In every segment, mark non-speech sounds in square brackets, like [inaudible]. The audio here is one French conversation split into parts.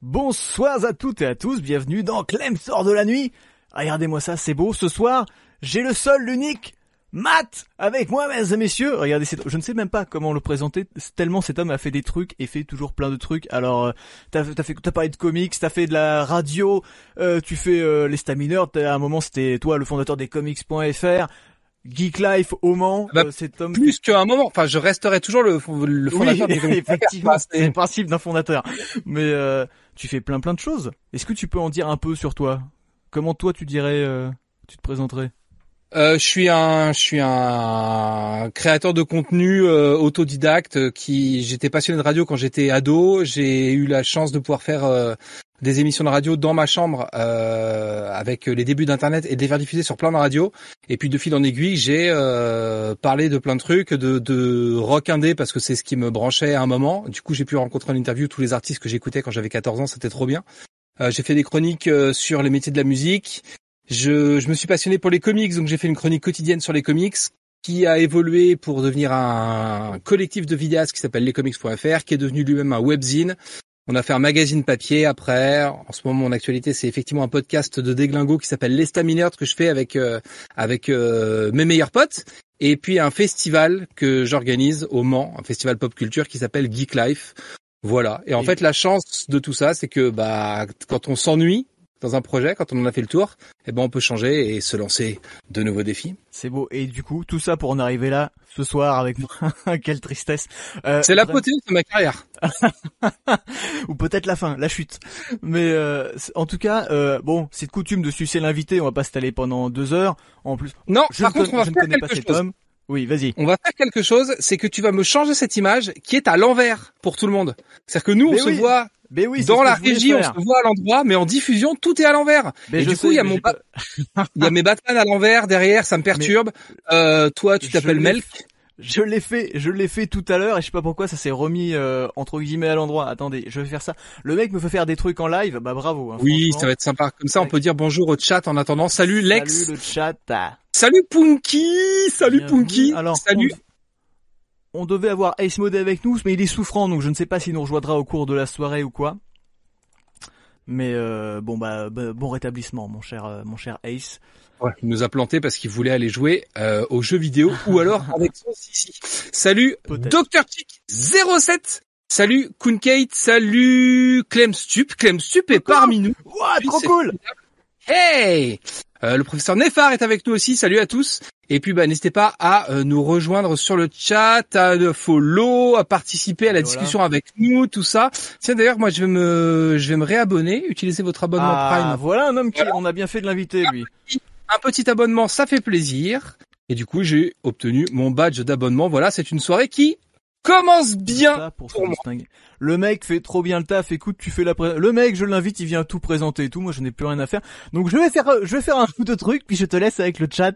Bonsoir à toutes et à tous, bienvenue dans Clem sort de la nuit. Regardez-moi ça, c'est beau. Ce soir, j'ai le seul, l'unique, Matt, avec moi, mesdames et messieurs. Regardez, je ne sais même pas comment le présenter, tellement cet homme a fait des trucs et fait toujours plein de trucs. Alors, euh, t'as as fait, t'as parlé de comics, t'as fait de la radio, euh, tu fais euh, les stamineurs. À un moment, c'était toi, le fondateur des comics.fr. Geek Life au Mans, bah, cet homme plus qu'à un moment. Enfin, je resterai toujours le, le fondateur. Oui, [laughs] effectivement, c'est le principe d'un fondateur. Mais tu fais plein plein de choses. Est-ce que tu peux en dire un peu sur toi? Comment toi tu dirais, tu te présenterais? Euh, je suis un, je suis un créateur de contenu euh, autodidacte euh, qui j'étais passionné de radio quand j'étais ado. J'ai eu la chance de pouvoir faire euh, des émissions de radio dans ma chambre avec les débuts d'internet et de les faire diffuser sur plein de radios. Et puis de fil en aiguille, j'ai parlé de plein de trucs, de, de rock indé parce que c'est ce qui me branchait à un moment. Du coup, j'ai pu rencontrer en interview tous les artistes que j'écoutais quand j'avais 14 ans. C'était trop bien. j'ai fait des chroniques sur les métiers de la musique. Je, je me suis passionné pour les comics, donc j'ai fait une chronique quotidienne sur les comics qui a évolué pour devenir un collectif de vidéastes qui s'appelle lescomics.fr, qui est devenu lui-même un webzine. On a fait un magazine papier après. En ce moment, mon actualité, c'est effectivement un podcast de déglingo qui s'appelle Les Stamineurs que je fais avec euh, avec euh, mes meilleurs potes. Et puis un festival que j'organise au Mans, un festival pop culture qui s'appelle Geek Life. Voilà. Et en fait, la chance de tout ça, c'est que bah quand on s'ennuie, dans un projet, quand on en a fait le tour, eh ben on peut changer et se lancer de nouveaux défis. C'est beau. Et du coup, tout ça pour en arriver là, ce soir avec moi. [laughs] Quelle tristesse. Euh, c'est l'apothéose de ma carrière. [laughs] Ou peut-être la fin, la chute. Mais euh, en tout cas, euh, bon, c'est de coutume de sucer l'invité. On va pas s'étaler pendant deux heures. En plus, non. par contre, on va faire quelque chose. Oui, vas-y. On va faire quelque chose, c'est que tu vas me changer cette image qui est à l'envers pour tout le monde. C'est-à-dire que nous, on se voit mais oui, dans la régie, on se voit à l'endroit, mais en diffusion, tout est à l'envers. Et du coup, il y a mon, [laughs] il y a mes Batman à l'envers derrière, ça me perturbe. Euh, toi, tu t'appelles Melk. Je l'ai fait, je l'ai fait tout à l'heure et je sais pas pourquoi ça s'est remis euh, entre guillemets à l'endroit. Attendez, je vais faire ça. Le mec me fait faire des trucs en live, bah bravo. Hein, oui, ça va être sympa. Comme ça, on peut dire bonjour au chat en attendant. Salut Lex. Salut le chat. Salut Punky. Salut Punky. Alors, salut on devait avoir Ace Mode avec nous, mais il est souffrant, donc je ne sais pas s'il nous rejoindra au cours de la soirée ou quoi. Mais euh, bon bah, bah, bon rétablissement, mon cher euh, mon cher Ace. Ouais, il nous a planté parce qu'il voulait aller jouer euh, aux jeux vidéo ou alors [laughs] avec son Sissi. Salut Dr Chick 07. Salut Kunkate, salut Clem Stup. Clem Stup est parmi nous. Wow, trop cool. Hey euh, le professeur Nefar est avec nous aussi. Salut à tous. Et puis, bah, n'hésitez pas à euh, nous rejoindre sur le chat, à de follow, à participer à la discussion avec nous, tout ça. Tiens, d'ailleurs, moi, je vais me, je vais me réabonner, utiliser votre abonnement ah, Prime. Voilà un homme qui, on a bien fait de l'inviter, lui. Un petit abonnement, ça fait plaisir. Et du coup, j'ai obtenu mon badge d'abonnement. Voilà, c'est une soirée qui commence bien pour, pour Le mec fait trop bien le taf. Écoute, tu fais la le mec, je l'invite, il vient tout présenter et tout. Moi, je n'ai plus rien à faire. Donc, je vais faire, je vais faire un coup de truc, puis je te laisse avec le chat.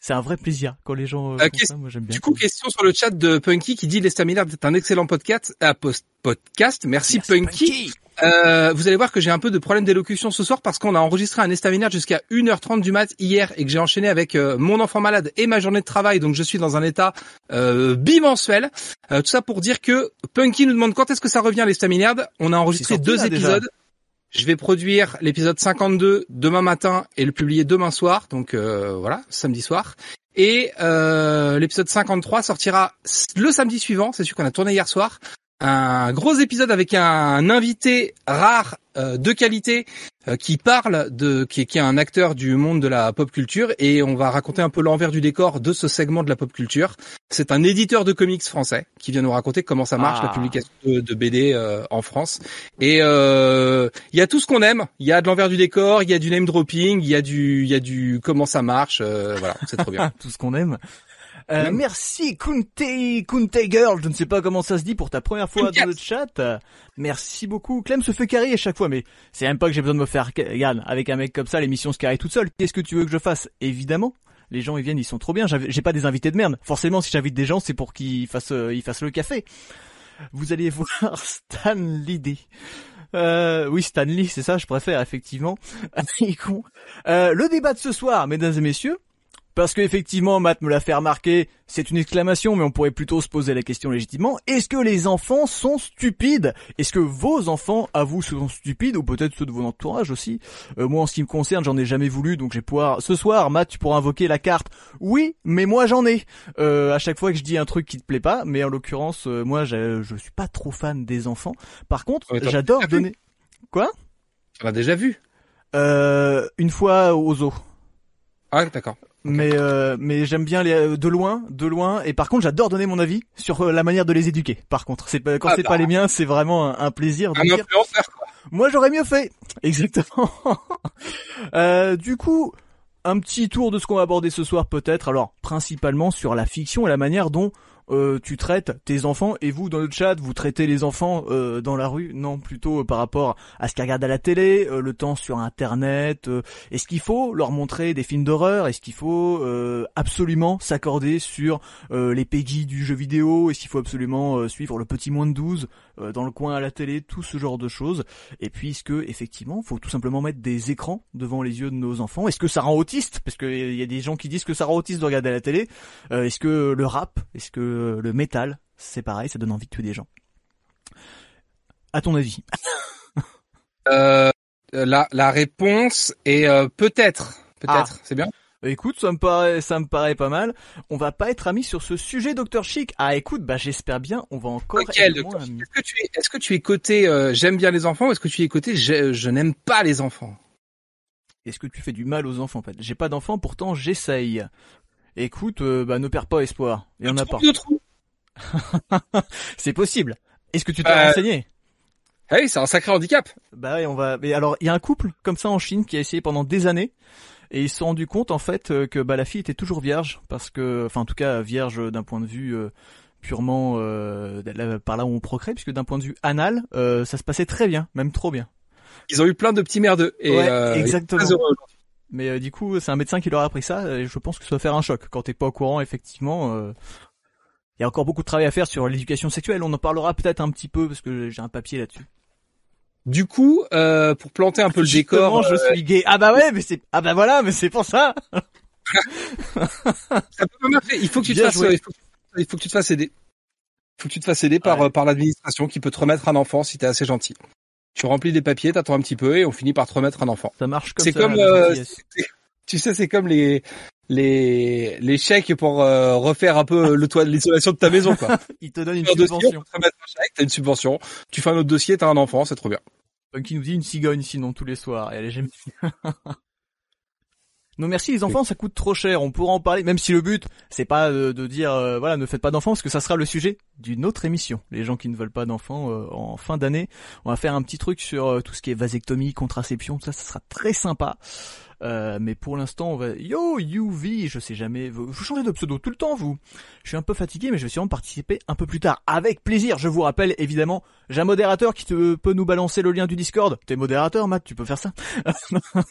C'est un vrai plaisir quand les gens. Euh, euh ça, moi, j'aime bien. Du coup, question sur le chat de Punky qui dit l'Estaminard est un excellent podcast. Euh, post podcast. Merci, Punky. Euh, vous allez voir que j'ai un peu de problème d'élocution ce soir parce qu'on a enregistré un estaminard jusqu'à 1h30 du mat hier et que j'ai enchaîné avec euh, mon enfant malade et ma journée de travail, donc je suis dans un état euh, bimensuel. Euh, tout ça pour dire que Punky nous demande quand est-ce que ça revient l'estaminard. On a enregistré deux épisodes. Je vais produire l'épisode 52 demain matin et le publier demain soir, donc voilà, samedi soir. Et l'épisode 53 sortira le samedi suivant, c'est sûr qu'on a tourné hier soir un gros épisode avec un invité rare euh, de qualité euh, qui parle de qui, qui, est un acteur du monde de la pop culture et on va raconter un peu l'envers du décor de ce segment de la pop culture. C'est un éditeur de comics français qui vient nous raconter comment ça marche la ah. publication de, BD euh, en France. Et il y a tout ce qu'on aime. Il y a de l'envers du décor, il y a du name dropping, il y a du il y a du comment ça marche. voilà, c'est trop bien. [laughs] tout ce qu'on aime. Euh, merci Kunte, Kunte Girl, je ne sais pas comment ça se dit pour ta première fois dans le chat. Merci beaucoup. Clem se fait carrer à chaque fois, mais c'est même pas que j'ai besoin de me faire Yann avec un mec comme ça, l'émission se carre toute seule. Qu'est-ce que tu veux que je fasse? Évidemment. Les gens ils viennent, ils sont trop bien. J'ai pas des invités de merde. Forcément, si j'invite des gens, c'est pour qu'ils fassent, euh, ils fassent le café. Vous allez [laughs] voir Stan Liddy. Euh, oui, Stanley, c'est ça, je préfère effectivement. [laughs] euh, le débat de ce soir, mesdames et messieurs, parce que effectivement, Matt me l'a fait remarquer, c'est une exclamation, mais on pourrait plutôt se poser la question légitimement. Est-ce que les enfants sont stupides? Est-ce que vos enfants, à vous, sont stupides, ou peut-être ceux de vos entourage aussi? Euh, Moi, en ce qui me concerne, j'en ai jamais voulu, donc j'ai pouvoir... Ce soir, Matt, tu pourras invoquer la carte. Oui, mais moi j'en ai. Euh, à chaque fois que je dis un truc qui te plaît pas, mais en l'occurrence, euh, moi, je, je suis pas trop fan des enfants. Par contre, j'adore donner... Quoi? On l'a déjà vu? Euh, une fois aux zoo. Ah, d'accord. Mais euh, mais j'aime bien les euh, de loin, de loin. Et par contre, j'adore donner mon avis sur euh, la manière de les éduquer. Par contre, c'est quand ah c'est pas bah. les miens, c'est vraiment un, plaisir de un dire. Quoi. Moi, j'aurais mieux fait. [laughs] Exactement. [laughs] euh, du coup, un petit tour de ce qu'on va aborder ce soir, peut-être. Alors, principalement sur la fiction et la manière dont euh, tu traites tes enfants et vous dans le chat vous traitez les enfants euh, dans la rue. Non plutôt euh, par rapport à ce qu'ils regardent à la télé le temps sur internet est-ce qu'il faut leur montrer des films d'horreur? Est-ce qu'il faut absolument s'accorder sur les Peggy du jeu vidéo? Est-ce qu'il faut absolument suivre le petit moins de 12 dans le coin à la télé? Tout ce genre de choses. Et puis est-ce que effectivement faut tout simplement mettre des écrans devant les yeux de nos enfants. Est-ce que ça rend autiste? Parce qu'il y a des gens qui disent que ça rend autiste de regarder à la télé. Est-ce que le rap? Est-ce que le métal, c'est pareil, ça donne envie de tuer des gens. À ton avis [laughs] euh, la, la réponse est euh, peut-être. Peut-être, ah. c'est bien. Écoute, ça me paraît, ça me paraît pas mal. On va pas être amis sur ce sujet, Docteur Chic. Ah, écoute, bah j'espère bien. On va encore. Quel Est-ce que tu es, est-ce que tu es côté euh, j'aime bien les enfants ou est-ce que tu es côté je, je n'aime pas les enfants? Est-ce que tu fais du mal aux enfants en fait? J'ai pas d'enfants, pourtant j'essaye écoute, euh, bah ne perds pas espoir. Il y en a pas. c'est possible. Est-ce que tu t'es euh... renseigné? Ah Oui, c'est un sacré handicap. Bah oui, on va. Mais alors, il y a un couple comme ça en Chine qui a essayé pendant des années et ils se sont rendus compte en fait euh, que bah la fille était toujours vierge parce que, enfin en tout cas vierge d'un point de vue euh, purement par là où on procrée, puisque d'un point de vue anal, ça se passait très bien, même trop bien. Ils ont eu plein de petits merdeux et ouais, exactement. Mais euh, du coup, c'est un médecin qui leur a appris ça, et je pense que ça va faire un choc. Quand t'es pas au courant, effectivement, euh, il y a encore beaucoup de travail à faire sur l'éducation sexuelle. On en parlera peut-être un petit peu, parce que j'ai un papier là-dessus. Du coup, euh, pour planter un peu le décor, je suis gay. Ah bah ouais, mais c'est ah bah voilà, mais c'est pour ça. [laughs] ça peut pas Il faut que tu te fasses, il faut, que tu te fasses aider. Il faut que tu te fasses aider par par l'administration qui peut te remettre un enfant si t'es assez gentil tu remplis des papiers, t'attends un petit peu et on finit par te remettre un enfant. Ça marche comme ça. [laughs] C'est comme, euh, tu sais, c'est comme les les les chèques pour euh, refaire un peu [laughs] le toit, l'isolation de ta maison, quoi. [laughs] Ils te donnent une subvention. Dossier, te mettre un chèque, t'as une subvention. Tu fais un autre dossier, t'as un enfant, c'est trop bien. Qui nous dit une cigogne sinon tous les soirs et elle est Non merci les enfants, ça coûte trop cher. On pourra en parler, même si le but c'est pas de, dire euh, voilà ne faites pas d'enfants parce que ça sera le sujet d'une autre émission. Les gens qui ne veulent pas d'enfants euh, en fin d'année, on va faire un petit truc sur euh, tout ce qui est vasectomie, contraception, tout ça, ça sera très sympa. Euh, mais pour l'instant, on va... Yo, UV, je sais jamais, vous, changez de pseudo tout le temps, vous. Je suis un peu fatigué, mais je vais sûrement participer un peu plus tard. Avec plaisir, je vous rappelle, évidemment, j'ai un modérateur qui peut nous balancer le lien du Discord. T'es modérateur, Matt, tu peux faire ça. [laughs]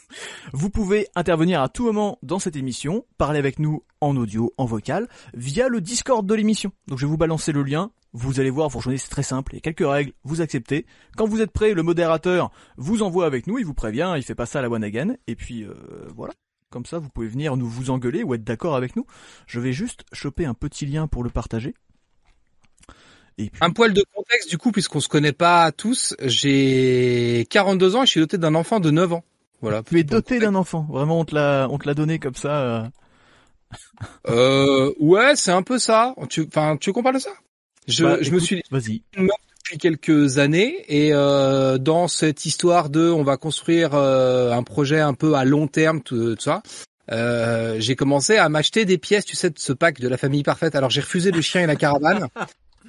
vous pouvez intervenir à tout moment dans cette émission, parler avec nous en audio, en vocal, via le Discord de l'émission. Donc je vais vous balancer le lien, vous allez voir, vous rejoignez, c'est très simple. Il y a quelques règles, vous acceptez. Quand vous êtes prêt, le modérateur vous envoie avec nous, il vous prévient, il fait pas ça à la one again. Et puis euh, voilà. Comme ça, vous pouvez venir nous vous engueuler ou être d'accord avec nous. Je vais juste choper un petit lien pour le partager. Et Un poil de contexte du coup, puisqu'on se connaît pas tous. J'ai 42 ans et je suis doté d'un enfant de 9 ans. Voilà. Tu es doté d'un enfant. Vraiment, on te l'a, on te l'a donné comme ça. Euh... euh ouais, c'est un peu ça. Tu, enfin, tu veux qu'on parle de ça? Je, bah, je me suis vas-y. depuis quelques années et euh, dans cette histoire de on va construire euh, un projet un peu à long terme tout, ça. Euh, j'ai commencé à m'acheter des pièces, tu sais, de ce pack de la famille parfaite. Alors j'ai refusé le chien et la caravane.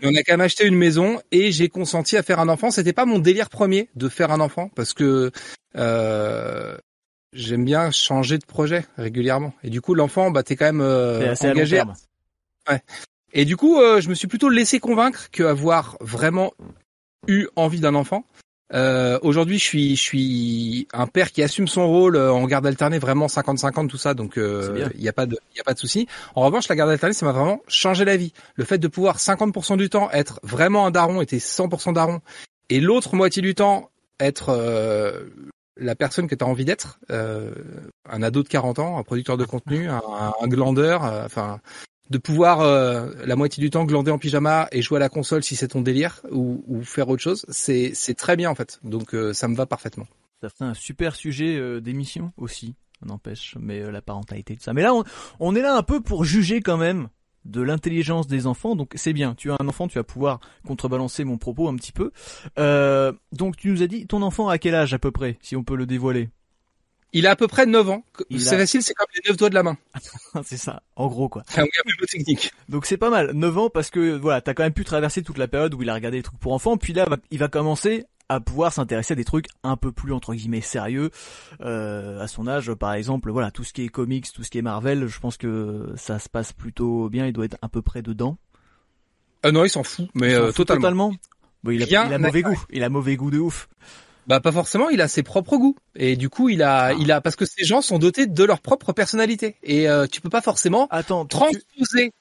Et [laughs] on a quand même acheté une maison et j'ai consenti à faire un enfant. C'était pas mon délire premier de faire un enfant parce que euh, j'aime bien changer de projet régulièrement. Et du coup, l'enfant, bah t'es quand même euh, engagé. Ouais. Et du coup, euh, je me suis plutôt laissé convaincre qu'avoir vraiment eu envie d'un enfant. Euh, Aujourd'hui, je suis, je suis un père qui assume son rôle euh, en garde alternée, vraiment 50-50 tout ça, donc euh, il n'y a pas de, il a pas de souci. En revanche, la garde alternée, ça m'a vraiment changé la vie. Le fait de pouvoir 50% du temps être vraiment un daron, était 100% daron, et l'autre moitié du temps être la personne que tu as envie d'être, euh, un ado de 40 ans, un producteur de contenu, un, un glandeur, euh, enfin de pouvoir euh, la moitié du temps glander en pyjama et jouer à la console si c'est ton délire ou, faire autre chose, c'est c'est très bien en fait. Donc ça me va parfaitement. Fait un super sujet d'émission aussi, n'empêche, mais la parentalité tout ça. Mais là on, on est là un peu pour juger quand même de l'intelligence des enfants. Donc c'est bien, tu as un enfant, tu vas pouvoir contrebalancer mon propos un petit peu. Euh, donc tu nous as dit, ton enfant à quel âge à peu près, si on peut le dévoiler? Il a à peu près 9 ans. C'est facile, c'est comme les 9 doigts de la main. [laughs] c'est ça, en gros quoi. C'est un peu technique. Donc c'est pas mal, 9 ans parce que voilà, t'as quand même pu traverser toute la période où il a regardé des trucs pour enfants, puis là il va commencer à pouvoir s'intéresser à des trucs un peu plus entre guillemets sérieux. Euh, à son âge par exemple voilà tout ce qui est comics tout ce qui est Marvel je pense que ça se passe plutôt bien. Il doit être à peu près dedans. Ah non il s'en fout mais euh, totalement, il, a, il a mauvais goût. Il a mauvais goût de ouf bah pas forcément, il a ses propres goûts et du coup il a, ah. il a parce que ces gens sont dotés de leur propre personnalité et euh, tu peux pas forcément Attends, transposer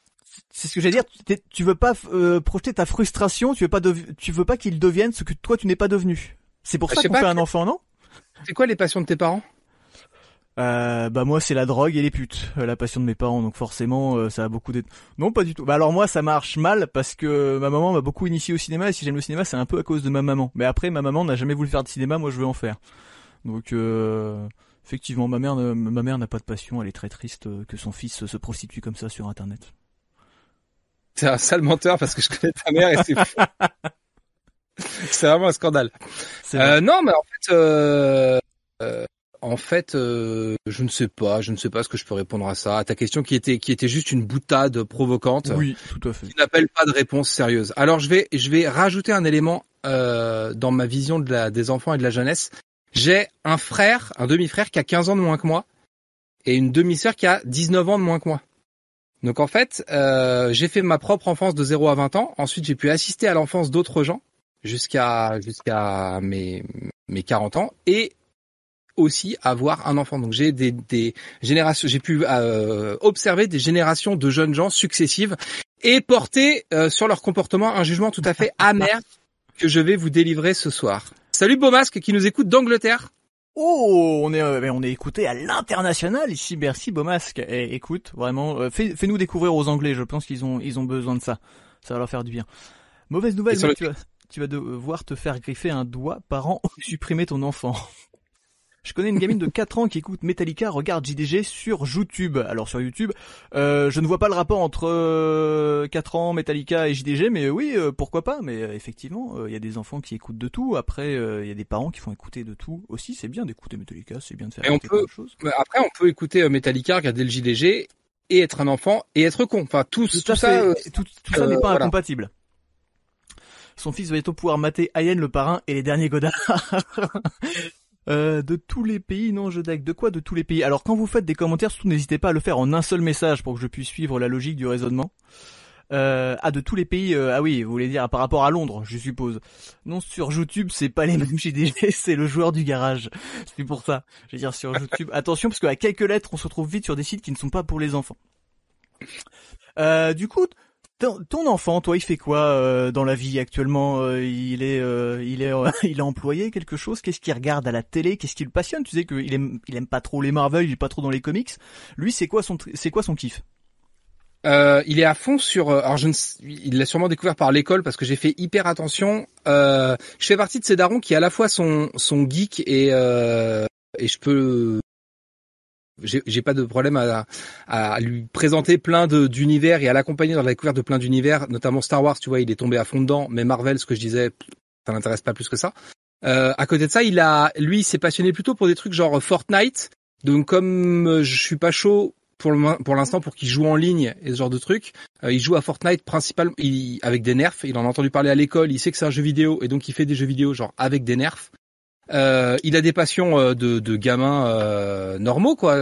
c'est ce que j'allais dire. Tu veux pas euh, projeter ta frustration. Tu veux pas, tu veux pas qu'il devienne ce que toi tu n'es pas devenu. C'est pour bah, ça qu'on fait un enfant, non? C'est quoi les passions de tes parents? Euh, bah moi c'est la drogue et les putes, euh, la passion de mes parents, donc forcément euh, ça a beaucoup d'être... Non pas du tout. Bah alors moi ça marche mal parce que ma maman m'a beaucoup initié au cinéma et si j'aime le cinéma c'est un peu à cause de ma maman. Mais après ma maman n'a jamais voulu faire de cinéma, moi je veux en faire. Donc euh, effectivement ma mère ma mère n'a pas de passion, elle est très triste que son fils se prostitue comme ça sur internet. C'est un sale menteur parce que je connais ta mère et c'est fou. [laughs] c'est vraiment un scandale. Euh, non, mais en fait, euh, euh, en fait, euh, je ne sais pas, je ne sais pas ce que je peux répondre à ça. À ta question qui était qui était juste une boutade provocante. Oui, tout à fait. Qui n'appelle pas de réponse sérieuse. Alors je vais je vais rajouter un élément euh, dans ma vision de la des enfants et de la jeunesse. J'ai un frère, un demi-frère qui a 15 ans de moins que moi et une demi-sœur qui a 19 ans de moins que moi. Donc en fait, euh, j'ai fait ma propre enfance de 0 à 20 ans. Ensuite, j'ai pu assister à l'enfance d'autres gens jusqu'à jusqu'à mes mes 40 ans et aussi avoir un enfant. Donc j'ai des, des générations, j'ai pu euh, observer des générations de jeunes gens successives et porter euh, sur leur comportement un jugement tout à fait [laughs] amer que je vais vous délivrer ce soir. Salut Beaumasque qui nous écoute d'Angleterre. Oh, on est euh, on est écouté à l'international ici. Merci Beaumasque. Et écoute, vraiment, euh, fais, nous découvrir aux Anglais. Je pense qu'ils ont ils ont besoin de ça. Ça va leur faire du bien. Mauvaise nouvelle, tu, vas, tu vas devoir te faire griffer un doigt par an ou supprimer ton enfant. Je connais une gamine de 4 ans qui écoute Metallica, regarde JDG sur YouTube. Alors sur YouTube, euh, je ne vois pas le rapport entre 4 euh, ans, Metallica et JDG, mais oui, euh, pourquoi pas. Mais effectivement, il y a des enfants qui écoutent de tout. Après, il y a des parents qui font écouter de tout aussi. C'est bien d'écouter Metallica, c'est bien de faire quelque chose. Après, on peut écouter Metallica, regarder le JDG et être un enfant et être con. Enfin, tout, tout, ça, tout, ça n'est pas incompatible. Son fils va bientôt pouvoir mater Ayen le parrain et les derniers Godard. [laughs] Euh, de tous les pays, non, je deck. De quoi de tous les pays? Alors quand vous faites des commentaires, surtout n'hésitez pas à le faire en un seul message pour que je puisse suivre la logique du raisonnement. Euh, ah, de tous les pays. Euh, ah oui, vous voulez dire par rapport à Londres, je suppose. Non, sur YouTube, c'est pas les [laughs] mêmes JDG, c'est le joueur du garage. C'est pour ça. Je veux dire sur YouTube. [laughs] Attention, parce qu'à quelques lettres, on se retrouve vite sur des sites qui ne sont pas pour les enfants. Euh, du coup, ton, enfant, toi, il fait quoi euh, dans la vie actuellement euh, Il est, euh, il est, [laughs] il est employé quelque chose? Qu'est-ce qu'il regarde à la télé? Qu'est-ce qui le passionne? Tu sais qu'il aime, il aime pas trop les Marvel, il est pas trop dans les comics. Lui, c'est quoi son, c'est quoi son kiff? Il est à fond sur. alors je il l'a sûrement découvert par l'école parce que j'ai fait hyper attention. je fais partie de ces darons qui à la fois sont sont geek et et je peux j'ai pas de problème à, à, lui présenter plein d'univers et à l'accompagner dans la découverte de plein d'univers, notamment Star Wars, tu vois, il est tombé à fond dedans, mais Marvel, ce que je disais, ça n'intéresse pas plus que ça. Euh, à côté de ça, il a, lui, il s'est passionné plutôt pour des trucs genre Fortnite. Donc comme je suis pas chaud pour le pour l'instant pour qu'il joue en ligne et ce genre de trucs, euh, il joue à Fortnite principalement avec des nerfs. Il en a entendu parler à l'école, il sait que c'est un jeu vidéo et donc il fait des jeux vidéo genre avec des nerfs. Euh, il a des passions euh, de, de gamins euh, normaux quoi.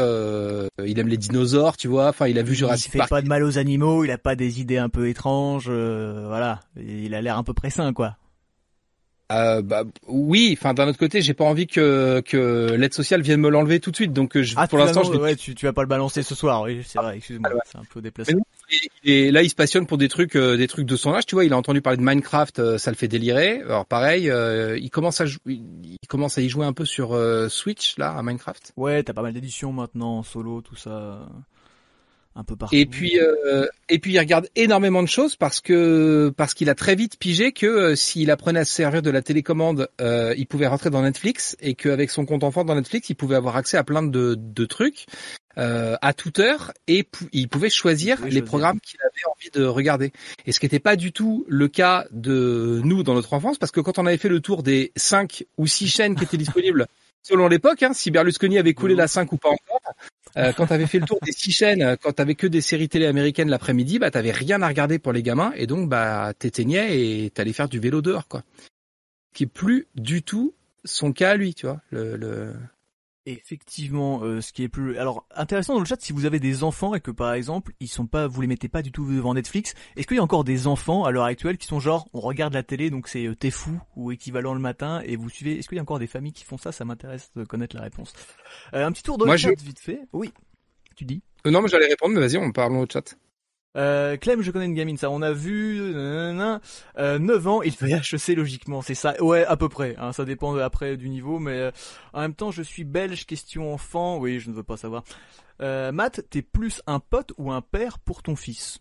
il aime les dinosaures, tu vois. Enfin, il a vu Jurassic Park. Il fait pas de mal aux animaux. Il a pas des idées un peu étranges. voilà, il a l'air un peu pressin quoi. Bah oui. Enfin, d'un autre côté, j'ai pas envie que que l'aide sociale vienne me l'enlever tout de suite. Donc, je, ah, pour l'instant, je ouais, tu, tu vas pas le balancer ce soir. Oui, c'est vrai. Excuse-moi, ah, c'est un peu déplacé. Et là, il se passionne pour des trucs, euh, des trucs de son âge. Tu vois, il a entendu parler de Minecraft, euh, ça le fait délirer. Alors pareil, euh, il commence à, il commence à y jouer un peu sur Switch là, à Minecraft. Ouais, t'as pas mal d'éditions maintenant, solo, tout ça un peu partout. Et puis euh, et puis il regarde énormément de choses parce que parce qu'il a très vite pigé que euh, s'il apprenait à se servir de la télécommande, euh, il pouvait rentrer dans Netflix et qu'avec son compte enfant dans Netflix, il pouvait avoir accès à plein de, de trucs euh, à toute heure et il pouvait choisir les programmes qu'il avait envie de regarder. Et ce qui n'était pas du tout le cas de nous dans notre enfance parce que quand on avait fait le tour des cinq ou six chaînes qui étaient disponibles [laughs] selon l'époque, hein, si Berlusconi avait coulé la 5 ou pas encore, euh, quand t'avais fait le tour des six chaînes, euh, quand t'avais que des séries télé américaines l'après-midi, bah t'avais rien à regarder pour les gamins et donc bah t'éteignais et t'allais faire du vélo dehors quoi. Qui plus du tout son cas à lui, tu vois. Le... Effectivement, euh, ce qui est plus alors intéressant dans le chat, si vous avez des enfants et que par exemple ils sont pas, vous les mettez pas du tout devant Netflix, est-ce qu'il y a encore des enfants à l'heure actuelle qui sont genre, on regarde la télé donc c'est euh, t'es fou ou équivalent le matin et vous suivez, est-ce qu'il y a encore des familles qui font ça? Ça m'intéresse de connaître la réponse. Euh, un petit tour de le chat vite fait. Oui, tu dis. non mais j'allais répondre, mais vas-y, on parle au chat. Euh, Clem, je connais une gamine, ça on a vu, euh, 9 ans, il fait HEC logiquement, c'est ça, ouais à peu près, hein, ça dépend après du niveau, mais euh, en même temps je suis belge, question enfant, oui je ne veux pas savoir. Euh, Matt, t'es plus un pote ou un père pour ton fils?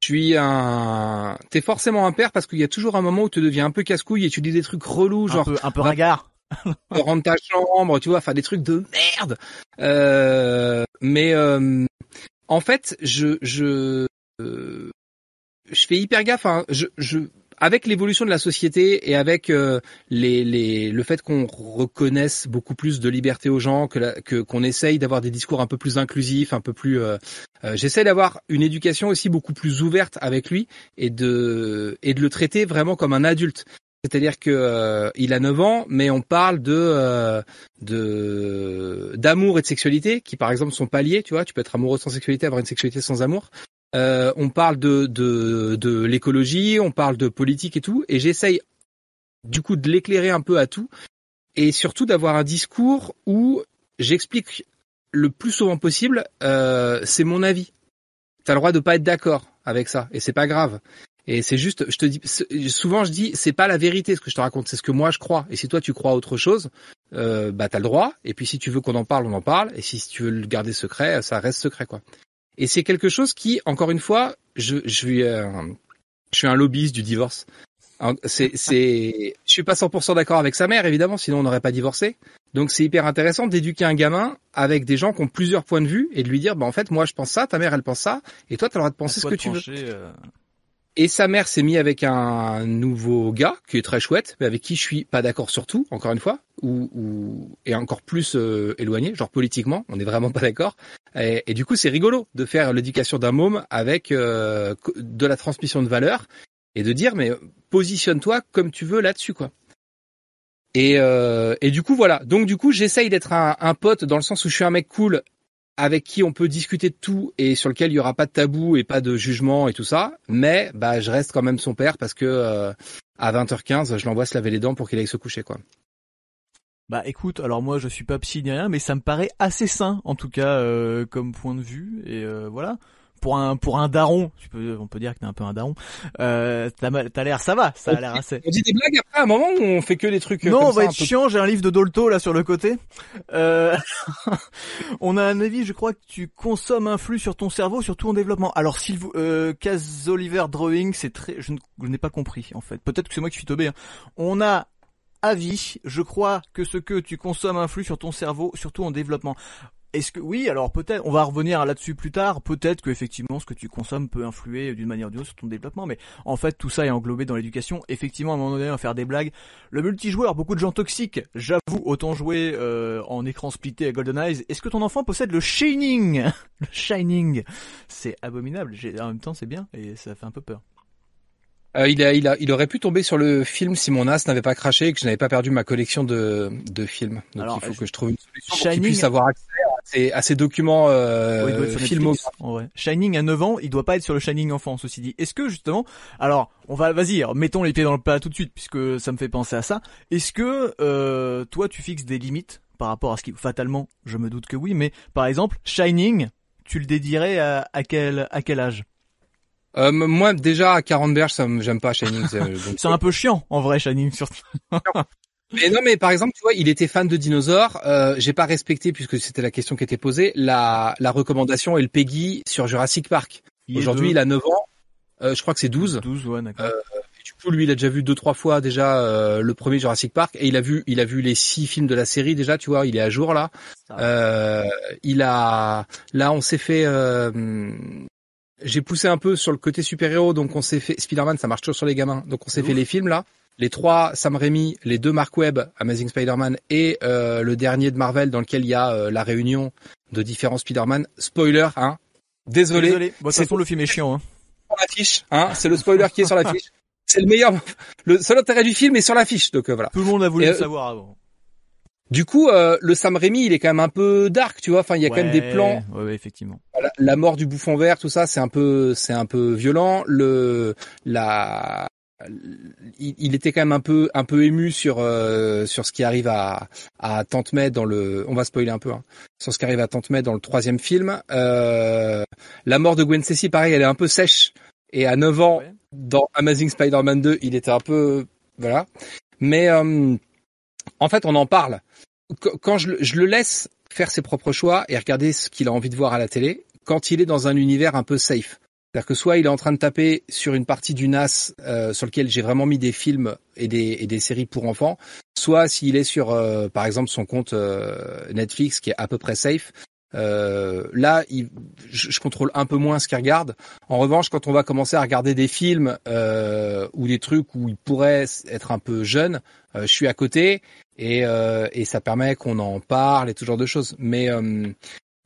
Je suis un, t'es forcément un père parce qu'il y a toujours un moment où tu deviens un peu casse-couille et tu dis des trucs relous, genre un peu, un peu [laughs] rendre ta chambre, tu vois, faire des trucs de merde. Euh, mais euh, en fait, je je euh, je fais hyper gaffe. Hein. Je, je avec l'évolution de la société et avec euh, les, les, le fait qu'on reconnaisse beaucoup plus de liberté aux gens, que, que qu'on essaye d'avoir des discours un peu plus inclusifs, un peu plus. Euh, euh, j'essaie d'avoir une éducation aussi beaucoup plus ouverte avec lui et de et de le traiter vraiment comme un adulte. C'est-à-dire que euh, il a 9 ans, mais on parle de euh, de d'amour et de sexualité, qui par exemple sont pas. Tu vois, tu peux être amoureux sans sexualité, avoir une sexualité sans amour. Euh, on parle de de, de l'écologie, on parle de politique et tout, et j'essaye du coup de l'éclairer un peu à tout, et surtout d'avoir un discours où j'explique le plus souvent possible, c'est mon avis. T'as le droit de pas être d'accord avec ça, et c'est pas grave. Et c'est juste, je te dis, souvent je dis, c'est pas la vérité ce que je te raconte, c'est ce que moi je crois. Et si toi tu crois à autre chose, euh, bah t'as le droit. Et puis si tu veux qu'on en parle, on en parle. Et si tu veux le garder secret, ça reste secret quoi. Et c'est quelque chose qui, encore une fois, je, je suis, euh, je suis un lobbyiste du divorce. C'est, c'est, je suis pas 100% d'accord avec sa mère évidemment, sinon on n'aurait pas divorcé. Donc c'est hyper intéressant d'éduquer un gamin avec des gens qui ont plusieurs points de vue et de lui dire, bah en fait moi je pense ça, ta mère elle pense ça, et toi tu as le droit de penser ce que tu veux. Euh, et sa mère s'est mise avec un nouveau gars qui est très chouette, mais avec qui je suis pas d'accord sur tout, encore une fois, ou, ou et encore plus euh, éloigné, genre politiquement, on n'est vraiment [laughs] pas d'accord. Et, du coup, c'est rigolo de faire l'éducation d'un môme avec euh, de la transmission de valeurs et de dire mais positionne-toi comme tu veux là-dessus quoi. Et, euh, et du coup voilà. Donc du coup, j'essaye d'être un, un pote dans le sens où je suis un mec cool avec qui on peut discuter de tout et sur lequel il y aura pas de tabou et pas de jugement et tout ça, mais bah je reste quand même son père parce que euh, à 20h15, je l'envoie se laver les dents pour qu'il aille se coucher quoi. Bah écoute, alors moi je suis pas psy ni rien, mais ça me paraît assez sain en tout cas euh, comme point de vue. Et euh, voilà pour un pour un daron, tu peux, on peut dire que t'es un peu un daron. Euh, t'as l'air, ça va, ça a l'air assez. On dit des blagues après à un moment où on fait que des trucs. Euh, non, on va être chiant. J'ai un livre de Dolto là sur le côté. Euh... [laughs] on a un avis, je crois que tu consommes un flux sur ton cerveau, surtout en développement. Alors s'il vous, euh, Cas Oliver Drawing, c'est très, je n'ai pas compris en fait. Peut-être que c'est moi qui suis tombé. Hein. On a avis, je crois que ce que tu consommes influe sur ton cerveau, surtout en développement. Est-ce que oui, alors peut-être, on va revenir là-dessus plus tard. Peut-être que effectivement, ce que tu consommes peut influer d'une manière ou d'une autre sur ton développement, mais en fait, tout ça est englobé dans l'éducation. Effectivement, à un moment donné, on va faire des blagues. Le multijoueur, beaucoup de gens toxiques. J'avoue, autant jouer euh, en écran splitté à Golden Eyes. Est-ce que ton enfant possède le Shining? [laughs] Le Shining, c'est abominable. En même temps, c'est bien et ça fait un peu peur. Euh, il, a, il, a, il aurait pu tomber sur le film si mon as n'avait pas craché et que je n'avais pas perdu ma collection de, de films. Donc Alors, il faut que je trouve une solution Shining... pour qu'il puisse avoir accès à ces, à ces documents euh, Shining à 9 ans, il doit pas être sur le Shining enfant, ceci dit. Est-ce que justement, alors on va, vas-y, mettons les pieds dans le plat tout de suite puisque ça me fait penser à ça. Est-ce que euh, toi tu fixes des limites par rapport à ce qui, fatalement, je me doute que oui, mais par exemple Shining, tu le dédierais à, à quel à quel âge? Euh, moi déjà à 40 berges, ça j'aime pas Shining. [laughs] C'est un peu chiant en vrai Shining surtout. [laughs] mais non, mais par exemple, tu vois, il était fan de dinosaures. Euh, J'ai pas respecté puisque c'était la question qui était posée la la recommandation et le Peggy sur Jurassic Park. Aujourd'hui, il a 9 ans. Euh, je crois que c'est 12. 12, ouais, d'accord. Euh, du coup, lui, il a déjà vu deux trois fois déjà euh, le premier Jurassic Park et il a vu il a vu les six films de la série déjà. Tu vois, il est à jour là. Euh, il a là, on s'est fait. Euh, j'ai poussé un peu sur le côté super-héros, donc on s'est fait Spider-Man, ça marche toujours sur les gamins. Donc on s'est fait les films là, les trois Sam Raimi, les deux Mark Webb, Amazing Spider-Man et euh, le dernier de Marvel dans lequel il y a euh, la réunion de différents Spider-Man. Spoiler, hein. Désolé. Désolé. Bon, toute façon, le film est chiant. Hein. Sur l'affiche, hein. C'est le spoiler qui est sur l'affiche. [laughs] C'est le meilleur. Le seul intérêt du film est sur l'affiche, donc euh, voilà. Tout le monde a voulu le savoir avant. Du coup, euh, le Sam Raimi, il est quand même un peu dark, tu vois. Enfin, il y a quand même des plans. Ouais, ouais effectivement. La, la, mort du bouffon vert, tout ça, c'est un peu, c'est un peu violent. Le, la, il, il, était quand même un peu, un peu ému sur, euh, sur ce qui arrive à, à Tante May dans le. On va spoiler un peu. Hein, sur ce qui arrive à Tante May dans le troisième film. Euh, la mort de Gwen Stacy, pareil, elle est un peu sèche. Et à 9 ans, ouais. dans Amazing Spider-Man 2, il était un peu, voilà. Mais euh, en fait, on en parle quand je, le laisse faire ses propres choix et regarder ce qu'il a envie de voir à la télé, quand il est dans un univers un peu safe. C'est-à-dire que soit il est en train de taper sur une partie du NAS euh, sur lequel j'ai vraiment mis des films et des, et des séries pour enfants, soit s'il est sur, euh, par exemple, son compte euh, Netflix qui est à peu près safe. Euh, là, il, je, je, contrôle un peu moins ce qu'il regarde. En revanche, quand on va commencer à regarder des films ou des trucs où il pourrait être un peu jeune, je suis à côté et, euh, et ça permet qu'on en parle et tout genre de choses. Mais euh,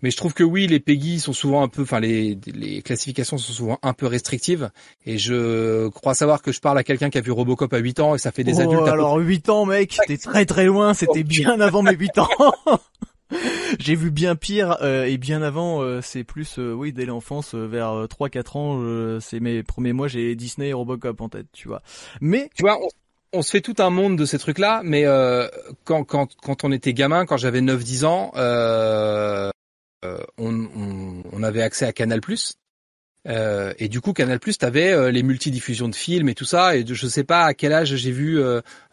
mais je trouve que oui, les Peggy sont souvent un peu, enfin les, les classifications sont souvent un peu restrictives. Et je crois savoir que je parle à quelqu'un qui a vu Robocop à 8 ans et ça fait des oh, adultes. Alors 8 ans, mec, t'es très très loin. C'était bien avant mes 8 ans. [laughs] [laughs] J'ai vu bien pire euh, et bien avant, euh, c'est plus euh, oui dès l'enfance vers 3-4 ans, c'est mes premiers mois, j'ai Disney et Robocop en tête, tu vois. Mais tu vois, on, on se fait tout un monde de ces trucs-là, mais euh, quand, quand, quand on était gamin, quand j'avais 9-10 ans, euh, on, on, on, avait accès à Canal+. Euh, et du coup, Canal+, t'avais les multidiffusions de films et tout ça. Et je sais pas à quel âge j'ai vu.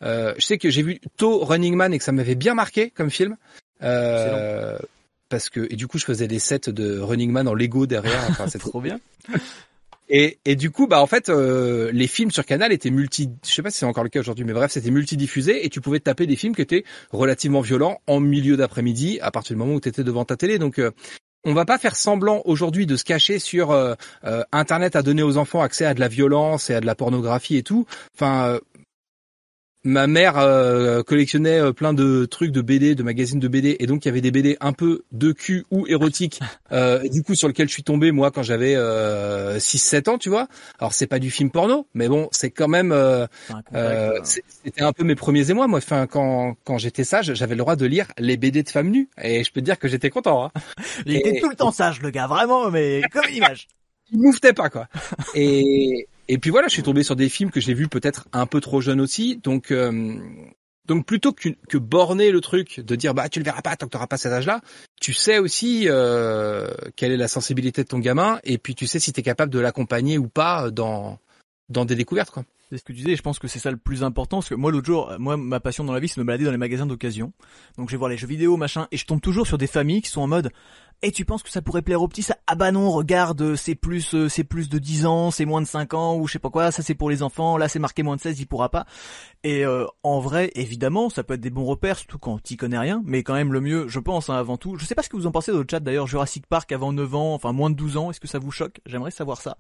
je sais que j'ai vu tôt Running Man et que ça m'avait bien marqué comme film. parce que et du coup, je faisais des sets de Running Man en Lego derrière. Enfin, c'est [laughs] trop bien. [laughs] Et, et du coup, bah en fait, euh, les films sur Canal étaient multi, je sais pas si c'est encore le cas aujourd'hui, mais bref, c'était multidiffusé et tu pouvais taper des films qui étaient relativement violents en milieu d'après-midi à partir du moment où tu étais devant ta télé. Donc euh, on va pas faire semblant aujourd'hui de se cacher sur euh, euh, Internet à donner aux enfants accès à de la violence et à de la pornographie et tout. Enfin, ma mère euh, collectionnait euh, plein de trucs de BD, de magazines de BD, et donc il y avait des BD un peu de cul ou érotiques, [laughs] euh, du coup sur lequel je suis tombé moi quand j'avais euh, 6-7 ans, tu vois. Alors c'est pas du film porno, mais bon, c'est quand même, euh, euh c'était un peu mes premiers émois. Moi, enfin quand quand j'étais sage, j'avais le droit de lire les BD de femmes nues, et je peux te dire que j'étais content. Hein. Il était tout le temps sage, le gars, vraiment, mais comme image. [laughs] Il mouftait pas quoi. Et et puis voilà, je suis tombé sur des films que j'ai vus peut-être un peu trop jeune aussi, donc euh, donc plutôt que, que borner le truc, de dire bah tu le verras pas tant que t'auras pas cet âge-là, tu sais aussi euh, quelle est la sensibilité de ton gamin, et puis tu sais si t'es capable de l'accompagner ou pas dans dans des découvertes quoi. C'est ce que tu disais, je pense que c'est ça le plus important, parce que moi l'autre jour, moi ma passion dans la vie c'est me balader dans les magasins d'occasion. Donc je vais voir les jeux vidéo, machin, et je tombe toujours sur des familles qui sont en mode et tu penses que ça pourrait plaire aux petits ça? Ah bah non, regarde, c'est plus c'est plus de 10 ans, c'est moins de 5 ans ou je sais pas quoi, ça c'est pour les enfants, là c'est marqué moins de 16, il pourra pas. Et euh, en vrai, évidemment, ça peut être des bons repères surtout quand t'y connais rien, mais quand même le mieux, je pense hein, avant tout. Je sais pas ce que vous en pensez dans le chat d'ailleurs Jurassic Park avant 9 ans, enfin moins de 12 ans, est-ce que ça vous choque? J'aimerais savoir ça.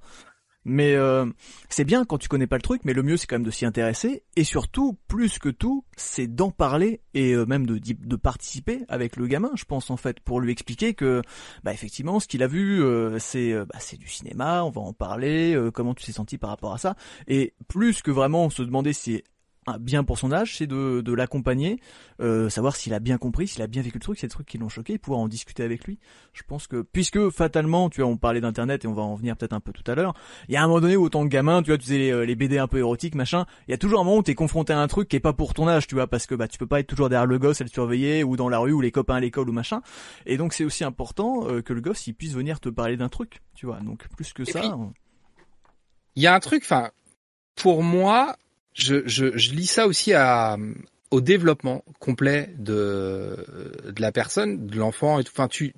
Mais euh, c'est bien quand tu connais pas le truc, mais le mieux c'est quand même de s'y intéresser. Et surtout, plus que tout, c'est d'en parler et euh, même de, participer avec le gamin, je pense en fait, pour lui expliquer que, bah effectivement, ce qu'il a vu, euh, c'est bah, c'est du cinéma, on va en parler, comment tu t'es senti par rapport à ça, et plus que vraiment se demander si bien pour son âge, c'est de, de l'accompagner, euh, savoir s'il a bien compris, s'il a bien vécu le truc, c'est des trucs qui l'ont choqué, et pouvoir en discuter avec lui. Je pense que, puisque fatalement, tu vois, on parlait d'internet et on va en venir peut-être un peu tout à l'heure, il y a un moment donné où autant de gamins, tu vois, tu faisais les, BD un peu érotiques, machin, il y a toujours un moment où t'es confronté à un truc qui est pas pour ton âge, tu vois, parce que bah tu peux pas être toujours derrière le gosse à le surveiller, ou dans la rue, ou les copains à l'école, ou machin. Et donc c'est aussi important euh, que le gosse, il puisse venir te parler d'un truc, tu vois. Donc plus que ça. Il y a un truc, enfin, pour moi, je, je, je lis ça aussi à, au développement complet de, de la personne, de l'enfant et tout. Enfin, tu,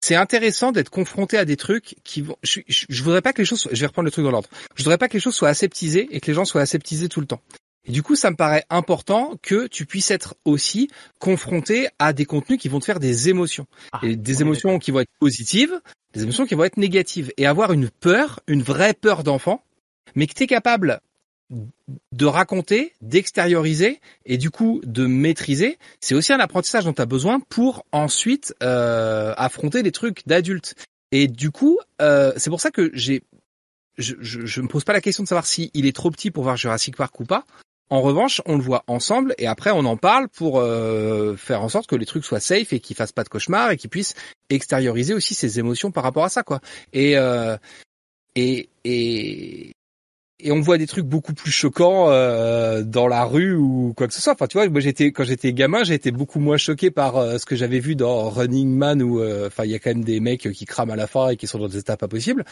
c'est intéressant d'être confronté à des trucs qui vont. Je, je, voudrais pas que les choses. Soient, je vais reprendre le truc dans l'ordre. Je voudrais pas que les choses soient aseptisées et que les gens soient aseptisés tout le temps. Et du coup, ça me paraît important que tu puisses être aussi confronté à des contenus qui vont te faire des émotions. Ah, et des émotions qui vont être positives, des émotions qui vont être négatives. Et avoir une peur, une vraie peur d'enfant, mais que tu es capable de raconter, d'extérioriser et du coup de maîtriser, c'est aussi un apprentissage dont tu as besoin pour ensuite euh, affronter des trucs d'adultes. Et du coup, euh, c'est pour ça que j'ai, je, je, je, me pose pas la question de savoir si il est trop petit pour voir Jurassic Park ou pas. En revanche, on le voit ensemble et après on en parle pour euh, faire en sorte que les trucs soient safe et qu'ils fassent pas de cauchemar et qu'ils puissent extérioriser aussi ses émotions par rapport à ça, quoi. Et euh, et, et et on voit des trucs beaucoup plus choquants euh, dans la rue ou quoi que ce soit. Enfin, tu vois, moi j'étais quand j'étais gamin, été beaucoup moins choqué par euh, ce que j'avais vu dans Running Man où, euh, enfin, il y a quand même des mecs qui crament à la fin et qui sont dans des états pas possibles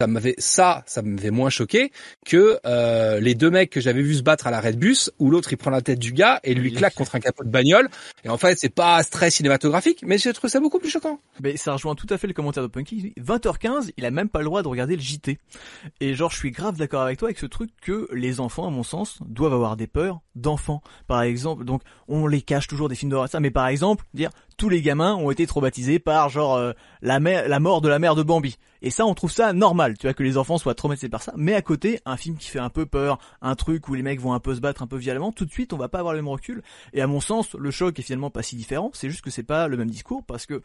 ça m'avait ça, ça m'avait moins choqué que euh, les deux mecs que j'avais vu se battre à l'arrêt de bus où l'autre il prend la tête du gars et lui claque contre un capot de bagnole et en fait c'est pas très cinématographique mais j'ai trouvé ça beaucoup plus choquant. Mais ça rejoint tout à fait le commentaire de Punky. 20h15, il a même pas le droit de regarder le JT. Et genre je suis grave d'accord avec toi avec ce truc que les enfants à mon sens doivent avoir des peurs d'enfants. Par exemple, donc on les cache toujours des films d'horreur ça mais par exemple dire tous les gamins ont été traumatisés par genre euh, la, la mort de la mère de Bambi. Et ça, on trouve ça normal, tu vois, que les enfants soient traumatisés par ça. Mais à côté, un film qui fait un peu peur, un truc où les mecs vont un peu se battre un peu violemment, tout de suite, on va pas avoir le même recul. Et à mon sens, le choc est finalement pas si différent. C'est juste que c'est pas le même discours parce que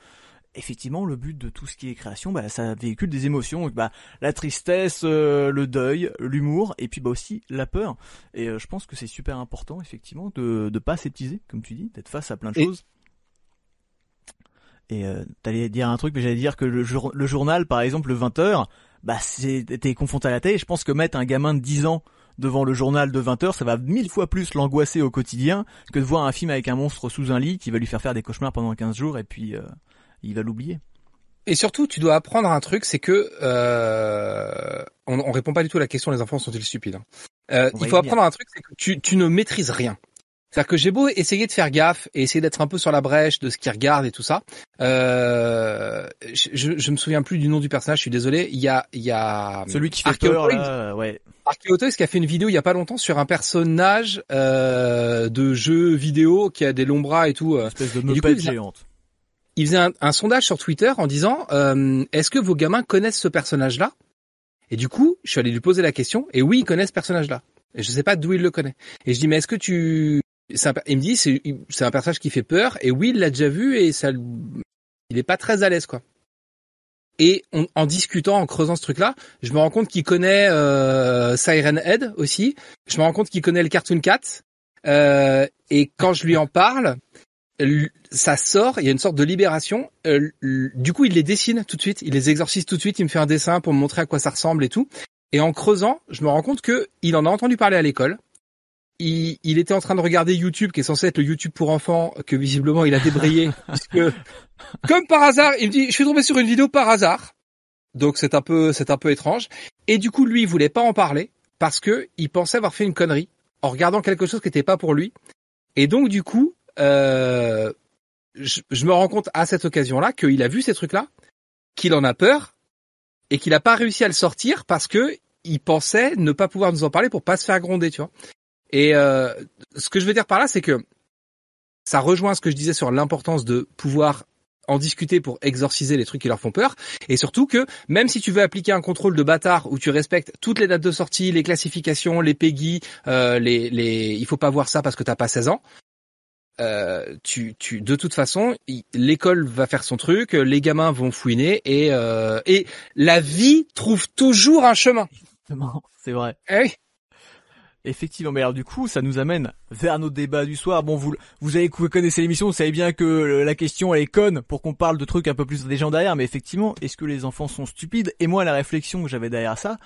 effectivement, le but de tout ce qui est création, bah, ça véhicule des émotions, bah, la tristesse, euh, le deuil, l'humour, et puis bah aussi la peur. Et euh, je pense que c'est super important, effectivement, de ne pas sceptiser, comme tu dis, d'être face à plein de choses. Et euh, t'allais dire un truc, mais j'allais dire que le, le, journal, par exemple, le 20h, bah t'es confronté à la télé. Je pense que mettre un gamin de 10 ans devant le journal de 20h, ça va mille fois plus l'angoisser au quotidien que de voir un film avec un monstre sous un lit qui va lui faire faire des cauchemars pendant 15 jours et puis euh, il va l'oublier. Et surtout, tu dois apprendre un truc, c'est que euh, on, on répond pas du tout à la question les enfants sont-ils stupides. Hein. Euh, il faut apprendre un truc, c'est que tu, tu ne maîtrises rien. C'est-à-dire que j'ai beau essayer de faire gaffe et essayer d'être un peu sur la brèche de ce qu'ils regardent et tout ça. Euh, je, je me souviens plus du nom du personnage, je suis désolé. Il y a, il y a celui qui fait peur là, ouais. qui a fait une vidéo il y a pas longtemps sur un personnage euh, de jeu vidéo qui a des longs bras et tout. Une espèce de meupette géante. Il faisait un, sondage sur Twitter en disant euh, est-ce que vos gamins connaissent ce personnage-là? Et du coup, je suis allé lui poser la question et oui, ils connaissent ce personnage-là. Et je sais pas d'où il le connaît. Et je dis mais est-ce que tu il me dit c'est un personnage qui fait peur et oui il l'a déjà vu et ça il est pas très à l'aise quoi. Et en discutant, en creusant ce truc-là, je me rends compte qu'il connaît euh, Siren Head aussi. Je me rends compte qu'il connaît le Cartoon Cat. Euh, et quand je lui en parle, ça sort. Il y a une sorte de libération. Euh, du coup, il les dessine tout de suite. Il les exorcise tout de suite. Il me fait un dessin pour me montrer à quoi ça ressemble et tout. Et en creusant, je me rends compte que il en a entendu parler à l'école il, était en train de regarder YouTube, qui est censé être le YouTube pour enfants, que visiblement il a débrayé, [laughs] puisque comme par hasard, il me dit, je suis tombé sur une vidéo par hasard, donc c'est un peu, c'est un peu étrange. Et du coup, lui, il voulait pas en parler parce que il pensait avoir fait une connerie en regardant quelque chose qui n'était pas pour lui. Et donc, du coup, euh, je, je, me rends compte à cette occasion-là qu'il a vu ces trucs-là, qu'il en a peur et qu'il n'a pas réussi à le sortir parce que il pensait ne pas pouvoir nous en parler pour pas se faire gronder, tu vois. Et euh, ce que je veux dire par là, c'est que ça rejoint ce que je disais sur l'importance de pouvoir en discuter pour exorciser les trucs qui leur font peur et surtout que même si tu veux appliquer un contrôle de bâtard où tu respectes toutes les dates de sortie, les classifications, les PEGI, euh, les les il faut pas voir ça parce que t'as pas 16 ans. Euh, tu, tu, de toute façon, l'école va faire son truc, les gamins vont fouiner et euh, et la vie trouve toujours un chemin. C'est vrai. Eh Effectivement, mais alors du coup, ça nous amène vers nos débats du soir. Bon, vous, vous avez vous connaissez l'émission, vous savez bien que la question elle est conne pour qu'on parle de trucs un peu plus légendaires, mais effectivement, est-ce que les enfants sont stupides? Et moi, la réflexion que j'avais derrière ça,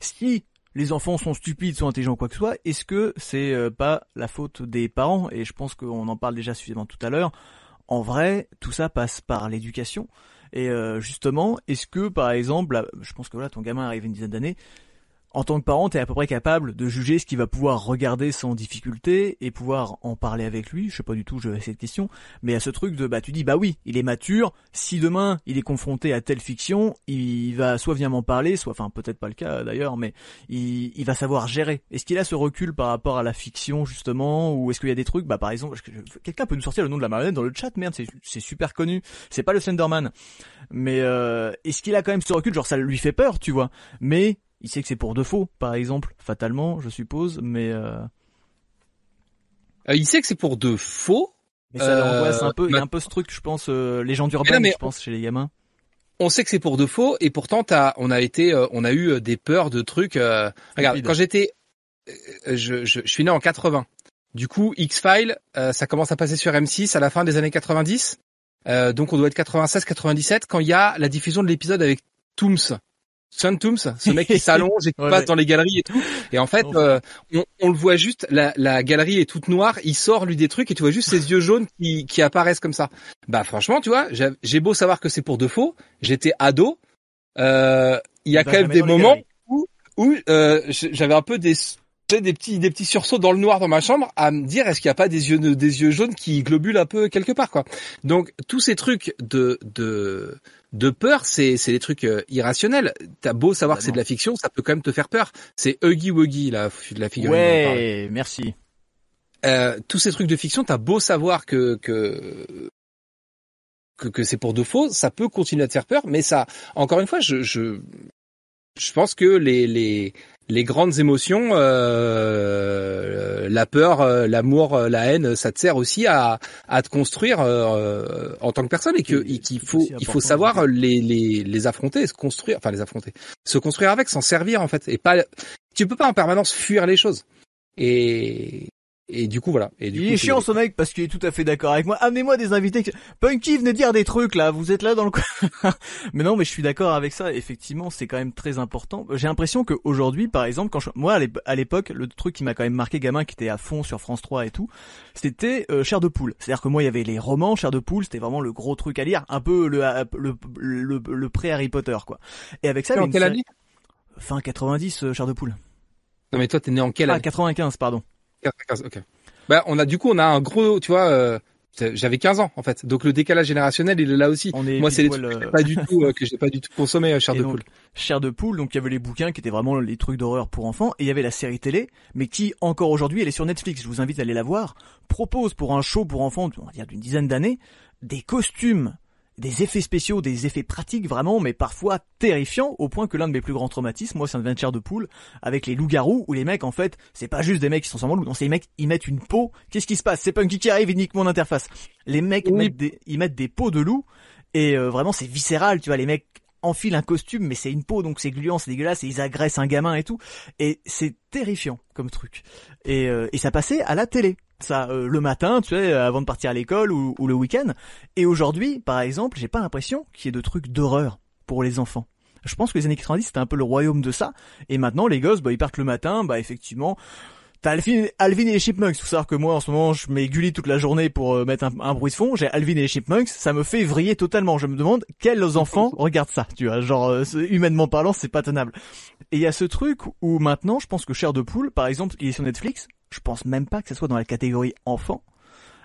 si les enfants sont stupides, sont intelligents, quoi que ce soit, est-ce que c'est euh, pas la faute des parents? Et je pense qu'on en parle déjà suffisamment tout à l'heure. En vrai, tout ça passe par l'éducation. Et euh, justement, est-ce que par exemple, je pense que voilà, ton gamin arrive une dizaine d'années, en tant que parent, tu es à peu près capable de juger ce qu'il va pouvoir regarder sans difficulté et pouvoir en parler avec lui. Je sais pas du tout, je vais cette question, mais à ce truc de bah tu dis bah oui, il est mature. Si demain il est confronté à telle fiction, il va soit venir m'en parler, soit enfin peut-être pas le cas d'ailleurs, mais il, il va savoir gérer. Est-ce qu'il a ce recul par rapport à la fiction justement, ou est-ce qu'il y a des trucs? Bah par exemple, quelqu'un peut nous sortir le nom de la marionnette dans le chat, merde, c'est super connu. C'est pas le Slenderman, mais euh, est-ce qu'il a quand même ce recul, genre ça lui fait peur, tu vois, mais il sait que c'est pour de faux, par exemple, fatalement, je suppose, mais... Euh... Euh, il sait que c'est pour de faux. Mais ça l'angoisse un peu. Il y a un peu ce truc, je pense, euh, légende urbaine, je pense, chez les gamins. On sait que c'est pour de faux, et pourtant, as, on a été, euh, on a eu des peurs de trucs. regarde, quand j'étais, je, je, je, suis né en 80. Du coup, X-Files, ça commence à passer sur M6 à la fin des années 90. donc, on doit être 96-97 quand il y a la diffusion de l'épisode avec Tooms. Sun Tooms, ce mec qui s'allonge et qui [laughs] passe dans les galeries et tout. Et en fait, euh, on, on, le voit juste, la, la, galerie est toute noire, il sort lui des trucs et tu vois juste ses yeux jaunes qui, qui apparaissent comme ça. Bah franchement, tu vois, j'ai beau savoir que c'est pour de faux, j'étais ado, euh, il y a quand même des moments où, où euh, j'avais un peu des des petits des petits sursauts dans le noir dans ma chambre à me dire est-ce qu'il n'y a pas des yeux des yeux jaunes qui globulent un peu quelque part quoi. Donc tous ces trucs de de de peur, c'est c'est des trucs euh, irrationnels. T'as beau savoir que c'est de la fiction, ça peut quand même te faire peur. C'est Huggy Wuggy la la figure. Ouais, merci. Euh, tous ces trucs de fiction, t'as beau savoir que que que, que c'est pour de faux, ça peut continuer à te faire peur, mais ça, encore une fois, je je je pense que les les les grandes émotions, euh, la peur, euh, l'amour, euh, la haine, ça te sert aussi à, à te construire en tant que personne et qu'il faut il faut savoir les, les les affronter, se construire, enfin les affronter, se construire avec, s'en servir en fait et pas tu peux pas en permanence fuir les choses. Et et du coup voilà. Et du il est chiant ce mec parce qu'il est tout à fait d'accord avec moi. Amenez-moi des invités. Punky venez dire des trucs là. Vous êtes là dans le coin. [laughs] mais non, mais je suis d'accord avec ça. Effectivement, c'est quand même très important. J'ai l'impression qu'aujourd'hui, par exemple, quand je... moi à l'époque, le truc qui m'a quand même marqué gamin, qui était à fond sur France 3 et tout, c'était euh, Cher de poule. C'est-à-dire que moi, il y avait les romans Cher de poule. C'était vraiment le gros truc à lire, un peu le le le, le, pré Harry Potter quoi. Et avec ça, en quelle année? Fin 90, euh, Cher de poule. Non mais toi, t'es né en quelle ah, année? Ah 95, pardon ok. Bah, on a du coup, on a un gros, tu vois. Euh, j'avais 15 ans en fait, donc le décalage générationnel il est là aussi. Moi c'est des trucs que j'ai pas du tout euh, que j'ai pas du tout consommé, euh, chair de poule. Chair de poule, donc il y avait les bouquins qui étaient vraiment les trucs d'horreur pour enfants, et il y avait la série télé, mais qui encore aujourd'hui elle est sur Netflix. Je vous invite à aller la voir. Propose pour un show pour enfants, on va dire d'une dizaine d'années, des costumes des effets spéciaux, des effets pratiques vraiment, mais parfois terrifiants, au point que l'un de mes plus grands traumatismes, moi c'est un adventure de poule, avec les loups-garous, où les mecs en fait, c'est pas juste des mecs qui sont sans loups, non c'est les mecs, ils mettent une peau, qu'est-ce qui se passe? C'est Punky qui arrive, il nique mon interface. Les mecs mettent des, ils mettent des peaux de loup, et euh, vraiment c'est viscéral, tu vois, les mecs enfilent un costume, mais c'est une peau, donc c'est gluant, c'est dégueulasse, et ils agressent un gamin et tout, et c'est terrifiant comme truc. Et, euh, et ça passait à la télé ça euh, le matin, tu sais, avant de partir à l'école ou, le week-end. Et aujourd'hui, par exemple, j'ai pas l'impression qu'il y ait de trucs d'horreur pour les enfants. Je pense que les années 90 c'était un peu le royaume de ça. Et maintenant, les gosses, bah, ils partent le matin, bah, effectivement. T'as Alvin, Alvin et les Chipmunks. Faut savoir que moi, en ce moment, je mets Gulli toute la journée pour euh, mettre un, bruit de fond. J'ai Alvin et les Chipmunks. Ça me fait vriller totalement. Je me demande quels [laughs] enfants regardent ça. Tu vois, genre, euh, humainement parlant, c'est pas tenable. Et il y a ce truc où maintenant, je pense que Cher de Poule, par exemple, il est sur Netflix. Je pense même pas que ce soit dans la catégorie enfant,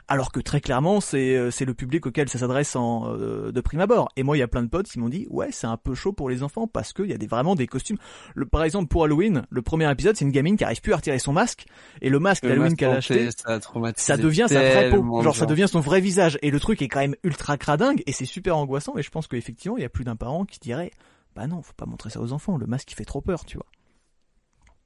alors que très clairement c'est euh, c'est le public auquel ça s'adresse en euh, de prime abord. Et moi il y a plein de potes qui m'ont dit ouais c'est un peu chaud pour les enfants parce qu'il y a des vraiment des costumes. Le, par exemple pour Halloween, le premier épisode c'est une gamine qui arrive plus à retirer son masque et le masque d'Halloween qu'elle a acheté, ça, ça, devient sa vraie peau, genre, ça devient son vrai visage et le truc est quand même ultra cradingue et c'est super angoissant. Et je pense qu'effectivement il y a plus d'un parent qui dirait bah non faut pas montrer ça aux enfants, le masque il fait trop peur tu vois.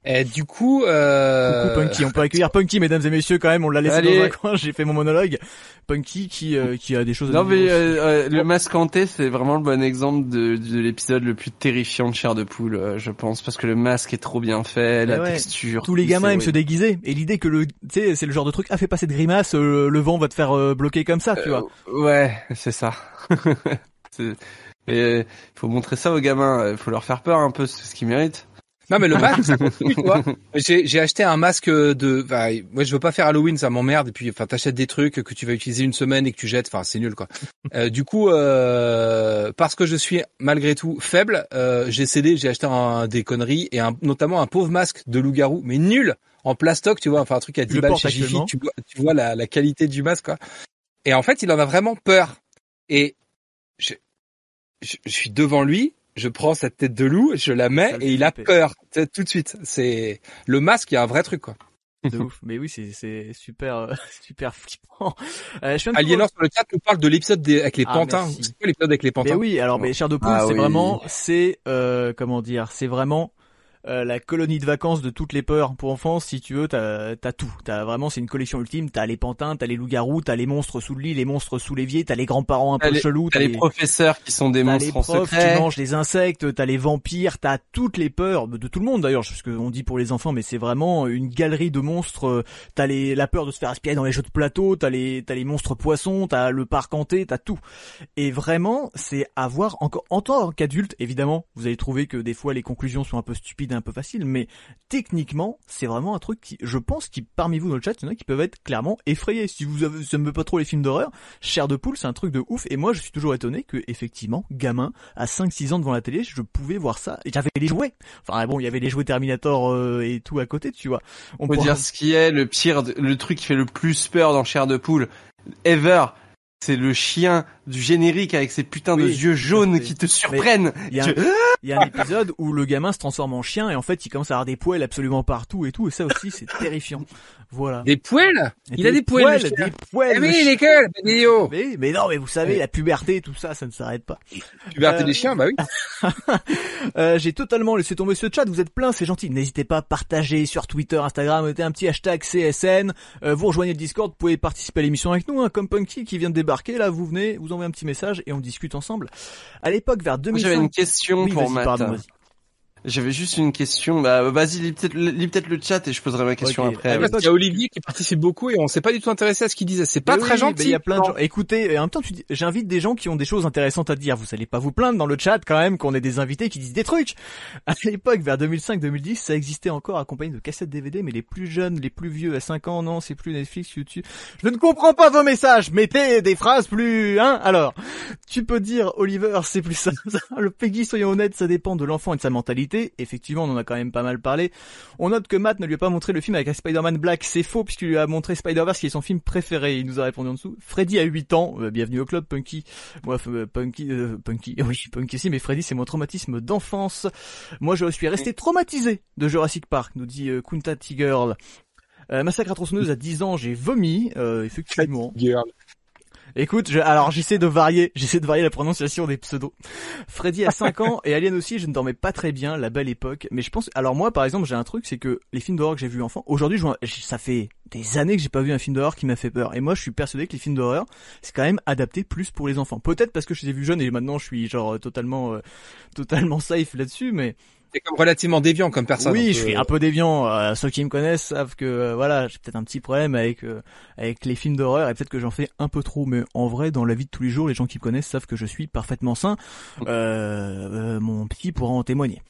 Et du coup, euh... Coucou Punky, on peut accueillir Punky, mesdames et messieurs, quand même, on l'a laissé dans un coin, j'ai fait mon monologue. Punky qui euh, qui a des choses. Non à mais euh, le masque hanté, c'est vraiment le bon exemple de, de l'épisode le plus terrifiant de Chair de poule, euh, je pense, parce que le masque est trop bien fait, la texture. Tous les gamins aiment se déguiser, et l'idée que le, tu sais, c'est le genre de truc, ah fais pas cette grimace, le vent va te faire bloquer comme ça, tu vois. ouais, c'est ça. [laughs] Et faut montrer ça aux gamins, il faut leur faire peur un peu, c'est ce qu'ils méritent. Non mais le masque. [laughs] J'ai, j'ai acheté un masque de. Enfin, moi je veux pas faire Halloween, ça m'emmerde. Et puis, enfin, t'achètes des trucs que tu vas utiliser une semaine et que tu jettes. Enfin, c'est nul quoi. [laughs] Euh, du coup, euh, parce que je suis malgré tout faible, euh, j'ai cédé, j'ai acheté un, des conneries et un, notamment un pauvre masque de loup-garou, mais nul en plastoc, tu vois. Enfin, un truc à 10 balles chez Jiffy. Tu vois, tu vois la, la qualité du masque quoi. Et en fait, il en a vraiment peur. Et je, je, je suis devant lui je prends cette tête de loup, je la mets et il a peur tout de suite. C'est le masque, il y a un vrai truc quoi. [laughs] De ouf. Mais oui, c'est c'est super euh, [laughs] super flippant. Euh, je Aliénor sur le chat nous parle de l'épisode avec les ah, pantins. C'est quoi l'épisode avec les pantins Mais oui, alors mais Cher de poule, ah c'est vraiment c'est euh, comment dire, c'est vraiment euh, la colonie de vacances de toutes les peurs pour enfants. Si tu veux, t'as as tout. T'as vraiment, c'est une collection ultime. T'as les pantins, t'as les loups-garous, t'as les monstres sous le lit, les monstres sous l'évier, t'as les grands-parents un peu chelous. T'as les, les, professeurs qui sont des monstres les profs qui mangent les insectes. T'as les vampires. T'as toutes les peurs de tout le monde d'ailleurs, parce qu'on dit pour les enfants, mais c'est vraiment une galerie de monstres. T'as les la peur de se faire aspirer dans les jeux de plateau. T'as les t'as les monstres poissons. T'as le parc hanté. T'as tout. Et vraiment, c'est à voir encore en tant qu'adulte. Évidemment, vous allez trouver que des fois les conclusions sont un peu stupides, un peu faciles, mais techniquement, c'est vraiment un truc qui, je pense, qui parmi vous dans le chat, il y en a qui peuvent être clairement effrayés. Si vous avez, ça me pas trop les films d'horreur, Cher de poule, c'est un truc de ouf. Et moi, je suis toujours étonné que, effectivement, gamin, à 5-6 ans devant la télé, je pouvais voir ça. Et j'avais les jouets. Enfin bon, il y avait les jouets Terminator euh, et tout à côté, tu vois. On peut dire ce qui est le pire, le truc qui fait le plus peur dans Cher de poule ever c'est le chien du générique avec ses putains de yeux jaunes qui te surprennent. [laughs] Il y, a un épisode où le gamin se transforme en chien et en fait il commence à avoir des poils absolument partout et tout et ça aussi c'est [laughs] terrifiant. Voilà. Des poils Il a des poils. des poils. Mais eh lesquels mais, mais non, mais vous savez, la puberté, tout ça, ça ne s'arrête pas. Puberté des euh, chiens, bah oui. [laughs] euh, J'ai totalement laissé tomber ce chat. Vous êtes plein, c'est gentil. N'hésitez pas à partager sur Twitter, Instagram, mettez un petit hashtag CSN. Euh, vous rejoignez le Discord, vous pouvez participer à l'émission avec nous, hein, comme Punky qui vient de débarquer. Là, vous venez, vous envoyez un petit message et on discute ensemble. À l'époque, vers 2005. J'avais une question pour Matt. J'avais juste une question. Bah, vas-y, lis peut-être le chat et je poserai ma question après. Ah, il y a Olivier qui participe beaucoup et on s'est pas du tout intéressé à ce qu'il disait. C'est pas très gentil. Il y a plein de gens. Écoutez, en même temps, j'invite des gens qui ont des choses intéressantes à dire. Vous allez pas vous plaindre dans le chat quand même qu'on ait des invités qui disent des trucs. [laughs] À l'époque, vers 2005-2010, ça existait encore accompagné de cassettes DVD, mais les plus jeunes, les plus vieux, à 5 ans, non, c'est plus Netflix, YouTube. Je ne comprends pas vos messages. Mettez des phrases plus, hein. Alors, tu peux dire, Oliver, c'est plus [laughs] ça. Le Peggy, soyons honnêtes, ça dépend de l'enfant et de sa mentalité. Effectivement, on a quand même pas mal parlé. On note que Matt ne lui a pas montré le film avec Spider-Man Black. C'est faux puisqu'il lui a montré Spider-Verse qui est son film préféré. Il nous a répondu en dessous. Freddy a 8 ans. Euh, bienvenue au club, Punky. Moi, euh, Punky, euh, Punky, [laughs] oui, Punky aussi, mais Freddy c'est mon traumatisme d'enfance. Moi, je suis resté traumatisé de Jurassic Park, nous dit Kunta T-Girl. Massacre à tronçonneuse à 10 ans, j'ai vomi, effectivement. Écoute, je, alors j'essaie de varier, [laughs] j'essaie de varier la prononciation des pseudos. Freddy a 5 ans et Alien aussi, je ne dormais pas très bien, la belle époque. Mais je pense, alors moi par exemple, j'ai un truc, c'est que les films d'horreur que j'ai vus enfant, aujourd'hui, ça fait des années que j'ai pas vu un film d'horreur qui m'a fait peur. Et moi, je suis persuadé que les films d'horreur, c'est quand même adapté plus pour les enfants. Peut-être parce que je les ai vus jeunes et maintenant je suis genre totalement, euh, totalement safe là-dessus, mais c'est comme relativement déviant comme personne. Oui, je suis un peu déviant. Euh, ceux qui me connaissent savent que euh, voilà, j'ai peut-être un petit problème avec euh, avec les films d'horreur et peut-être que j'en fais un peu trop. Mais en vrai, dans la vie de tous les jours, les gens qui me connaissent savent que je suis parfaitement sain. mon petit pourra en témoigner.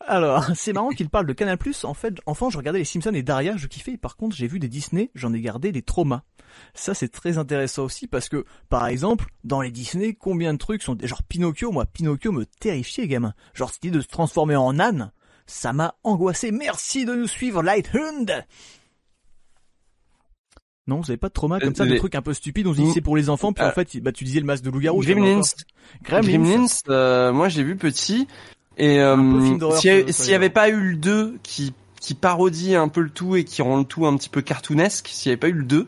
Alors, [laughs] c'est marrant qu'il parle de Canal+. En fait, enfant, je regardais les Simpsons et Daria, je kiffais. par contre, j'ai vu des Disney, j'en ai gardé des traumas. Ça, c'est très intéressant aussi parce que, par exemple, dans les Disney, combien de trucs sont genre Pinocchio Moi, Pinocchio me terrifiait, gamin. Genre, cette idée de se transformer en âne, ça m'a angoissé. Merci de nous suivre, Lighthund non, vous avez pas de trauma comme ça, des trucs un peu stupides, on se dit c'est pour les enfants, puis en euh, fait, bah, tu disais le masque de loup-garou. Gremlins. Gremlins, euh, moi j'ai vu petit, et euh, s'il n'y avait pas eu le 2 qui, qui parodie un peu le tout et qui rend le tout un petit peu cartoonesque, s'il n'y avait pas eu le 2,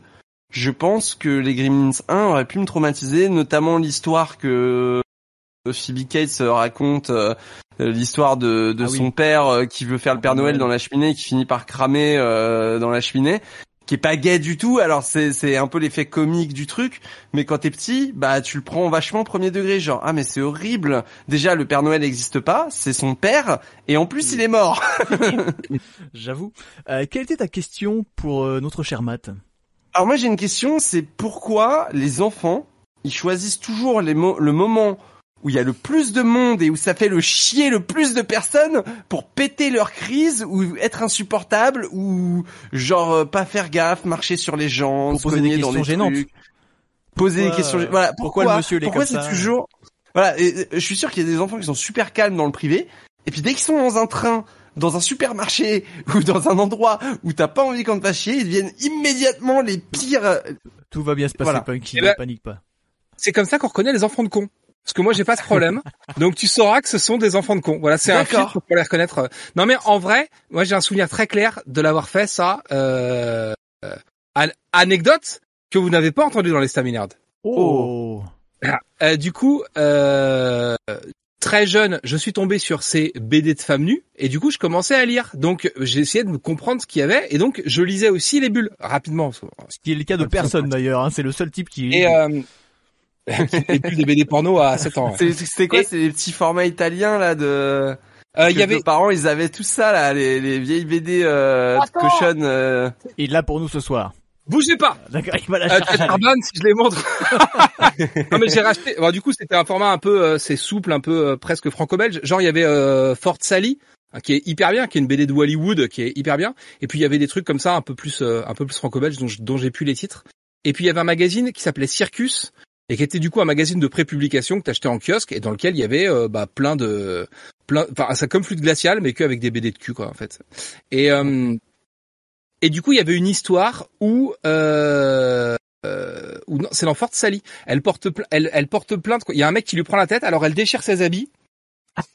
je pense que les Gremlins 1 auraient pu me traumatiser, notamment l'histoire que Phoebe Cates raconte l'histoire de, de ah son père qui veut faire le Père Noël dans la cheminée et qui finit par cramer dans la cheminée qui est pas gay du tout. Alors c'est c'est un peu l'effet comique du truc, mais quand t'es petit, bah tu le prends vachement premier degré, genre ah mais c'est horrible. Déjà le Père Noël n'existe pas, c'est son père et en plus il est mort. [laughs] J'avoue. Euh, quelle était ta question pour euh, notre cher Matt? Alors moi j'ai une question, c'est pourquoi les enfants ils choisissent toujours les le moment où il y a le plus de monde et où ça fait le chier le plus de personnes pour péter leur crise ou être insupportable ou genre euh, pas faire gaffe, marcher sur les gens, poser des questions gênantes. Poser des questions Voilà, pourquoi, le monsieur pourquoi c'est toujours Voilà, et, je suis sûr qu'il y a des enfants qui sont super calmes dans le privé et puis dès qu'ils sont dans un train dans un supermarché [laughs] ou dans un endroit où t'as pas envie qu'on te fasse chier, ils deviennent immédiatement les pires. Tout va bien se passer, pas Punky, ne panique pas. C'est comme ça qu'on reconnaît les enfants de cons. Parce que moi j'ai pas ce problème. Donc tu sauras que ce sont des enfants de cons. Voilà, c'est un filtre pour les reconnaître. Non mais en vrai, moi j'ai un souvenir très clair de l'avoir fait ça. Euh, euh, anecdote que vous n'avez pas entendu dans les Staminards. Oh. Euh, du coup, euh, très jeune, je suis tombé sur ces BD de femmes nues et du coup je commençais à lire. Donc j'ai essayé de me comprendre ce qu'il y avait et donc je lisais aussi les bulles rapidement. Ce qui est le cas de personne d'ailleurs. Hein. C'est le seul type qui. Et euh, et plus des BD porno à 7 ans. C'était quoi C'est des petits formats italiens là de. Euh, il y avait. Nos parents, ils avaient tout ça là, les, les vieilles BD euh, cochonnes. Euh... Et là pour nous ce soir. Bougez pas. [laughs] D'accord, il va la euh, si je les montre. [laughs] non mais j'ai racheté. Bon, du coup, c'était un format un peu, euh, c'est souple, un peu euh, presque franco-belge. Genre, il y avait euh, Fort Sally, hein, qui est hyper bien, qui est une BD de Hollywood, qui est hyper bien. Et puis il y avait des trucs comme ça, un peu plus, un peu plus franco-belge, dont, dont j'ai plus les titres. Et puis il y avait un magazine qui s'appelait Circus, et qui était du coup un magazine de prépublication que t'achetais en kiosque et dans lequel il y avait euh, bah, plein de plein enfin ça comme flûte glaciale mais qu'avec des BD de cul quoi en fait. Et euh, et du coup il y avait une histoire où euh, euh où c'est dans Fort Sally elle porte elle elle porte plainte il y a un mec qui lui prend la tête alors elle déchire ses habits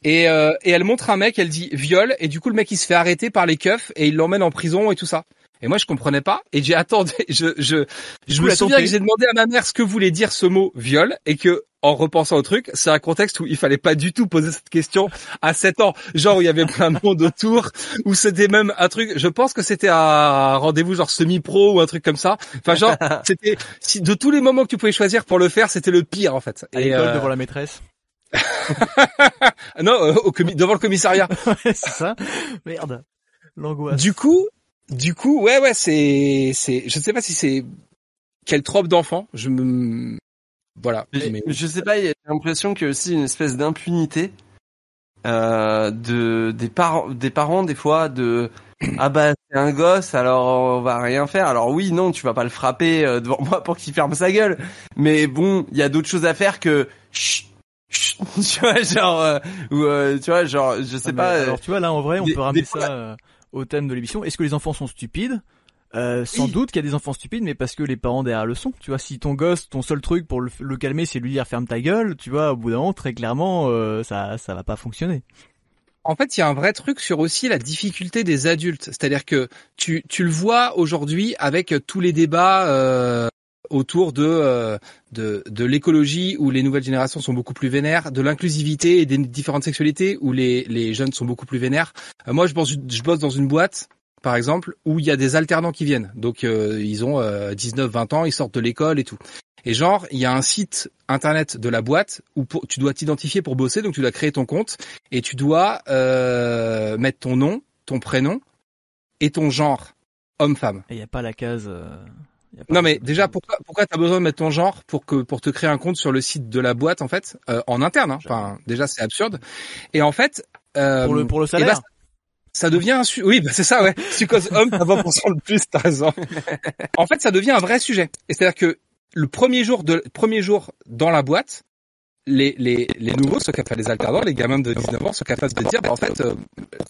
et, euh, et elle montre un mec, elle dit viol, et du coup le mec il se fait arrêter par les keufs et il l'emmène en prison et tout ça. Et moi, je comprenais pas. Et j'ai attendu. [laughs] Je, je, je me souviens que j'ai demandé à ma mère ce que voulait dire ce mot viol et que en repensant au truc, c'est un contexte où il fallait pas du tout poser cette question à 7 ans, genre où il y avait plein de monde autour, où c'était même un truc, je pense que c'était un rendez-vous genre semi-pro ou un truc comme ça. Enfin genre, [laughs] c'était de tous les moments que tu pouvais choisir pour le faire, c'était le pire en fait. À l'école euh, devant la maîtresse. [laughs] non, euh, au devant le commissariat. c'est ça. Merde. L'angoisse. Du coup, du coup, ouais, ouais, c'est, c'est, je sais pas si c'est quelle trope d'enfant. Je me, voilà. Mais, Je sais pas. Il y a l'impression qu'il y a aussi une espèce d'impunité euh, de des parents, des parents des fois de [clears throat] ah bah c'est un gosse alors on va rien faire. Alors oui, non, tu vas pas le frapper euh, devant [laughs] moi pour qu'il ferme sa gueule. Mais bon, il y a d'autres choses à faire que chut, [laughs] tu vois genre euh, ou euh, tu vois genre je sais ah, pas. Alors tu vois là en vrai on peut ramener ça au thème de l'émission. Est-ce que les enfants sont stupides? Euh, sans doute qu'il y a des enfants stupides, mais parce que les parents derrière le sont. Tu vois, si ton gosse, ton seul truc pour le, calmer, c'est lui dire ferme ta gueule, tu vois, au bout d'un moment, très clairement, euh, ça, ça va pas fonctionner. En fait, il y a un vrai truc sur aussi la difficulté des adultes. C'est-à-dire que tu, tu le vois aujourd'hui avec tous les débats euh, autour de, euh, de, de l'écologie où les nouvelles générations sont beaucoup plus vénères, de l'inclusivité et des différentes sexualités où les, les jeunes sont beaucoup plus vénères. Euh, moi, je bosse, je bosse dans une boîte par exemple, où il y a des alternants qui viennent. Donc euh, ils ont 19, 20 ans, ils sortent de l'école et tout. Et genre, il y a un site internet de la boîte où tu dois t'identifier pour bosser, donc tu dois créer ton compte et tu dois euh, mettre ton nom, ton prénom et ton genre, homme-femme. Et il n'y a pas la case. Non mais déjà pourquoi pourquoi t'as besoin de mettre ton genre pour que pour te créer un compte sur le site de la boîte en fait euh, en interne hein. enfin déjà c'est absurde. Et en fait euh, pour le pour le salaire. bah, ça devient un su oui bah c'est ça ouais. [laughs] Cause homme t'as 20% de plus t'as raison. [laughs] En fait ça devient un vrai sujet. Et c'est à dire que le premier jour de premier jour dans la boîte les, les, les nouveaux, ceux qui les alternants, les gamins de 19 ans, sont capables de dire, bah, en fait, euh,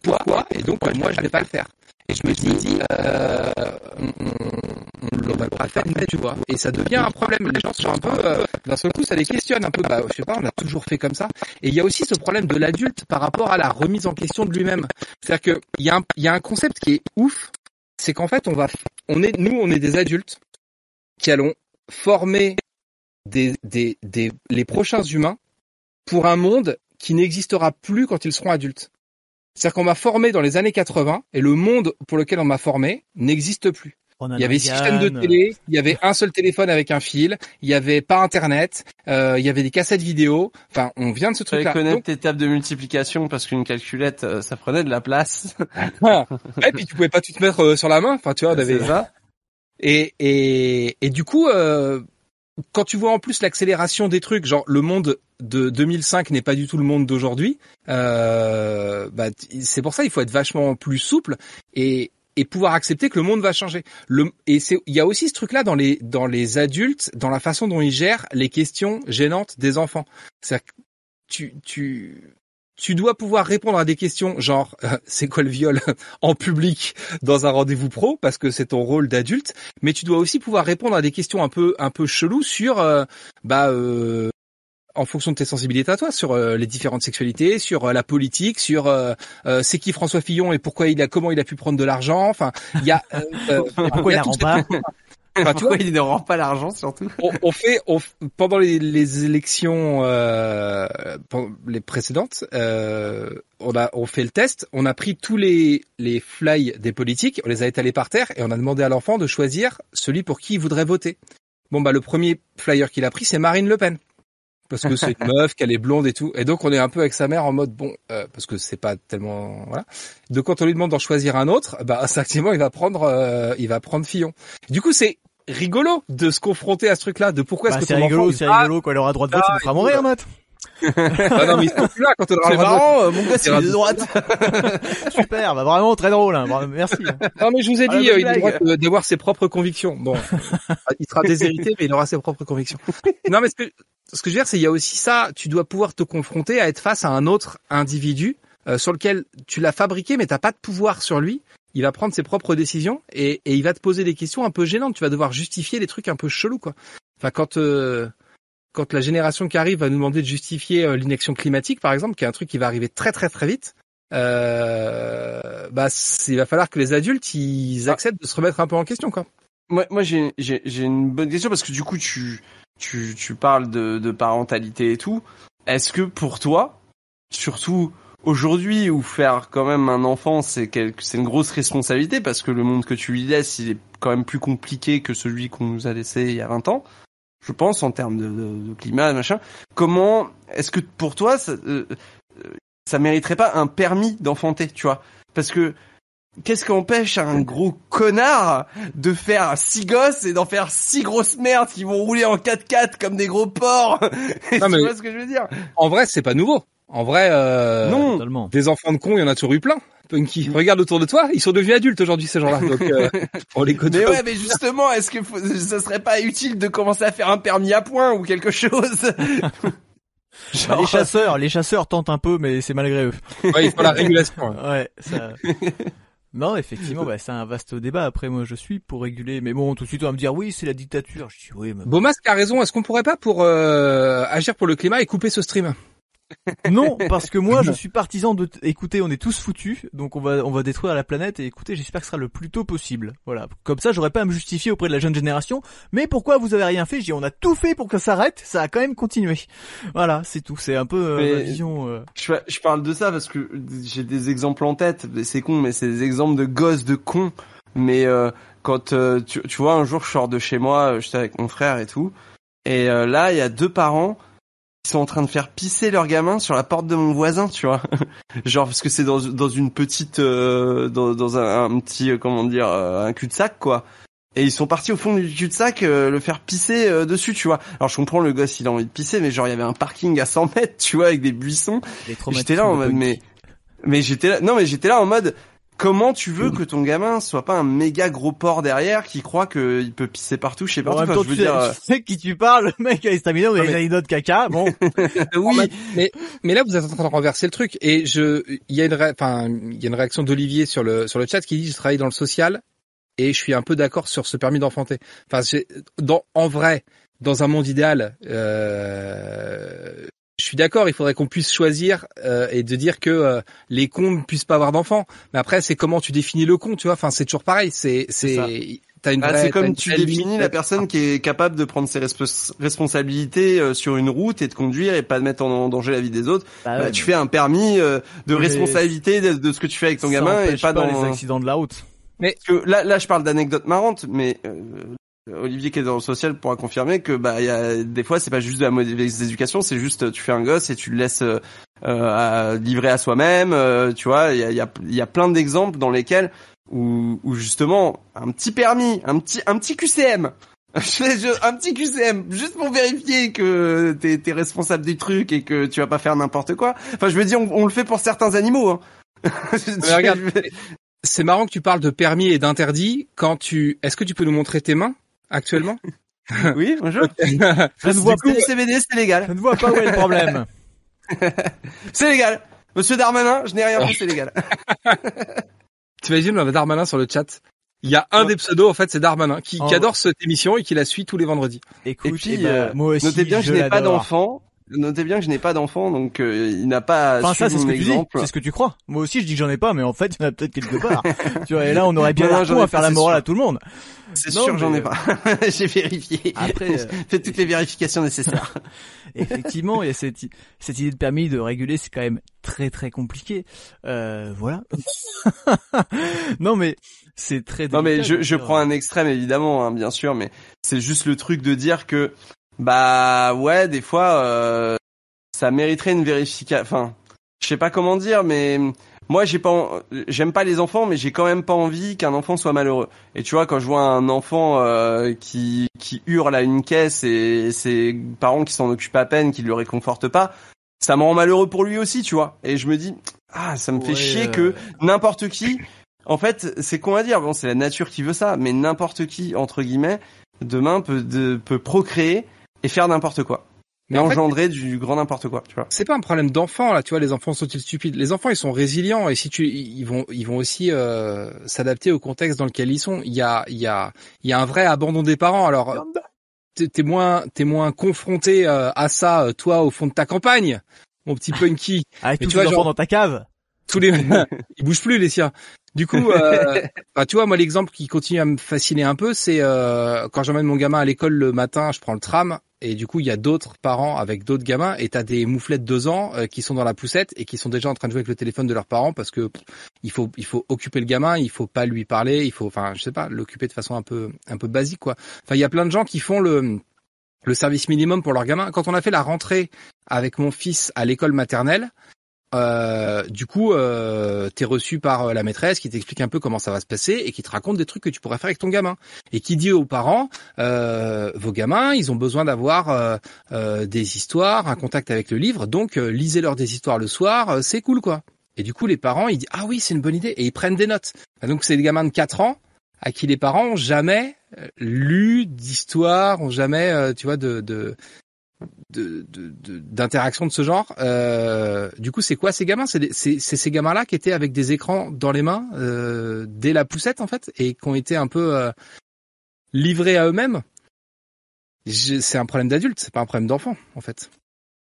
pourquoi Et donc, moi, je vais pas le faire. Et je me dis, euh, on, va pas faire, tu vois. Et ça devient un problème. Les gens sont un peu, euh, d'un seul coup, ça les questionne un peu. Bah, je sais pas, on a toujours fait comme ça. Et il y a aussi ce problème de l'adulte par rapport à la remise en question de lui-même. C'est-à-dire que il y a un, y a un concept qui est ouf, c'est qu'en fait, on va, on est, nous, on est des adultes qui allons former des, des, des, les prochains humains pour un monde qui n'existera plus quand ils seront adultes. C'est-à-dire qu'on m'a formé dans les années 80 et le monde pour lequel on m'a formé n'existe plus. Il y avait six chaînes de télé, il y avait un seul téléphone avec un fil, il y avait pas internet, euh, il y avait des cassettes vidéo. Enfin, on vient de ce truc-là. connaître tes tables de multiplication parce qu'une calculette, euh, ça prenait de la place. [laughs] et puis tu pouvais pas tout te mettre euh, sur la main. Enfin, tu vois, on avait ça. Et et et du coup, euh, quand tu vois en plus l'accélération des trucs, genre le monde de 2005 n'est pas du tout le monde d'aujourd'hui, euh, bah, c'est pour ça il faut être vachement plus souple et et pouvoir accepter que le monde va changer. Le, et il y a aussi ce truc-là dans les dans les adultes, dans la façon dont ils gèrent les questions gênantes des enfants. C'est tu tu tu dois pouvoir répondre à des questions genre euh, c'est quoi le viol [laughs] en public dans un rendez-vous pro parce que c'est ton rôle d'adulte, mais tu dois aussi pouvoir répondre à des questions un peu un peu cheloues sur euh, bah euh, en fonction de tes sensibilités à toi sur les différentes sexualités, sur la politique, sur c'est qui François Fillon et pourquoi il a comment il a pu prendre de l'argent. Enfin, il y a [laughs] pourquoi il, a pas Enfin, [laughs] tu vois, il ne rend pas l'argent surtout. On, fait on, pendant les, les élections euh, les précédentes, euh, on a on fait le test, on a pris tous les les fly des politiques, on les a étalés par terre et on a demandé à l'enfant de choisir celui pour qui il voudrait voter. Bon bah le premier flyer qu'il a pris c'est Marine Le Pen parce que c'est une meuf, qu'elle est blonde et tout. Et donc on est un peu avec sa mère en mode bon, euh, parce que c'est pas tellement voilà. Donc quand on lui demande d'en choisir un autre, bah effectivement il va prendre, euh, il va prendre Fillon. Du coup c'est rigolo de se confronter à ce truc-là, de pourquoi est-ce bah, que c'est rigolo, c'est rigolo quand elle aura droit de vote, ça nous fera mourir, Matt. Ah non mais ils sont plus là quand on aura C'est marrant, euh, mon gars c'est de droite. [laughs] Super, bah vraiment très drôle, hein. merci. Non mais je vous ai dit, euh, il a le droit d'avoir ses propres convictions. Bon, [laughs] il sera déshérité, mais il aura ses propres convictions. Non mais ce que ce que je veux dire, c'est il y a aussi ça. Tu dois pouvoir te confronter à être face à un autre individu euh, sur lequel tu l'as fabriqué, mais t'as pas de pouvoir sur lui. Il va prendre ses propres décisions et, et, il va te poser des questions un peu gênantes. Tu vas devoir justifier des trucs un peu chelous, quoi. Enfin, quand euh, quand la génération qui arrive va nous demander de justifier euh, l'inaction climatique, par exemple, qui est un truc qui va arriver très très très vite, euh, bah il va falloir que les adultes ils ah. acceptent de se remettre un peu en question, quoi. Moi, moi j'ai j'ai une bonne question parce que du coup tu tu, tu parles de, de parentalité et tout. Est-ce que pour toi, surtout aujourd'hui où faire quand même un enfant, c'est c'est une grosse responsabilité parce que le monde que tu lui laisses, il est quand même plus compliqué que celui qu'on nous a laissé il y a 20 ans? Je pense en termes de, de, climat, machin. Comment est-ce que pour toi ça, euh, ça mériterait pas un permis d'enfanter, tu vois? Parce que Qu'est-ce qu'empêche un gros connard de faire six gosses et d'en faire six grosses merdes qui vont rouler en 4x4 comme des gros porcs? [laughs] Tu vois ce que je veux dire? En vrai, c'est pas nouveau. En vrai, euh, non. Des enfants de cons, il y en a toujours eu plein. Punky, regarde autour de toi, ils sont devenus adultes aujourd'hui ces gens-là. Donc euh, [laughs] on les connaît. Mais ouais, mais justement, est-ce que ça serait pas utile de commencer à faire un permis à point ou quelque chose [laughs] Genre... Les chasseurs, les chasseurs tentent un peu, mais c'est malgré eux. Ouais, il faut la régulation. ouais, ça... Non, effectivement, bah, c'est un vaste débat. Après, moi, je suis pour réguler, mais bon, tout de suite, on va me dire oui, c'est la dictature. Je dis oui. Mais... Beaumasque a raison. Est-ce qu'on pourrait pas pour euh, agir pour le climat et couper ce stream? Non, parce que moi je suis partisan de écouter, on est tous foutus, donc on va on va détruire la planète et écoutez, j'espère que ce sera le plus tôt possible. Voilà. Comme ça, j'aurais pas à me justifier auprès de la jeune génération, mais pourquoi vous avez rien fait? Je dis on a tout fait pour que ça s'arrête, ça a quand même continué. Voilà, c'est tout, c'est un peu euh, ma vision euh. je, je, parle de ça parce que j'ai des exemples en tête, c'est con mais c'est des exemples de gosses de cons mais euh, quand tu, tu vois un jour je sors de chez moi, j'étais avec mon frère et tout et là il y a deux parents sont en train de faire pisser leur gamin sur la porte de mon voisin, tu vois. [laughs] Genre parce que c'est dans dans une petite euh, dans, dans un, un, petit euh, comment dire euh, un cul-de-sac quoi. Et ils sont partis au fond du cul-de-sac le faire pisser dessus, tu vois. Alors je comprends le gosse, il a envie de pisser mais genre il y avait un parking à 100 mètres, tu vois, avec des buissons. J'étais là en mode mais mais j'étais là non mais j'étais là en mode Comment tu veux que ton gamin soit pas un méga gros porc derrière qui croit qu'il peut pisser partout chez partout enfin, je veux dire... tu sais qui tu parles, [laughs] le mec a estaminé, on a une anecdote caca, bon. [laughs] oui, mais mais là vous êtes en train de renverser le truc et je il y a une enfin il y a une réaction d'Olivier sur le sur le chat qui dit je travaille dans le social et je suis un peu d'accord sur ce permis d'enfanter. Enfin dans en vrai dans un monde idéal, euh, je suis d'accord, il faudrait qu'on puisse choisir euh, et de dire que euh, les cons ne puissent pas avoir d'enfants. Mais après, c'est comment tu définis le con, tu vois Enfin, c'est toujours pareil. C'est c'est t'as une Ah, vraie. c'est t'as comme une tu définis limite. la personne qui est capable de prendre ses respons- responsabilités euh, sur une route et de conduire et pas de mettre en, danger la vie des autres. Bah Bah, ouais, tu fais un permis euh, de Mais responsabilité de, de ce que tu fais avec ton ça gamin et pas, pas dans les accidents de la route. Parce que là, là, je parle d'anecdotes marrantes, mais euh, Olivier qui est dans le social pourra confirmer que bah, il y a des fois, c'est pas juste de la mauvaise éducation, c'est juste tu fais un gosse et tu le laisses euh, à, livrer à soi-même. euh, tu vois, il y a, il y, a, y a plein d'exemples dans lesquels où, où justement un petit permis, un petit un petit QCM. [laughs] Un petit QCM juste pour vérifier que t'es es responsable du truc et que tu vas pas faire n'importe quoi. Enfin, je veux dire, on, on le fait pour certains animaux. Hein. [laughs] Mais regarde, c'est marrant que tu parles de permis et d'interdit quand tu. Est-ce que tu peux nous montrer tes mains? Actuellement [laughs] oui, bonjour. Je ne vois pas, CBD, c'est légal. je ne vois pas où est le problème. [laughs] C'est légal. Monsieur Darmanin, je n'ai rien fait, c'est légal. [laughs] T'imagines, on a Darmanin sur le chat. Il y a un Ouais. des pseudos, en fait, c'est Darmanin, qui, Oh. qui adore cette émission et qui la suit tous les vendredis. Écoute, Et puis, eh ben, euh, moi aussi, Notez bien que je n'ai pas d'enfant. Notez bien que je n'ai pas d'enfant, donc euh, il n'a pas Enfin, ça, c'est ce que tu dis. C'est ce que tu crois. Moi aussi, je dis que j'en ai pas, mais en fait, il y en a peut-être quelque part. [laughs] tu vois, et là, on aurait bien ai à faire la morale sûr. à tout le monde. C'est sûr que j'en mais, ai pas. [laughs] J'ai vérifié. Après, [laughs] euh, Faites toutes les vérifications nécessaires. effectivement, il y a cette, idée de permis de réguler, c'est quand même très très compliqué. Euh, voilà. non, mais c'est très. Non mais je, je dire, prends euh, un extrême évidemment, hein, bien sûr, mais c'est juste le truc de dire que bah ouais, des fois euh, ça mériterait une vérification. Enfin, je sais pas comment dire, mais moi j'ai pas, j'aime pas les enfants, mais j'ai quand même pas envie qu'un enfant soit malheureux. Et tu vois, quand je vois un enfant euh, qui qui hurle à une caisse et ses parents qui s'en occupent à peine, qui le réconfortent pas, ça me rend malheureux pour lui aussi, tu vois. Et je me dis ah, ça me fait chier euh, que n'importe qui en fait, c'est con à dire, bon, c'est la nature qui veut ça, mais n'importe qui, entre guillemets, demain peut, de, peut procréer et faire n'importe quoi. Mais fait, engendrer du grand n'importe quoi, tu vois. c'est pas un problème d'enfant là, tu vois. Les enfants sont-ils stupides? Les enfants, ils sont résilients et si tu, ils vont, ils vont aussi euh, s'adapter au contexte dans lequel ils sont. Il y a, il y a, il y a un vrai abandon des parents. Alors, t'es moins, t'es moins confronté euh, à ça, euh, toi, au fond de ta campagne, mon petit punky. [laughs] Avec mais tous tu les vois, enfants genre- dans ta cave. tous les [laughs] ils bougent plus les siens. Du coup, euh, [laughs] bah, tu vois, moi l'exemple qui continue à me fasciner un peu, c'est euh, quand j'emmène mon gamin à l'école le matin, je prends le tram et du coup il y a d'autres parents avec d'autres gamins et t'as des mouflettes de deux ans qui sont dans la poussette et qui sont déjà en train de jouer avec le téléphone de leurs parents parce que il faut il faut occuper le gamin, il faut pas lui parler, il faut enfin je sais pas l'occuper de façon un peu un peu basique quoi. Enfin il y a plein de gens qui font le le service minimum pour leur gamin. Quand on a fait la rentrée avec mon fils à l'école maternelle, euh, du coup, euh, t'es reçu par euh, la maîtresse qui t'explique un peu comment ça va se passer et qui te raconte des trucs que tu pourrais faire avec ton gamin et qui dit aux parents, euh, vos gamins, ils ont besoin d'avoir euh, des histoires, un contact avec le livre, donc lisez-leur des histoires le soir, c'est cool quoi. Et du coup, les parents, ils disent ah oui, c'est une bonne idée et ils prennent des notes. Donc c'est des gamins de 4 ans à qui les parents ont jamais lu d'histoire, ont jamais, tu vois, de, de de- de- de- d'interaction de, ce genre. Euh, du coup, c'est quoi ces gamins? C'est des- c'est c'est ces gamins-là qui étaient avec des écrans dans les mains euh, dès la poussette en fait et qui ont été un peu euh, livrés à eux-mêmes? Je- C'est un problème d'adulte, c'est pas un problème d'enfant en fait.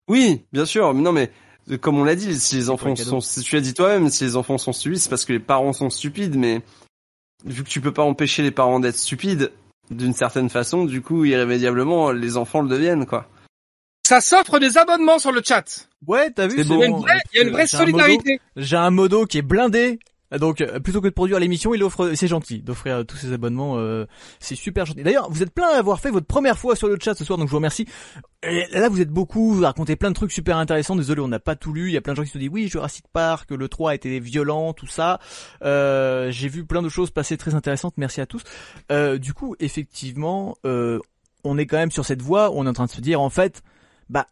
Oui, bien sûr, mais non mais euh, comme on l'a dit, si les enfants sont, si tu l'as dit toi-même, si les enfants sont stupides, c'est parce que les parents sont stupides, mais vu que tu peux pas empêcher les parents d'être stupides d'une certaine façon, du coup, irrémédiablement, les enfants le deviennent, quoi. Ça s'offre des abonnements sur le chat. Ouais, t'as vu C'est. Il y a une bon. vraie, il y a une vraie J'ai un modo- solidarité. J'ai un modo qui est blindé. Donc, euh, plutôt que de produire l'émission, il offre, c'est gentil d'offrir euh, tous ces abonnements. euh, c'est super gentil. D'ailleurs, vous êtes plein à avoir fait votre première fois sur le chat ce soir, donc je vous remercie. Et là, vous êtes beaucoup, vous racontez plein de trucs super intéressants. Désolé, on n'a pas tout lu. Il y a plein de gens qui se disent oui, Jurassic Park, le 3 était violent, tout ça. Euh, J'ai vu plein de choses passer très intéressantes. Merci à tous. Euh, du coup, effectivement, euh, on est quand même sur cette voie. où On est en train de se dire, en fait, bah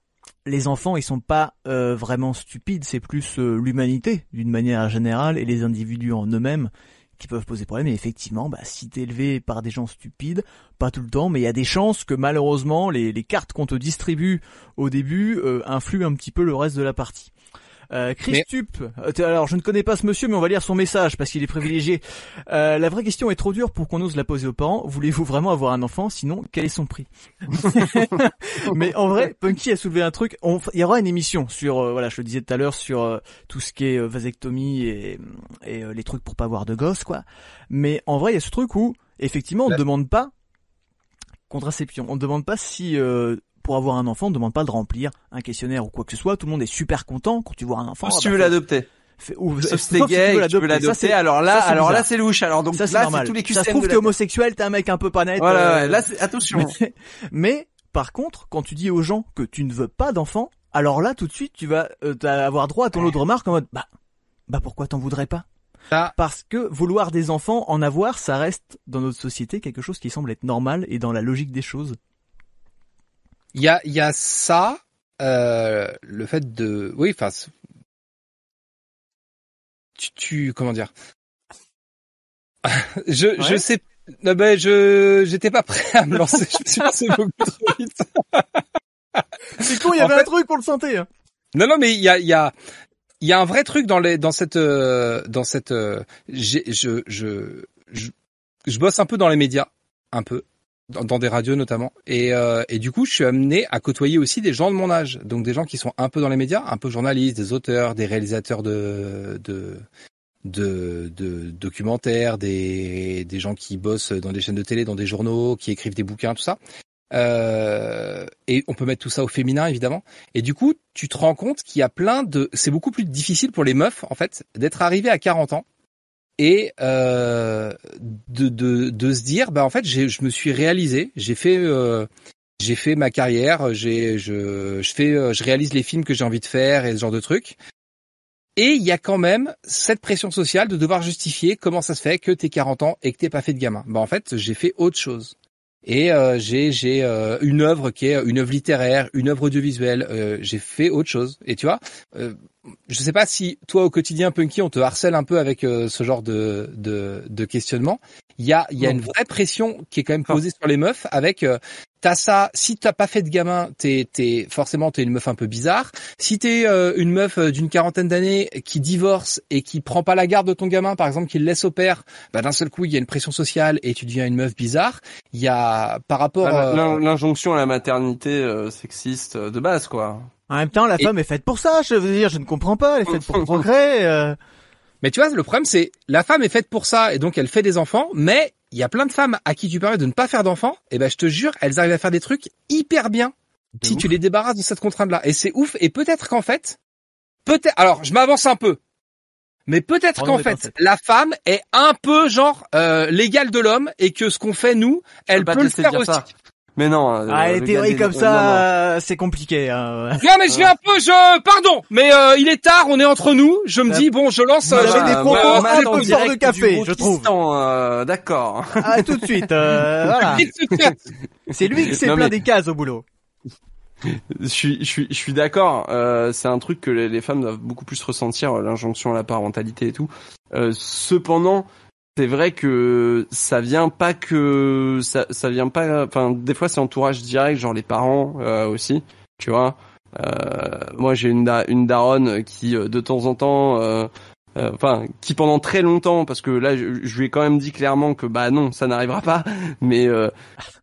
les enfants ils sont pas euh, vraiment stupides, c'est plus euh, l'humanité d'une manière générale et les individus en eux-mêmes qui peuvent poser problème. Et effectivement, bah, si t'es élevé par des gens stupides, pas tout le temps, mais il y a des chances que malheureusement les, cartes qu'on te distribue au début euh, influent un petit peu le reste de la partie. Euh, Chris Mais- Tup, euh, alors je ne connais pas ce monsieur, mais on va lire son message parce qu'il est privilégié. Euh, la vraie question est trop dure pour qu'on ose la poser aux parents. Voulez-vous vraiment avoir un enfant? Sinon, quel est son prix? [laughs] Mais en vrai, Punky a soulevé un truc. On il y aura une émission sur, euh, voilà, je le disais tout à l'heure, sur euh, tout ce qui est vasectomie et, et les trucs pour pas avoir de gosses, quoi. Mais en vrai, il y a ce truc où, Effectivement, on ne demande pas contraception. On ne demande pas si euh, pour avoir un enfant, on ne demande pas de remplir un questionnaire ou quoi que ce soit. Tout le monde est super content quand tu vois un enfant. si ah tu bah, veux l'adopter. fais- ou- Sauf [laughs] si t'es gay, tu veux l'adopter. Alors là, ça, alors là, c'est louche. Alors donc ça c'est là, normal. c'est tous les ça se trouve t'es homosexuel, t'es un mec un peu pas net. Voilà, euh, ouais, là, attention. [laughs] mais, mais, par contre, quand tu dis aux gens que tu ne veux pas d'enfant, alors là tout de suite tu vas euh, avoir droit à ton lot de remarques en mode bah bah pourquoi t'en voudrais pas? Ah. Parce que vouloir des enfants, en avoir, ça reste dans notre société quelque chose qui semble être normal et dans la logique des choses. Il y a, il y a ça, euh, le fait de, oui, enfin, tu, tu, comment dire, [laughs] je, je sais, non, ben, je, j'étais pas prêt à me lancer, je me suis lancé beaucoup trop vite. C'est con, il y avait fait- un truc, on le sentait. hein. Non, non, mais il y a, il y a, il y a un vrai truc dans les, dans cette, euh, dans cette, euh, je, je, je, je bosse un peu dans les médias, un peu, dans, dans des radios notamment, et, euh, et du coup, je suis amené à côtoyer aussi des gens de mon âge, donc des gens qui sont un peu dans les médias, un peu journalistes, des auteurs, des réalisateurs de, de, de, de documentaires, des, des gens qui bossent dans des chaînes de télé, dans des journaux, qui écrivent des bouquins, tout ça. Euh, et on peut mettre tout ça au féminin évidemment. Et du coup, tu te rends compte qu'il y a plein de, c'est beaucoup plus difficile pour les meufs en fait d'être arrivées à 40 ans et euh, de, de de se dire bah en fait je me suis réalisé, j'ai fait euh, j'ai fait ma carrière, j'ai je je fais euh, je réalise les films que j'ai envie de faire et ce genre de trucs. Et il y a quand même cette pression sociale de devoir justifier comment ça se fait que t'es 40 ans et que t'es pas fait de gamin. Bah en fait, j'ai fait autre chose. Et euh, j'ai j'ai euh, une œuvre qui est une œuvre littéraire, une œuvre audiovisuelle. euh, j'ai fait autre chose. Et tu vois, euh, je sais pas si toi au quotidien Punky on te harcèle un peu avec euh, ce genre de de, de questionnement. Il y a il y a une vraie pression qui est quand même posée sur les meufs avec euh, t'as ça. Si t'as pas fait de gamin, t'es t'es forcément t'es une meuf un peu bizarre. Si t'es euh, une meuf euh, d'une quarantaine d'années qui divorce et qui prend pas la garde de ton gamin, par exemple, qui le laisse au père, bah d'un seul coup il y a une pression sociale et tu deviens une meuf bizarre. Il y a par rapport Bah, euh, l'in- L'injonction à la maternité euh, sexiste de base, quoi. En même temps, la Et- femme est faite pour ça, je veux dire, je ne comprends pas, elle est faite pour [laughs] procréer. euh. Mais tu vois, le problème c'est la femme est faite pour ça et donc elle fait des enfants, mais il y a plein de femmes à qui tu permets de ne pas faire d'enfants, et ben je te jure, elles arrivent à faire des trucs hyper bien De si ouf. tu les débarrasses de cette contrainte-là. Et c'est ouf. Et peut-être qu'en fait, peut-être, alors je m'avance un peu, mais peut-être Prenons qu'en fait la femme est un peu genre euh, l'égale de l'homme et que ce qu'on fait nous, elle peut le faire aussi. ça. Mais non. euh, Ah, le les théories comme ça, euh, c'est compliqué. Hein. Non mais je vais un peu, je pardon, mais euh, il est tard, on est entre nous. Je me dis bon, je lance. euh, je- des propos de du café, je trouve. Euh, D'accord. Ah, tout de suite, euh, [laughs] voilà. C'est lui qui s'est plein mais- des cases au boulot. Je suis, je suis, je suis d'accord. Euh, c'est un truc que les, les femmes doivent beaucoup plus ressentir, l'injonction à la parentalité et tout. Euh, cependant, c'est vrai que ça vient pas que ça, ça vient pas. Enfin, des fois, c'est entourage direct, genre les parents euh, aussi. Tu vois. Euh, moi, j'ai une, da- une daronne qui, euh, de temps en temps, euh, euh, enfin, qui pendant très longtemps, parce que là, je, je lui ai quand même dit clairement que bah non, ça n'arrivera pas, [laughs] mais euh,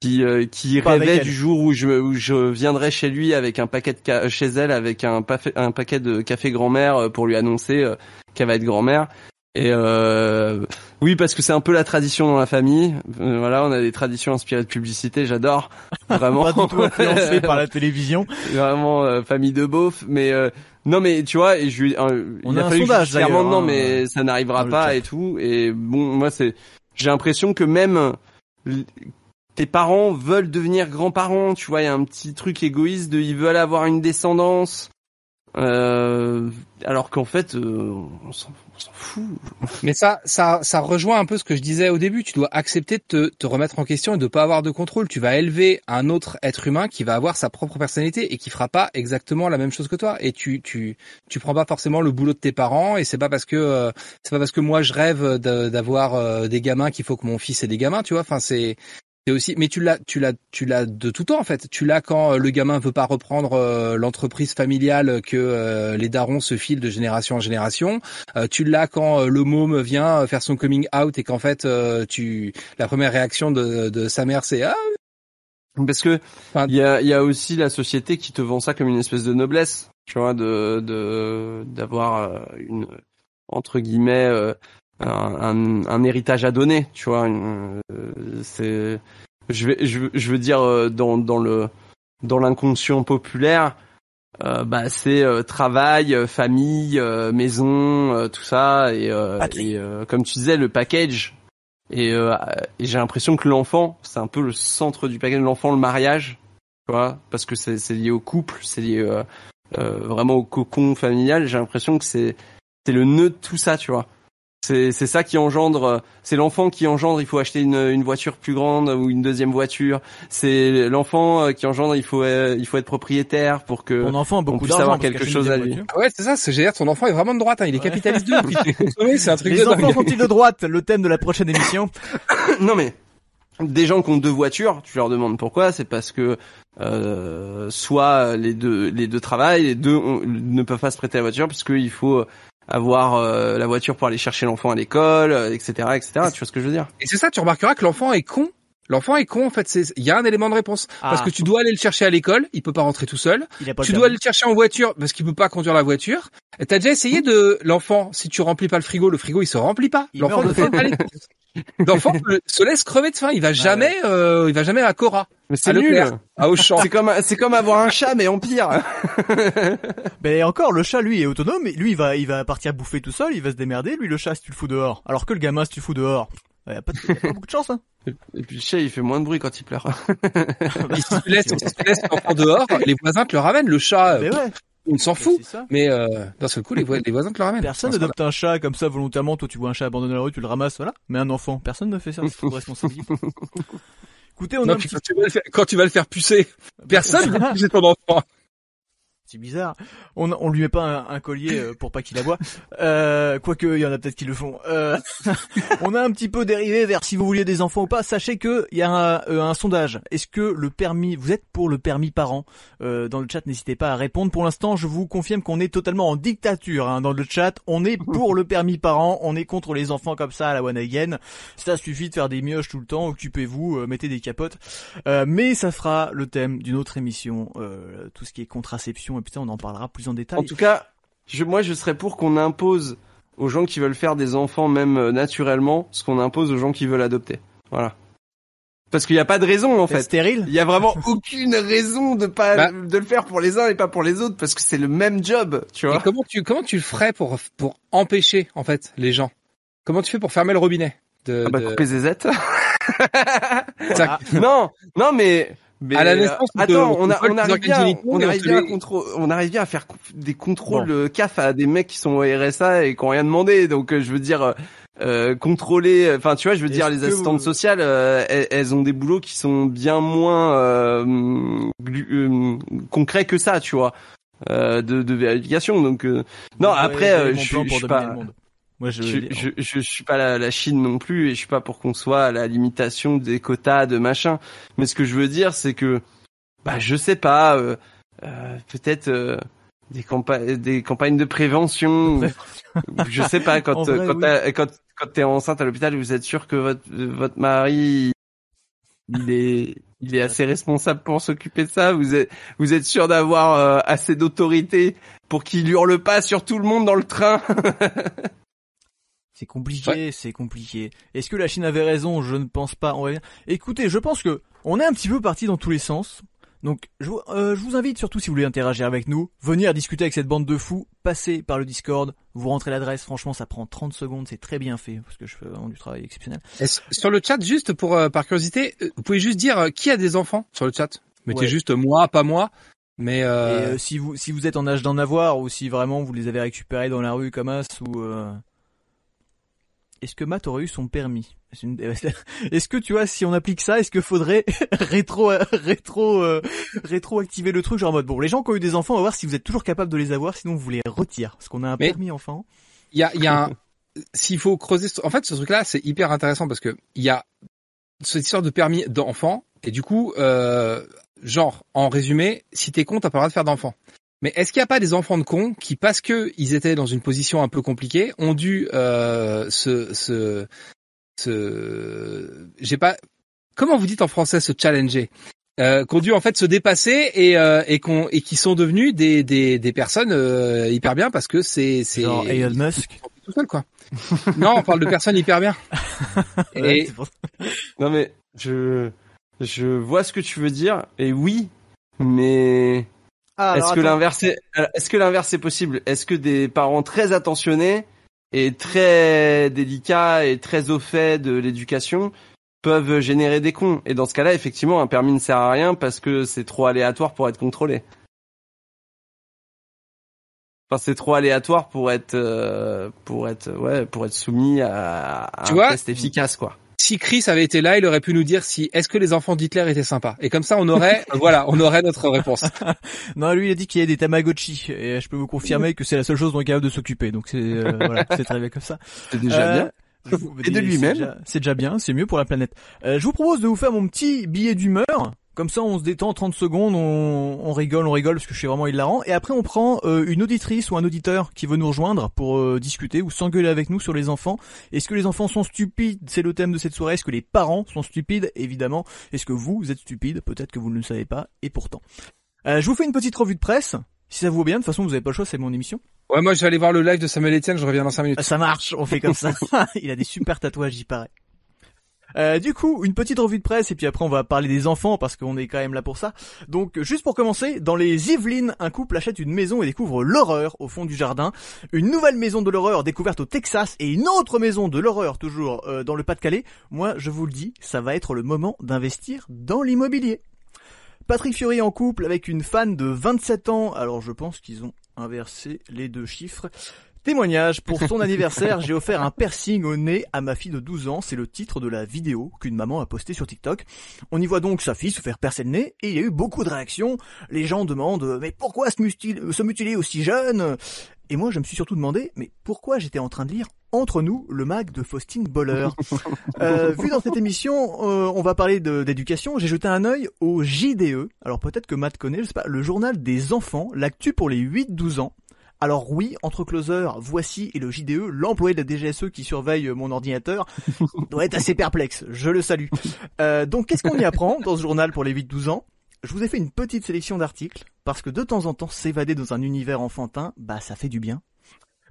qui, euh, qui Pas rêvait du jour où je, où je viendrais chez lui avec un paquet de chez elle avec un, un paquet de café grand-mère pour lui annoncer qu'elle va être grand-mère. Et euh, oui, parce que c'est un peu la tradition dans la famille. Euh, voilà, on a des traditions inspirées de publicité, j'adore. Vraiment. Pas du tout influencé [laughs] par la télévision. vraiment euh, famille de beauf mais euh, non mais tu vois et je lui euh, On il a a, un fallu sondage, que je non hein, mais ça n'arrivera pas et tout et bon moi c'est j'ai l'impression que même tes parents veulent devenir grands-parents tu vois il y a un petit truc égoïste de ils veulent avoir une descendance euh, alors qu'en fait euh, on s'en fout Mais ça, ça, ça rejoint un peu ce que je disais au début. Tu dois accepter de te, te remettre en question et de pas avoir de contrôle. Tu vas élever un autre être humain qui va avoir sa propre personnalité et qui fera pas exactement la même chose que toi. Et tu, tu, tu prends pas forcément le boulot de tes parents. Et c'est pas parce que, euh, c'est pas parce que moi je rêve d'avoir euh, des gamins qu'il faut que mon fils ait des gamins. Tu vois. Enfin, c'est, c'est aussi, mais tu l'as, tu l'as, tu l'as de tout temps en fait. Tu l'as quand euh, le gamin veut pas reprendre euh, l'entreprise familiale que euh, les darons se filent de génération en génération. Euh, tu l'as quand le môme vient faire son coming out et qu'en fait tu la première réaction de, de sa mère c'est ah parce que Enfin- il y a y a aussi la société qui te vend ça comme une espèce de noblesse tu vois de de d'avoir une entre guillemets un, un, héritage à donner, tu vois. Euh, c'est, je vais, je, je veux dire euh, dans dans le dans l'inconscient populaire, euh, bah c'est euh, travail, famille, maison, tout ça et, et comme tu disais le package. Et, et j'ai l'impression que l'enfant, c'est un peu le centre du package. L'enfant, le mariage, tu vois, parce que c'est lié au couple, c'est lié vraiment au cocon familial. J'ai l'impression que c'est c'est le nœud de tout ça, tu vois. C'est c'est ça qui engendre, c'est l'enfant qui engendre. Il faut acheter une, une voiture plus grande ou une deuxième voiture. C'est l'enfant euh, qui engendre. Il faut euh, il faut être propriétaire pour que mon enfant a beaucoup puisse avoir quelque chose à lui. Ouais, c'est ça. C'est génial. Ton enfant est vraiment de droite. Hein. Il est capitaliste de. [laughs] oui, c'est un truc. Les enfants sont-ils de droite Le thème de la prochaine émission. [coughs] [coughs] non mais des gens qui ont deux voitures, tu leur demandes pourquoi, c'est parce que euh, soit les deux les deux travaillent, les deux ne peuvent pas se prêter la voiture parce qu'il faut avoir euh, la voiture pour aller chercher l'enfant à l'école, etc., euh, etc. Tu vois ce que je veux dire? Et c'est ça, tu remarqueras que l'enfant est con. L'enfant est con en fait. Il y a un élément de réponse parce que ah. tu dois aller le chercher à l'école, il peut pas rentrer tout seul. tu dois aller le chercher en voiture parce qu'il peut pas conduire la voiture. T'as déjà essayé de l'enfant si tu remplis pas le frigo, le frigo il se remplit pas. L'enfant ne fait pas [laughs] L'enfant se laisse crever de faim. Il va jamais, euh, il va jamais à Cora. Mais c'est nul. À Auchan. C'est comme, c'est comme avoir un chat, mais en pire. [laughs] mais encore, le chat, lui, est autonome. Lui, il va, il va partir bouffer tout seul. Il va se démerder. Lui, le chat, si tu le fous dehors. Alors que le gamin, si tu le fous dehors. Il y a pas, de, beaucoup de chance, hein. Et puis le chat, il fait moins de bruit quand il pleure. si tu laisses, si tu laisses l'enfant dehors, les voisins te le ramènent. Le chat, mais ouais on s'en fout. Mais euh, d'un seul coup, les, les voisins te le ramènent. Personne n'adopte un chat comme ça volontairement. Toi, tu vois un chat abandonné dans la rue, tu le ramasses, voilà. Mais un enfant, personne ne fait ça. C'est responsabilité. [laughs] Écoutez, on a quand, tu vas le faire, quand tu vas le faire pucer, personne ne pucer ton enfant c'est bizarre. On, on lui met pas un, collier euh, pour pas qu'il aboie. Euh, quoique, il y en a peut-être qui le font. Euh, [laughs] on a un petit peu dérivé vers si vous vouliez des enfants ou pas. Sachez que il y a un, euh, un sondage. Est-ce que le permis, vous êtes pour le permis parent? Dans le chat, n'hésitez pas à répondre. Pour l'instant, je vous confirme qu'on est totalement en dictature hein, dans le chat. On est pour le permis parent. On est contre les enfants comme ça à la one again. Ça suffit de faire des mioches tout le temps. Occupez-vous, mettez des capotes. mais ça fera le thème d'une autre émission. tout ce qui est contraception putain, on en parlera plus en détail. En tout cas, je, moi, je serais pour qu'on impose aux gens qui veulent faire des enfants, même euh, naturellement, ce qu'on impose aux gens qui veulent adopter. Voilà. Parce qu'il n'y a pas de raison en fait. Stérile. Il y a vraiment [laughs] aucune raison de pas bah. de le faire pour les uns et pas pour les autres parce que c'est le même job, tu vois. Et comment tu comment tu le ferais pour pour empêcher en fait les gens? Comment tu fais pour fermer le robinet de, ah bah couper zézette. [laughs] [laughs] non, non mais mais à la naissance, attends, on, a, on arrive bien, on arrive bien, à on arrive bien à faire des contrôles bon. CAF à des mecs qui sont au RSA et qui ont rien demandé. Donc, euh, je veux dire, euh, contrôler. Enfin, tu vois, je veux dire, les assistantes sociales, euh, elles, ont des boulots qui sont bien moins euh, concrets que ça, tu vois, de, de vérification. Donc, non, après, je, je suis pas. Moi, je, je, je, suis pas la, la, Chine non plus et je suis pas pour qu'on soit à la limitation des quotas de machin. Mais ce que je veux dire, c'est que, bah, je sais pas, euh, euh, peut-être euh, des campagnes, des campagnes de prévention. [laughs] je sais pas quand quand, quand quand t'es enceinte à l'hôpital, vous êtes sûr que votre votre mari il est il est assez responsable pour s'occuper de ça? Vous êtes vous êtes sûr d'avoir assez d'autorité pour qu'il hurle pas sur tout le monde dans le train? [laughs] C'est compliqué, c'est compliqué. Est-ce que la Chine avait raison? Je ne pense pas. On va Écoutez, je pense que on est un petit peu parti dans tous les sens. Donc, je, euh, je, vous invite surtout, si vous voulez interagir avec nous, venir discuter avec cette bande de fous, passez par le Discord, vous rentrez l'adresse, franchement, ça prend 30 secondes, c'est très bien fait, parce que je fais vraiment du travail exceptionnel. sur le chat, juste pour euh, par curiosité, euh, vous pouvez juste dire qui a des enfants sur le chat? Mettez juste moi, pas moi. Mais si vous si vous êtes en âge d'en avoir ou si vraiment vous les avez récupérés dans la rue comme as ou est-ce que Matt aurait eu son permis [laughs] Est-ce que tu vois, si on applique ça, est-ce que faudrait [laughs] rétro, rétro, euh, rétro activer le truc? Genre en mode bon, les gens qui ont eu des enfants, on va voir si vous êtes toujours capable de les avoir, sinon vous les retire, parce qu'on a un permis enfant. Il y a, il y a un, [laughs] s'il faut creuser, en fait, ce truc-là, c'est hyper intéressant parce que il y a cette histoire de permis d'enfant et du coup, euh, genre, en résumé, si t'es con, t'as pas le droit de faire d'enfant. Mais est-ce qu'il n'y a pas des enfants de cons qui, parce que ils étaient dans une position un peu compliquée, ont dû euh, se, se, se, j'ai pas, comment vous dites en français se challenger, euh, ont dû en fait se dépasser et euh, et qu'on et qui sont devenus des des des personnes euh, hyper bien parce que c'est c'est genre Elon Musk tout seul, quoi. non, on parle de personnes hyper bien. [laughs] et... Non mais je je vois ce que tu veux dire et oui, mais ah, est-ce que l'inverse est... est-ce que l'inverse est possible? Est-ce que des parents très attentionnés et très délicats et très au fait de l'éducation peuvent générer des cons? Et dans ce cas-là, effectivement, un permis ne sert à rien parce que c'est trop aléatoire pour être contrôlé. Enfin, c'est trop aléatoire pour être euh, pour être ouais pour être soumis à, un test efficace quoi si Chris avait été là, il aurait pu nous dire si est-ce que les enfants d'Hitler étaient sympas? Et comme ça, on aurait, [laughs] voilà, on aurait notre réponse. [laughs] non, lui, il a dit qu'il y a des Tamagotchi, et je peux vous confirmer que c'est la seule chose dont il est capable de s'occuper. Donc c'est, euh, [laughs] voilà, c'est très bien comme ça. C'est déjà bien. Euh, et de lui-même. C'est déjà, bien, c'est mieux pour la planète. Euh, je vous propose de vous faire mon petit billet d'humeur. Comme ça, on se détend 30 secondes, on, on, rigole, on rigole parce que je suis vraiment hilarant. Et après, on prend euh, une auditrice ou un auditeur qui veut nous rejoindre pour euh, discuter ou s'engueuler avec nous sur les enfants. Est-ce que les enfants sont stupides? C'est le thème de cette soirée. Est-ce que les parents sont stupides? Évidemment. Est-ce que vous êtes stupide Peut-être que vous ne le savez pas. Et pourtant. Euh, je vous fais une petite revue de presse. Si ça vous va bien, de toute façon, vous n'avez pas le choix, c'est mon émission. Ouais, moi, je vais aller voir le live de Samuel Etienne, je reviens dans 5 minutes. Ça marche, on fait comme ça. [laughs] Il a des super tatouages, j'y paraît. Euh, du coup, une petite revue de presse et puis après on va parler des enfants parce qu'on est quand même là pour ça. Donc juste pour commencer, dans les Yvelines, un couple achète une maison et découvre l'horreur au fond du jardin. Une nouvelle maison de l'horreur découverte au Texas et une autre maison de l'horreur toujours euh, dans le Pas-de-Calais. Moi, je vous le dis, ça va être le moment d'investir dans l'immobilier. Patrick Fury en couple avec une fan de 27 ans. Alors je pense qu'ils ont inversé les deux chiffres. Témoignage, pour son anniversaire, j'ai offert un piercing au nez à ma fille de 12 ans, c'est le titre de la vidéo qu'une maman a postée sur TikTok. On y voit donc sa fille se faire percer le nez, et il y a eu beaucoup de réactions. Les gens demandent, mais pourquoi se, mutiler, aussi jeune? Et moi je me suis surtout demandé, mais pourquoi j'étais en train de lire entre nous, le mag de Faustine Boller? [laughs] Euh, vu dans cette émission, euh, on va parler d'éducation. J'ai jeté un œil au JDE. Alors peut-être que Matt connaît, je sais pas, le journal des enfants, l'actu pour les 8-12 ans. Alors oui, entre closer, voici et le JDE, l'employé de la DGSE qui surveille mon ordinateur [laughs] doit être assez perplexe. Je le salue. Euh, donc qu'est-ce qu'on y apprend dans ce journal pour les 8-12 ans? Je vous ai fait une petite sélection d'articles parce que de temps en temps s'évader dans un univers enfantin, bah ça fait du bien.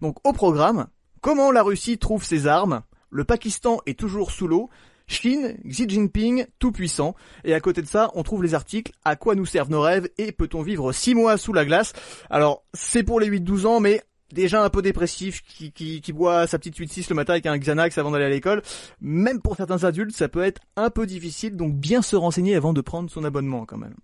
Donc au programme, comment la Russie trouve ses armes? Le Pakistan est toujours sous l'eau Chine, Xi Jinping, tout puissant. Et à côté de ça, on trouve les articles À quoi nous servent nos rêves et peut-on vivre six mois sous la glace? Alors, c'est pour les 8-12 ans, mais déjà un peu dépressif, qui, qui, qui boit sa petite 8-6 le matin avec un Xanax avant d'aller à l'école. Même pour certains adultes, ça peut être un peu difficile, donc bien se renseigner avant de prendre son abonnement quand même.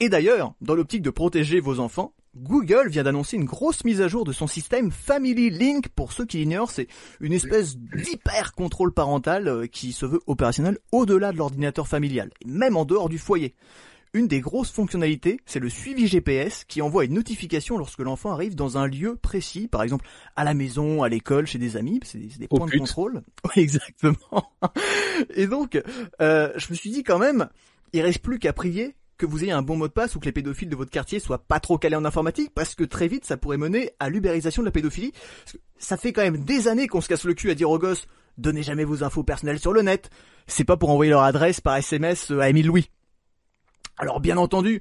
Et d'ailleurs, dans l'optique de protéger vos enfants, Google vient d'annoncer une grosse mise à jour de son système Family Link. Pour ceux qui l'ignorent, c'est une espèce d'hyper contrôle parental euh, qui se veut opérationnel au-delà de l'ordinateur familial, et même en dehors du foyer. Une des grosses fonctionnalités, c'est le suivi GPS qui envoie une notification lorsque l'enfant arrive dans un lieu précis, par exemple à la maison, à l'école, chez des amis, c'est des, points de contrôle. [laughs] Oui, exactement. Et donc, euh, je me suis dit quand même, il reste plus qu'à prier que vous ayez un bon mot de passe ou que les pédophiles de votre quartier soient pas trop calés en informatique, parce que très vite ça pourrait mener à l'ubérisation de la pédophilie. ça fait quand même des années qu'on se casse le cul à dire aux gosses donnez jamais vos infos personnelles sur le net. C'est pas pour envoyer leur adresse par SMS à Émile Louis. Alors bien entendu,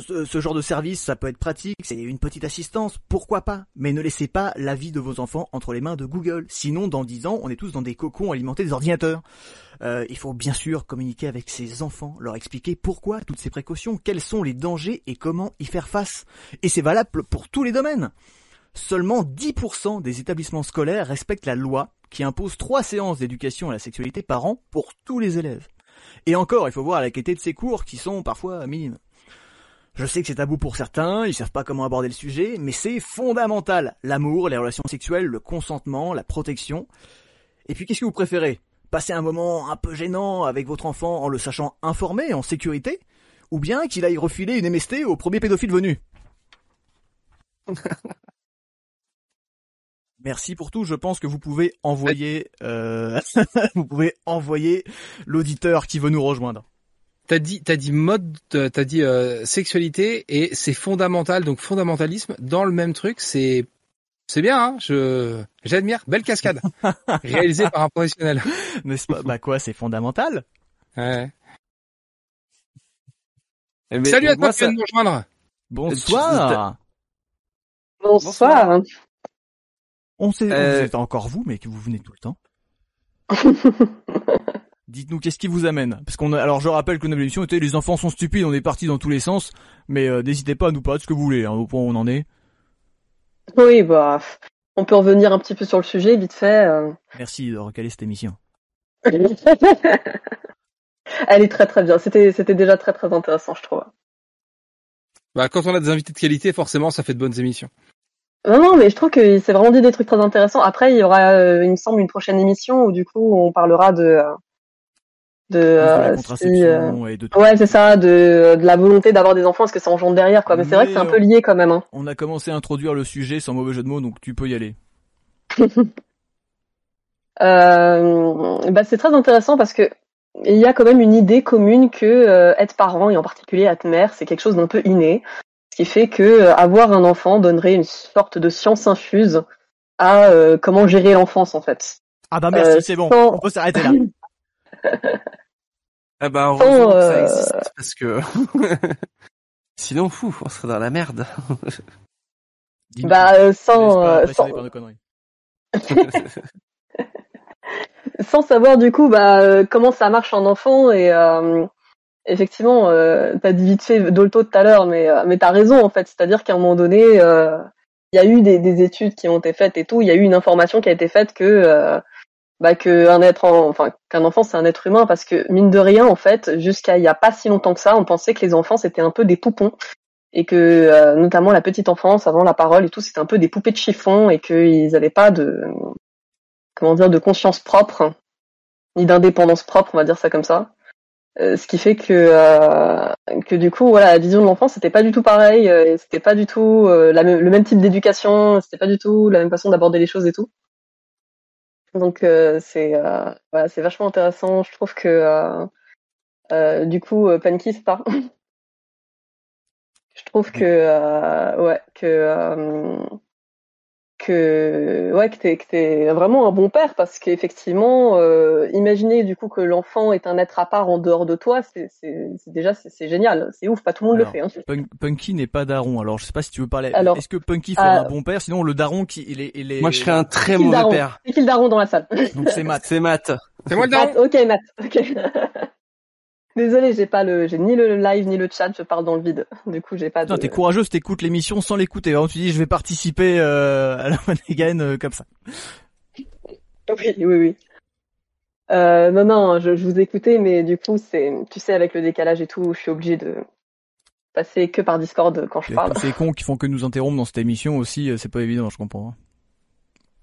ce genre de service, ça peut être pratique, c'est une petite assistance, pourquoi pas? Mais ne laissez pas la vie de vos enfants entre les mains de Google. Sinon, dans 10 ans, on est tous dans des cocons alimentés des ordinateurs. Euh, il faut bien sûr communiquer avec ses enfants, leur expliquer pourquoi toutes ces précautions, quels sont les dangers et comment y faire face. Et c'est valable pour tous les domaines. Seulement 10% des établissements scolaires respectent la loi qui impose trois séances d'éducation à la sexualité par an pour tous les élèves. Et encore, il faut voir la qualité de ces cours qui sont parfois minimes. Je sais que c'est tabou pour certains, ils savent pas comment aborder le sujet, mais c'est fondamental. L'amour, les relations sexuelles, le consentement, la protection. Et puis qu'est-ce que vous préférez? Passer un moment un peu gênant avec votre enfant en le sachant informé, en sécurité? Ou bien qu'il aille refiler une MST au premier pédophile venu? [laughs] Merci pour tout. Je pense que vous pouvez envoyer, euh, [laughs] vous pouvez envoyer l'auditeur qui veut nous rejoindre. T'as dit, t'as dit mode, t'as dit euh, sexualité et c'est fondamental, donc fondamentalisme dans le même truc, c'est c'est bien, hein, je j'admire, belle cascade [laughs] réalisée par un professionnel. N'est-ce pas? Bah quoi, c'est fondamental? Ouais. Eh Salut à toi qui viens de nous rejoindre. Bonsoir. Bonsoir. On sait, Euh. c'est encore vous, mais que vous venez tout le temps. [laughs] Dites-nous qu'est-ce qui vous amène? Parce qu'on a, alors je rappelle que notre émission était les enfants sont stupides, on est parti dans tous les sens, mais euh, n'hésitez pas à nous parler de ce que vous voulez, hein, au point où on en est. Oui, bah, on peut revenir un petit peu sur le sujet, vite fait. euh. Merci de recaler cette émission. [laughs] Elle est très très bien. C'était c'était déjà très très intéressant, je trouve. Bah, quand on a des invités de qualité, forcément, ça fait de bonnes émissions. Non, non, mais je trouve qu'il s'est vraiment dit des trucs très intéressants. Après, il y aura, euh, il me semble, une prochaine émission où du coup, on parlera de euh, de, euh, si, euh, et de tout. ouais, c'est ça, de de la volonté d'avoir des enfants, ce que ça engendre derrière, quoi. Mais c'est vrai que c'est un peu lié quand même. Hein. On a commencé à introduire le sujet sans mauvais jeu de mots, donc tu peux y aller. [laughs] Euh, bah, c'est très intéressant parce que il y a quand même une idée commune que euh, être parent et en particulier être mère, c'est quelque chose d'un peu inné, ce qui fait que euh, avoir un enfant donnerait une sorte de science infuse à euh, comment gérer l'enfance en fait. Ah bah merci, Euh, c'est bon, sans- on peut s'arrêter là. [laughs] [laughs] Ah bah heureusement que euh, ça existe parce que [laughs] sinon fou, on serait dans la merde. [laughs] Bah euh, sans, euh, sans par nos conneries. sans savoir du coup bah euh, comment ça marche en enfant et euh, effectivement euh, t'as dit vite fait Dolto tout à l'heure mais euh, mais t'as raison en fait c'est-à-dire qu'à un moment donné euh, il y a eu des, des études qui ont été faites et tout il y a eu une information qui a été faite que euh, bah que un être en- enfin qu'un enfant c'est un être humain parce que mine de rien en fait jusqu'à il y a pas si longtemps que ça on pensait que les enfants c'était un peu des poupons. Et que euh, notamment la petite enfance avant la parole et tout c'était un peu des poupées de chiffon et qu'ils avaient pas de comment dire de conscience propre ni d'indépendance propre on va dire ça comme ça. Euh, ce qui fait que euh, que du coup voilà la vision de l'enfant c'était pas du tout pareil euh, c'était pas du tout euh, le même type d'éducation c'était pas du tout la même façon d'aborder les choses et tout donc euh, c'est euh, voilà c'est vachement intéressant. Je trouve que euh, euh, du coup euh, c'est pas. [laughs] Je trouve que euh, ouais que euh, que ouais que t'es que t'es vraiment un bon père parce qu'effectivement euh, imaginer du coup que l'enfant est un être à part en dehors de toi c'est c'est c'est déjà c'est c'est génial c'est ouf pas tout le monde Alors, le fait hein. Punk- Punky n'est pas daron, alors je sais pas si tu veux parler. Alors, Est-ce que Punky fera euh, un bon père? Sinon le daron qui il est, il est... Moi je serais un très mauvais daron père. c'est qui le daron dans la salle Donc c'est Matt. C'est Matt. C'est moi le Matt, daron? ok Matt ok [laughs] désolé j'ai pas le j'ai ni le live ni le chat je parle dans le vide du coup j'ai pas de Putain, t'es courageuse, t'écoutes l'émission sans l'écouter. Vraiment, tu dis je vais participer euh, à la One Again euh, comme ça. [laughs] Oui, oui, oui. Euh, non, non, je, je vous écoutais, mais du coup, c'est, tu sais, avec le décalage et tout, je suis obligée de passer que par Discord quand je Et parle. tous ces cons qui font que nous interrompre dans cette émission aussi, euh, c'est pas évident, je comprends.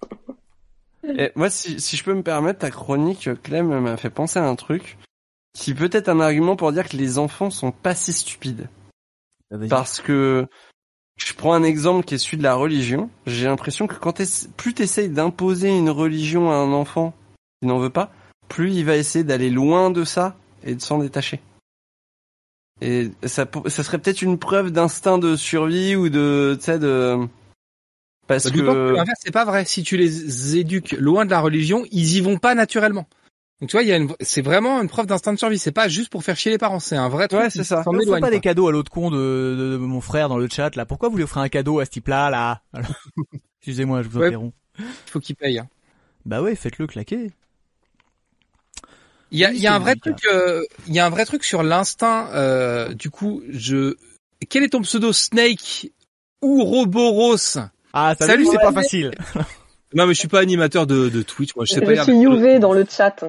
hein. Et moi, si, si je peux me permettre, ta chronique, Clem, m'a fait penser à un truc qui peut être un argument pour dire que les enfants sont pas si stupides. Vas-y. Parce que je prends un exemple qui est celui de la religion. J'ai l'impression que quand t'ess- plus t'essayes d'imposer une religion à un enfant qui n'en veut pas, plus il va essayer d'aller loin de ça et de s'en détacher. Et ça, ça serait peut-être une preuve d'instinct de survie ou de, tu sais, de, parce Bah, que que, l'inverse, c'est pas vrai. Si tu les éduques loin de la religion, ils y vont pas naturellement. Donc tu vois, il y a une, c'est vraiment une preuve d'instinct de survie. C'est pas juste pour faire chier les parents. C'est un vrai truc. Ouais, c'est ça. On fait pas quoi. des cadeaux à l'autre con de, de, de mon frère dans le chat là. Pourquoi vous lui offrez un cadeau à ce type-là là? [laughs] Excusez-moi, je vous Ouais. interromps. Il faut qu'ils payent. hein. Bah ouais, faites-le claquer. Il y a, Oui, il y a un vrai truc, euh, il y a un vrai truc sur l'instinct. Euh, du coup, je, quel est ton pseudo Snake ou Roboros? Ah salut, Salut, c'est pas facile. [laughs] Non, mais je suis pas animateur de, de Twitch. Moi, je sais pas. Je suis UV dans le chat.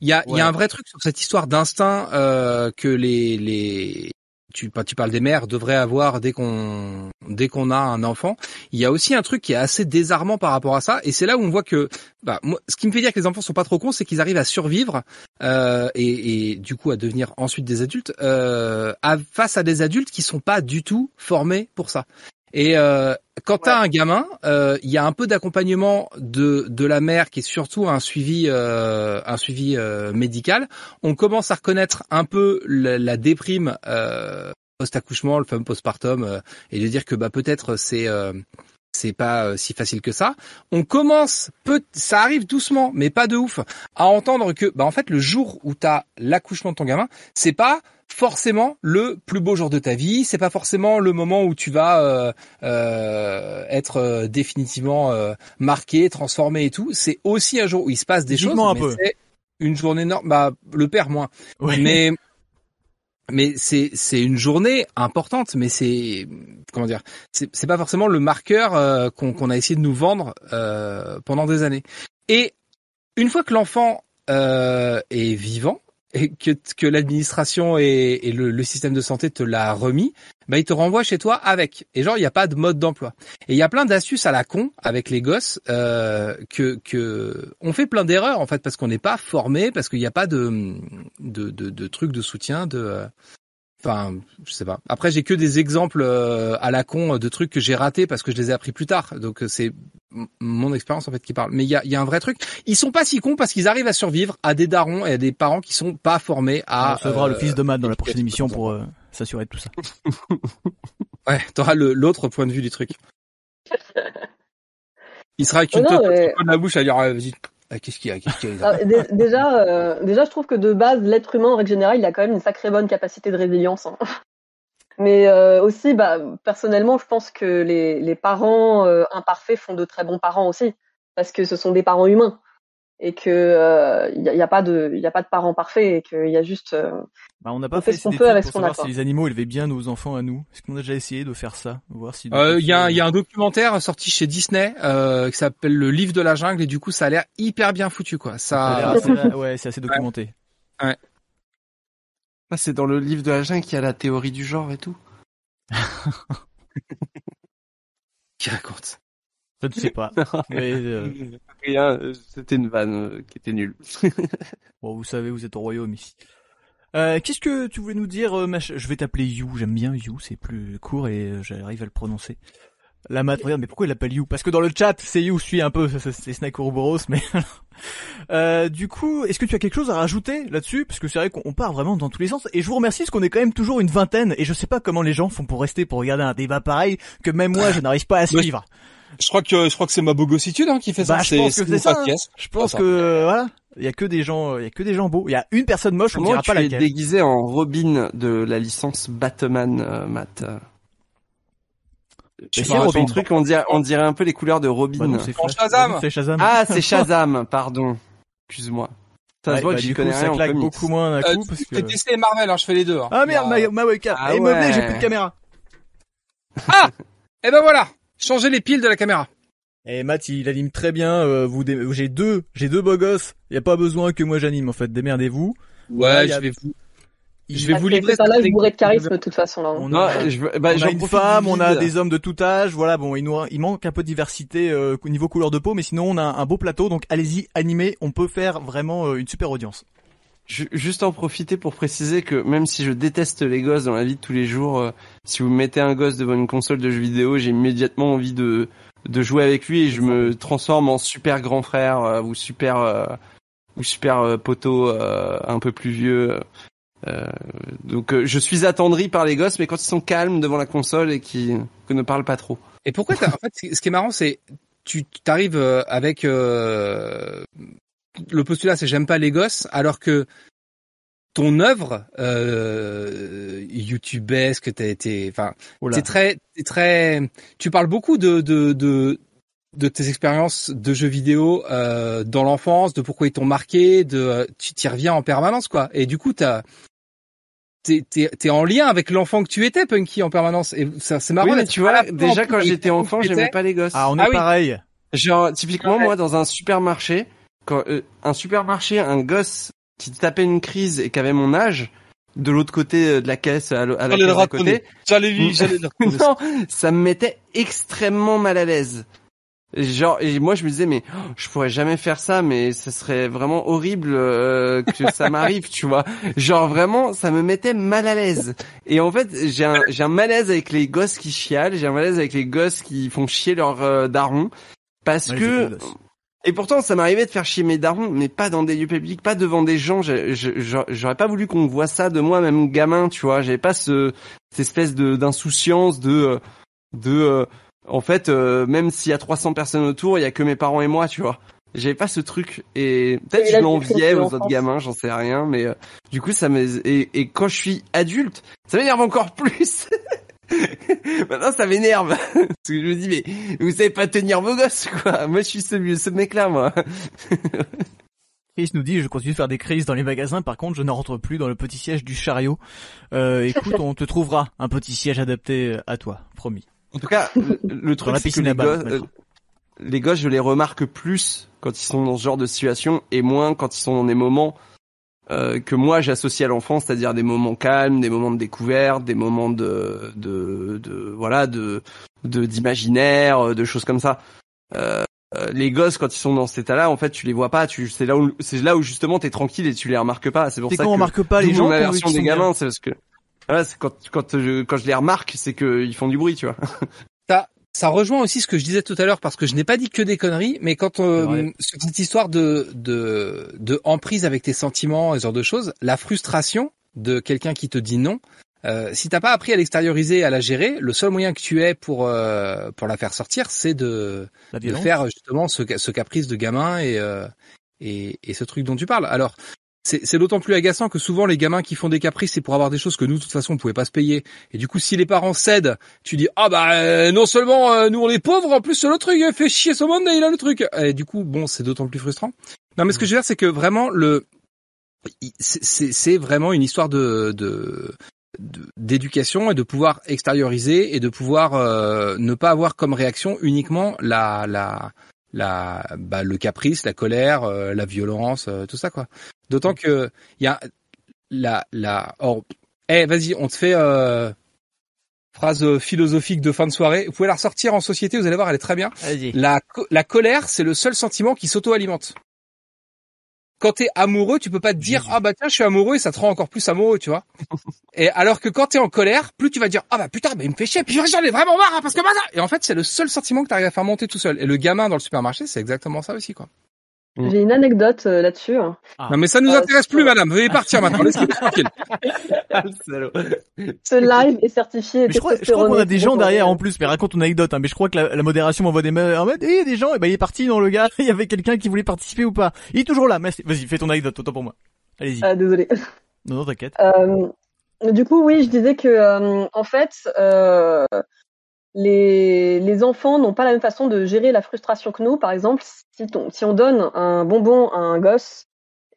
Il y a, il y Ouais. a un vrai truc sur cette histoire d'instinct euh, que les les tu, bah, tu parles des mères devraient avoir dès qu'on dès qu'on a un enfant. Il y a aussi un truc qui est assez désarmant par rapport à ça, et c'est là où on voit que bah moi, ce qui me fait dire que les enfants sont pas trop cons, c'est qu'ils arrivent à survivre euh, et, et du coup à devenir ensuite des adultes euh, à, face à des adultes qui sont pas du tout formés pour ça. Et euh, quand t'as un gamin, euh, il y a un peu d'accompagnement de de la mère qui est surtout un suivi euh, un suivi euh, médical. On commence à reconnaître un peu la, la déprime euh, post-accouchement, le fameux postpartum, euh, et de dire que bah peut-être c'est euh, c'est pas euh, si facile que ça. On commence, peut, ça arrive doucement, mais pas de ouf, à entendre que bah en fait le jour où t'as l'accouchement de ton gamin, c'est pas forcément le plus beau jour de ta vie. C'est pas forcément le moment où tu vas euh, euh, être définitivement marqué, transformé et tout. C'est aussi un jour où il se passe des choses. Un peu. C'est une journée normale. Bah, le père moins. Mais mais c'est c'est une journée importante, mais c'est comment dire, c'est c'est pas forcément le marqueur qu'on qu'on a essayé de nous vendre pendant des années. Et une fois que l'enfant euh, est vivant et que, que l'administration et, et le, le, système de santé te l'a remis, bah il te renvoie chez toi avec. Et genre il n'y a pas de mode d'emploi. Et il y a plein d'astuces à la con avec les gosses euh, que que on fait plein d'erreurs en fait parce qu'on n'est pas formé parce qu'il n'y a pas de de, de de trucs de soutien de Enfin, je sais pas. Après, j'ai que des exemples euh, à la con de trucs que j'ai ratés parce que je les ai appris plus tard. Donc euh, c'est mon expérience en fait qui parle. Mais il y a, y a, un vrai truc. Ils sont pas si cons parce qu'ils arrivent à survivre à des darons et à des parents qui sont pas formés à. On recevra le fils de Matt dans la prochaine émission pour euh, s'assurer de tout ça. [laughs] ouais, t'auras l'autre point de vue du truc. [laughs] Il sera avec une oh dans la bouche à dire vas-y ah, qu'est-ce qu'il y a, Qu'est-ce qu'il y a déjà, euh, déjà, je trouve que de base, l'être humain en règle générale, il a quand même une sacrée bonne capacité de résilience. Hein. [laughs] Mais euh, aussi, bah, personnellement, je pense que les, les parents euh, imparfaits font de très bons parents aussi, parce que ce sont des parents humains et que il euh, n'y a, a, pas de il y a pas de parents parfaits et qu'il y a juste euh, bah, on n'a pas fait, ce qu'on peut avec ce qu'on a si les animaux élevaient bien nos enfants à nous. Est-ce qu'on a déjà essayé de faire ça voir si euh, il y a il y a un documentaire sorti chez Disney qui s'appelle le livre de la jungle et du coup ça a l'air hyper bien foutu quoi. Ça, ouais c'est assez documenté. Ouais, Ah, c'est dans le livre de la jungle qu'il y a la théorie du genre et tout. [laughs] Qui raconte je ne sais pas. [laughs] mais, euh... Rien, c'était une vanne euh, qui était nulle. [laughs] bon, vous savez, vous êtes au royaume ici. Euh, Qu'est-ce que tu voulais nous dire, euh, Je vais t'appeler You. J'aime bien You, c'est plus court et euh, j'arrive à le prononcer. La mat, regarde, mais pourquoi il l'appelle You Parce que dans le chat, c'est You suis un peu, c'est Snake Ouroboros, mais [laughs] euh, du coup, est-ce que tu as quelque chose à rajouter là-dessus? Parce que c'est vrai qu'on part vraiment dans tous les sens. Et je vous remercie parce qu'on est quand même toujours une vingtaine, et je sais pas comment les gens font pour rester pour regarder un débat pareil que même moi je n'arrive pas à suivre. Je crois que je crois que c'est ma bogossitude hein, qui fait bah, ça. Je pense que c'est ça. Hein. Je pense que euh, voilà, il y a que des gens, il y a que des gens beaux. Il y a une personne moche, on dira pas laquelle. Tu es déguisé en Robin de la licence Batman, euh, Matt? Je sais Robin. truc, on dirait, on dirait un peu les couleurs de Robin. Bah c'est Shazam. Shazam. Ah, c'est [laughs] Shazam, pardon. Excuse-moi. Ça se voit que j'y connais rien ça claque beaucoup moins d'un euh, coup parce que. C'est DC et Marvel, hein, je fais les deux. Hein. Ah merde, ma, ma webcam. Ah, ouais. meublé, j'ai plus de caméra. Ah, et [laughs] eh ben voilà. Changer les piles de la caméra. Et Matt, il anime très bien. Euh, vous, j'ai deux, j'ai deux beaux gosses. Y a pas besoin que moi j'anime en fait. Démerdez-vous. Ouais, je vais vous. Je vais vous livrer ça. Là, je bourré de charisme de toute façon là. On a, je, bah, on a une femme, on a des hommes de tout âge. Voilà, bon, il nous, il manque un peu de diversité euh, au niveau couleur de peau, mais sinon on a un beau plateau. Donc allez-y, animez. On peut faire vraiment euh, une super audience. Juste en profiter pour préciser que même si je déteste les gosses dans la vie de tous les jours, euh, si vous mettez un gosse devant une console de jeux vidéo, j'ai immédiatement envie de de jouer avec lui et je me transforme en super grand frère euh, ou super euh, ou super poteau un peu plus vieux. donc je suis attendri par les gosses, mais quand ils sont calmes devant la console et qui, ne parlent pas trop. Et pourquoi en fait, ce qui est marrant, c'est tu t'arrives avec le postulat, c'est j'aime pas les gosses, alors que ton œuvre euh, YouTubeesque, t'as été, enfin, c'est très, très, tu parles beaucoup de de de, de tes expériences de jeux vidéo euh, dans l'enfance, de pourquoi ils t'ont marqué, de tu t'y reviens en permanence quoi. Et du coup, t'as t'es t'es en lien avec l'enfant que tu étais, Punky, en permanence. Et ça c'est marrant. Oui, mais tu vois, déjà quand j'étais enfant, j'aimais pas les gosses. Ah, on est ah pareil. Genre typiquement moi dans un supermarché, quand euh, un supermarché, un gosse qui tapait une crise et qui avait mon âge, de l'autre côté euh, de la caisse à, la caisse à côté. J'allais lui, [laughs] j'allais Non, ça me mettait extrêmement mal à l'aise. Genre et moi je me disais mais oh, je pourrais jamais faire ça mais ce serait vraiment horrible euh, que ça [laughs] m'arrive tu vois genre vraiment ça me mettait mal à l'aise et en fait j'ai un j'ai un malaise avec les gosses qui chialent j'ai un malaise avec les gosses qui font chier leur euh, daron parce que et pourtant, ça m'arrivait de faire chier mes darons, mais pas dans des lieux publics, pas devant des gens. J'aurais pas voulu qu'on voit ça de moi, même gamin, tu vois. J'avais pas ce, cette espèce d'insouciance, de, de, euh, en fait, euh, même s'il y a 300 personnes autour, il y a que mes parents et moi, tu vois. j'avais pas ce truc et peut-être je l'enviais aux autres gamins, j'en sais rien, mais euh, du coup ça me et, et quand je suis adulte, ça m'énerve encore plus. [laughs] [laughs] Maintenant ça m'énerve [laughs] parce que je me dis mais vous savez pas tenir vos gosses quoi. Moi je suis ce, ce mec là moi. [laughs] Chris nous dit, je continue de faire des crises dans les magasins, par contre je ne rentre plus dans le petit siège du chariot. Euh, écoute, on te trouvera un petit siège adapté à toi, promis. En tout cas, le, truc c'est que les gosses, euh, les gosses, je les remarque plus quand ils sont dans ce genre de situation et moins quand ils sont dans des moments euh, que moi j'associe à l'enfance, c'est-à-dire des moments calmes, des moments de découverte, des moments de, de, de voilà, de, d'imaginaire, de choses comme ça. Euh, euh, les gosses quand ils sont dans cet état-là, en fait, tu les vois pas. Tu, c'est là où, c'est là où justement t'es tranquille et tu les remarques pas. C'est pour ça quand on remarque pas les gens. La version des gamins, c'est parce que voilà, quand quand je, quand je les remarque, c'est qu'ils font du bruit, tu vois. Ça rejoint aussi ce que je disais tout à l'heure parce que je n'ai pas dit que des conneries, mais quand on, cette histoire de de de emprise avec tes sentiments et ce genre de choses, la frustration de quelqu'un qui te dit non, euh, si t'as pas appris à l'extérioriser, à la gérer, le seul moyen que tu aies pour euh, pour la faire sortir, c'est de, de faire justement ce, ce caprice de gamin et, euh, et, et ce truc dont tu parles. Alors c'est d'autant plus agaçant que souvent les gamins qui font des caprices, c'est pour avoir des choses que nous de toute façon on pouvait pas se payer. Et du coup, si les parents cèdent, tu dis ah bah euh, non seulement euh, nous on est pauvres, en plus le truc il fait chier ce monde et il a le truc. Et du coup, bon, c'est d'autant plus frustrant. Non, mais ce que je veux dire, c'est que vraiment le c'est vraiment une histoire de, de d'éducation et de pouvoir extérioriser et de pouvoir euh, ne pas avoir comme réaction uniquement la la la bah, le caprice, la colère, euh, la violence, euh, tout ça quoi. D'autant que il y a la la oh, eh vas-y, on te fait phrase philosophique de fin de soirée. Vous pouvez la ressortir en société, vous allez voir, elle est très bien. La la colère, c'est le seul sentiment qui s'auto-alimente quand t'es amoureux, tu peux pas te dire ah bah tiens je suis amoureux et ça te rend encore plus amoureux, tu vois. [laughs] et alors que quand t'es en colère, plus tu vas dire ah bah putain mais il me fait chier, puis j'en ai vraiment marre hein, parce que bah Et en fait c'est le seul sentiment que t'arrives à faire monter tout seul. Et le gamin dans le supermarché c'est exactement ça aussi quoi. Mm. J'ai une anecdote euh, là-dessus. Hein. Ah. Non mais ça nous euh, intéresse plus, madame. Veuillez partir maintenant. Laissez-nous [laughs] tranquille. Ce live est certifié. je crois, qu'on a des gens derrière en plus. Mais raconte ton anecdote. Hein. Mais je crois que la, modération m'envoie des mails en mode, eh, il y a des gens. Et ben il est parti dans le gars. [laughs] Il y avait quelqu'un qui voulait participer ou pas. Il est toujours là. Vas-y, fais ton anecdote. Autant pour moi. Allez-y. Ah désolé. Non, non t'inquiète. Euh, du coup, oui, je disais que euh, en fait. Les, les enfants n'ont pas la même façon de gérer la frustration que nous. Par exemple, si, si on donne un bonbon à un gosse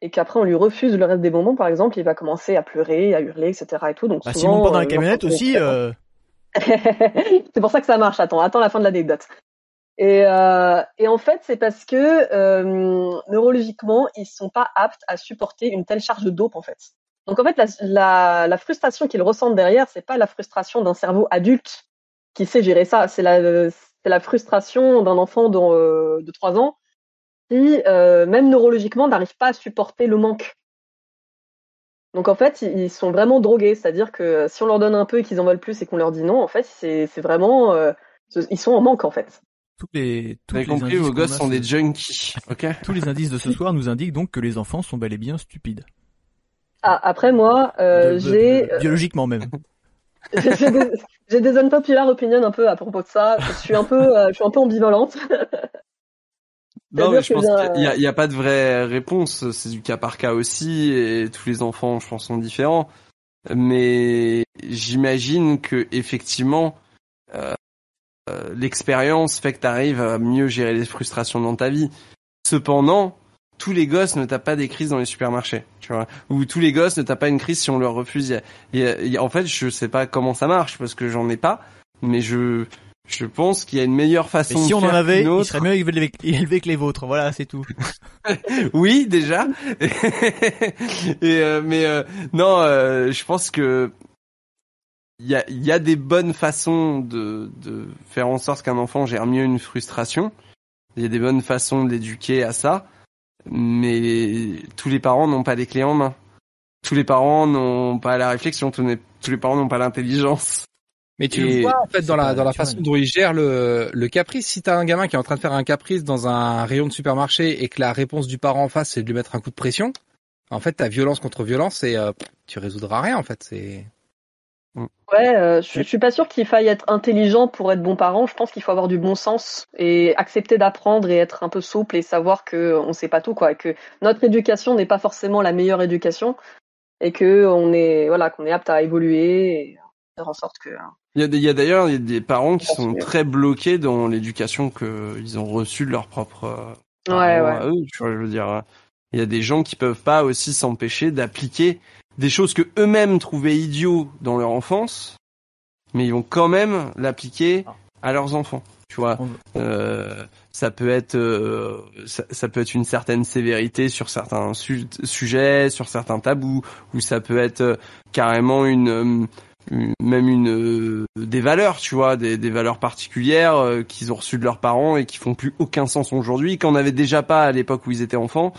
et qu'après on lui refuse le reste des bonbons, par exemple, il va commencer à pleurer, à hurler, etc. Et tout. Donc bah, souvent, pas dans la euh, camionnette aussi. Euh... [laughs] c'est pour ça que ça marche. Attends, attends la fin de l'anecdote. Et, euh, et en fait, c'est parce que euh, neurologiquement, ils sont pas aptes à supporter une telle charge de dope en fait. Donc en fait, la, la, la frustration qu'ils ressentent derrière, c'est pas la frustration d'un cerveau adulte qui sait gérer ça? C'est la, c'est la frustration d'un enfant de, euh, de 3 ans qui, euh, même neurologiquement, n'arrive pas à supporter le manque. Donc en fait, ils sont vraiment drogués, c'est-à-dire que si on leur donne un peu et qu'ils en veulent plus et qu'on leur dit non, en fait, c'est, c'est vraiment, euh, ils sont en manque en fait. Tous les, tous les compris, vos gosses sont des junkies. Ok? [laughs] Tous les indices de ce soir nous indiquent donc que les enfants sont bel et bien stupides. Ah, après moi, euh, j'ai biologiquement même. [laughs] j'ai des, unpopular opinions un peu à propos de ça. Je suis un peu, euh, je suis un peu ambivalente. [laughs] non, mais je pense qu'il n'y a, y a, pas de vraie réponse. C'est du cas par cas aussi, et tous les enfants, je pense, sont différents. Mais j'imagine que effectivement, euh, euh l'expérience fait que tu arrives à mieux gérer les frustrations dans ta vie. Cependant, tous les gosses ne tapent pas des crises dans les supermarchés, tu vois, ou tous les gosses ne tapent pas une crise si on leur refuse. en fait, je sais pas comment ça marche parce que j'en ai pas, mais je je pense qu'il y a une meilleure façon. si on en avait, il serait mieux élevé, que les vôtres. Voilà, c'est tout. [laughs] oui, déjà. [laughs] Et euh, mais euh, non, euh, je pense que il y a, y a des bonnes façons de, de faire en sorte qu'un enfant gère mieux une frustration. Il y a des bonnes façons de l'éduquer à ça mais tous les parents n'ont pas les clés en main. Tous les parents n'ont pas la réflexion, tous les parents n'ont pas l'intelligence. Mais tu le vois en fait dans la dans la façon dont ils gèrent le le caprice. Si t'as un gamin qui est en train de faire un caprice dans un rayon de supermarché et que la réponse du parent en face c'est de lui mettre un coup de pression, en fait ta violence contre violence et euh, tu résoudras rien en fait. C'est Ouais, euh, je, je suis pas sûr qu'il faille être intelligent pour être bon parent. Je pense qu'il faut avoir du bon sens et accepter d'apprendre et être un peu souple et savoir que on sait pas tout quoi, et que notre éducation n'est pas forcément la meilleure éducation et que on est voilà qu'on est apte à évoluer et faire en sorte que. Il y a, des- il y a d'ailleurs des parents qui sont très bloqués dans l'éducation qu'ils ont reçue de leur propre euh, Ouais, ouais. eux, je veux dire. euh, Il y a des gens qui peuvent pas aussi s'empêcher d'appliquer des choses que eux-mêmes trouvaient idiots dans leur enfance, mais ils vont quand même l'appliquer à leurs enfants. Tu vois, Euh, ça peut être euh, ça, ça peut être une certaine sévérité sur certains su- sujets, sur certains tabous, ou ça peut être euh, carrément une, euh, une- même une des valeurs, tu vois, des, des valeurs particulières euh, qu'ils ont reçues de leurs parents et qui font plus aucun sens aujourd'hui, qu'on n'avait déjà pas à l'époque où ils étaient enfants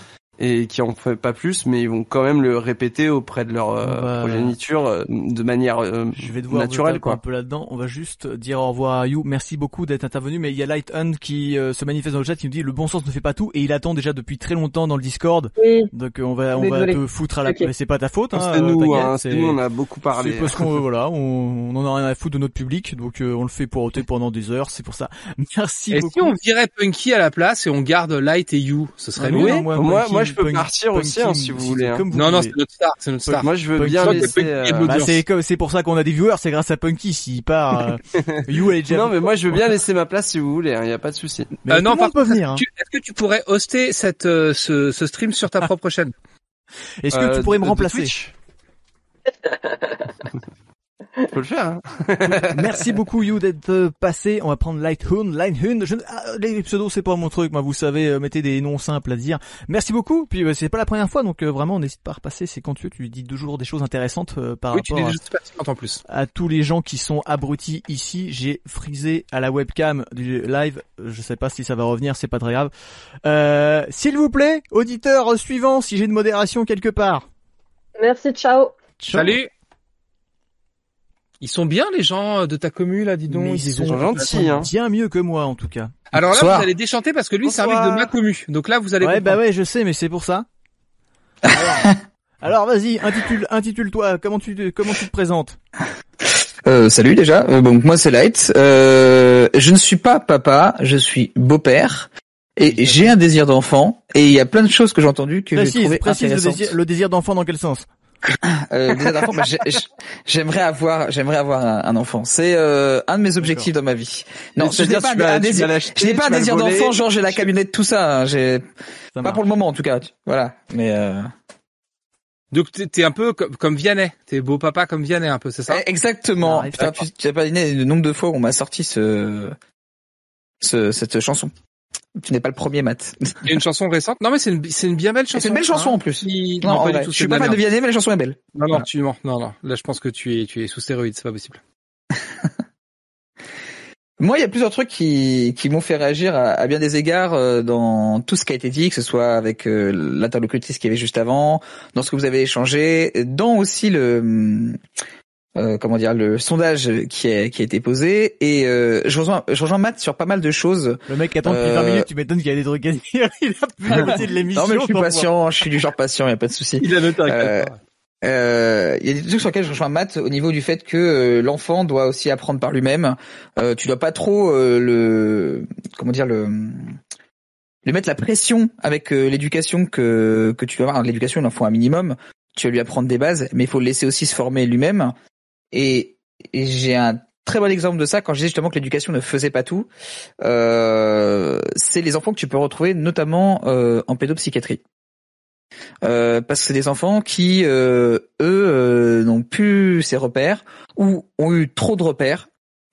et qui en fait pas plus, mais ils vont quand même le répéter auprès de leur euh, va- progéniture euh, de manière euh, Je vais devoir naturelle, quoi. un peu là-dedans. On va juste dire au revoir à You. Merci beaucoup d'être intervenu. Mais il y a Light Hunt qui euh, se manifeste dans le chat, qui nous dit le bon sens ne fait pas tout et il attend déjà depuis très longtemps dans le Discord. Oui, Donc on va on va te foutre à la. Ok. Mais c'est pas ta faute. Hein, c'est nous, hein, c'est nous, on a beaucoup parlé. C'est parce qu'on euh, [laughs] voilà, on, on en a rien à foutre de notre public, donc euh, on le fait pour ôter pendant des heures. C'est pour ça. [laughs] Merci Et beaucoup. si on virait Punky à la place et on garde Light et You, ce serait Ah, mieux. oui, non moi- moi, je peux partir aussi, hein, si vous voulez, hein. Vous Non, non, c'est notre star, c'est notre star. Moi, je veux Punky. bien laisser. Euh, Bah, c'est comme c'est pour ça qu'on a des viewers, c'est grâce à Punky s'il part. euh, [laughs] you elle est déjà. Non, mais moi, je veux bien laisser ma place si vous voulez. Il y a pas de souci. Mais Euh, non, par peut venir. hein. Est-ce que tu pourrais hoster cette, euh, ce, ce stream sur ta [laughs] propre chaîne? Est-ce que Euh, tu pourrais me remplacer? [laughs] [laughs] Je peux le faire. Hein. [laughs] Merci beaucoup You d'être euh, passé. On va prendre Lighthund, Lighthund. Je... ah, les pseudos c'est pas mon truc, moi vous savez, euh, mettez des noms simples à dire. Merci beaucoup. Puis euh, c'est pas la première fois, donc vraiment n'hésite pas à repasser. C'est quand tu veux, tu dis toujours des choses intéressantes euh, par Oui, tu dis rapport pertinentes en plus. à, à tous les gens qui sont abrutis ici. J'ai frisé à la webcam du live. Je sais pas si ça va revenir, c'est pas très grave. Euh, S'il vous plaît, auditeur suivant, si j'ai une modération quelque part. merci, ciao. Ciao. Salut Ils sont bien les gens de ta commune là, dis donc. Mais ils ils sont- sont gentils, hein. bien mieux que moi en tout cas. Alors là, Bonsoir. vous allez déchanter parce que lui, c'est un mec de ma commune. Donc là, vous allez Ouais, bah ouais, je sais, mais c'est pour ça. Alors, [laughs] alors vas-y, intitule, intitule-toi. Comment tu, te- comment tu te présentes [laughs] Euh, salut déjà. Euh, donc moi c'est Light. Euh, je ne suis pas papa, je suis beau-père et j'ai un désir d'enfant. Et il y a plein de choses que j'ai entendues que j'ai Précise, trouvées précise le intéressantes. désir, le désir d'enfant dans quel sens Euh, bah, j'aimerais avoir, j'aimerais avoir un, un enfant. C'est euh, un de mes objectifs dans ma vie. Non, je n'ai pas un désir. Je n'ai pas un désir d'enfant, genre j'ai la camionnette, tout ça. hein, J'ai pas marche. pour le moment en tout cas. Voilà. Mais euh... Donc t'es un peu comme, comme Vianney. T'es beau papa comme Vianney un peu, c'est ça? Eh, exactement. Ah, Putain, tu, tu as pas deviné le nombre de fois où on m'a sorti ce, ce cette chanson. Tu n'es pas le premier, Matt. Il y a une chanson récente. Non mais c'est une, c'est une bien belle chanson. C'est une belle chanson hein. en plus. Qui- Non, en pas vrai, du tout. je suis pas fan de. Vianney, mais la chanson est belle. Non, non, Voilà. tu mens. Non, non. Là, je pense que tu es, tu es sous stéroïdes. C'est pas possible. [laughs] Moi, il y a plusieurs trucs qui, qui m'ont fait réagir à, à bien des égards euh, dans tout ce qui a été dit, que ce soit avec euh, l'interlocutrice qui avait juste avant, dans ce que vous avez échangé, dans aussi le hum, euh, comment dire le sondage qui a, qui a été posé. Et euh, je rejoins je rejoins Matt sur pas mal de choses. Le mec attend depuis Euh, 20 minutes, tu m'étonnes qu'il y a des trucs à dire. [laughs] Il a plus la moitié de l'émission. Non mais je suis patient, je suis du genre patient, il y a pas de souci. [laughs] Il a noté Euh, Euh, Il y a des trucs sur lesquels je rejoins Matt au niveau du fait que euh, l'enfant doit aussi apprendre par lui-même. Euh, tu dois pas trop euh, le comment dire le lui mettre la pression avec euh, l'éducation que que tu dois avoir. L'éducation, il en faut un minimum. Tu vas lui apprendre des bases, mais il faut le laisser aussi se former lui-même. Et, j'ai un très bon exemple de ça quand je disais justement que l'éducation ne faisait pas tout. Euh, c'est les enfants que tu peux retrouver notamment euh, en pédopsychiatrie. Euh, parce que c'est des enfants qui, euh, eux, euh, n'ont plus ces repères ou ont eu trop de repères,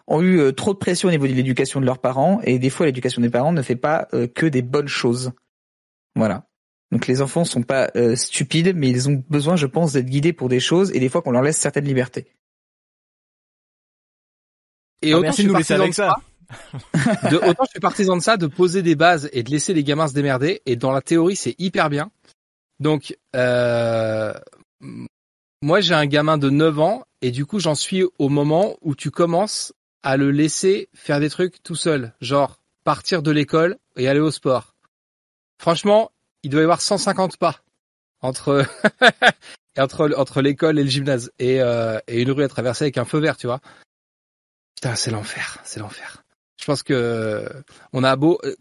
ont eu euh, trop de pression au niveau de l'éducation de leurs parents et des fois l'éducation des parents ne fait pas que des bonnes choses. Voilà. Donc les enfants sont pas stupides, mais ils ont besoin, je pense, d'être guidés pour des choses et des fois qu'on leur laisse certaines libertés. Et Ah, autant merci je suis nous laisser partisan avec de ça. ça. de- autant je suis partisan de ça, de poser des bases et de laisser les gamins se démerder. Et dans la théorie, c'est hyper bien. Donc, euh, moi, j'ai un gamin de 9 ans et du coup, j'en suis au moment où tu commences à le laisser faire des trucs tout seul, genre partir de l'école et aller au sport. Franchement, il doit y avoir 150 pas entre. [laughs] entre entre l'école et le gymnase et euh, et une rue à traverser avec un feu vert, tu vois. Putain, c'est l'enfer, c'est l'enfer. Je pense que on a beau, euh,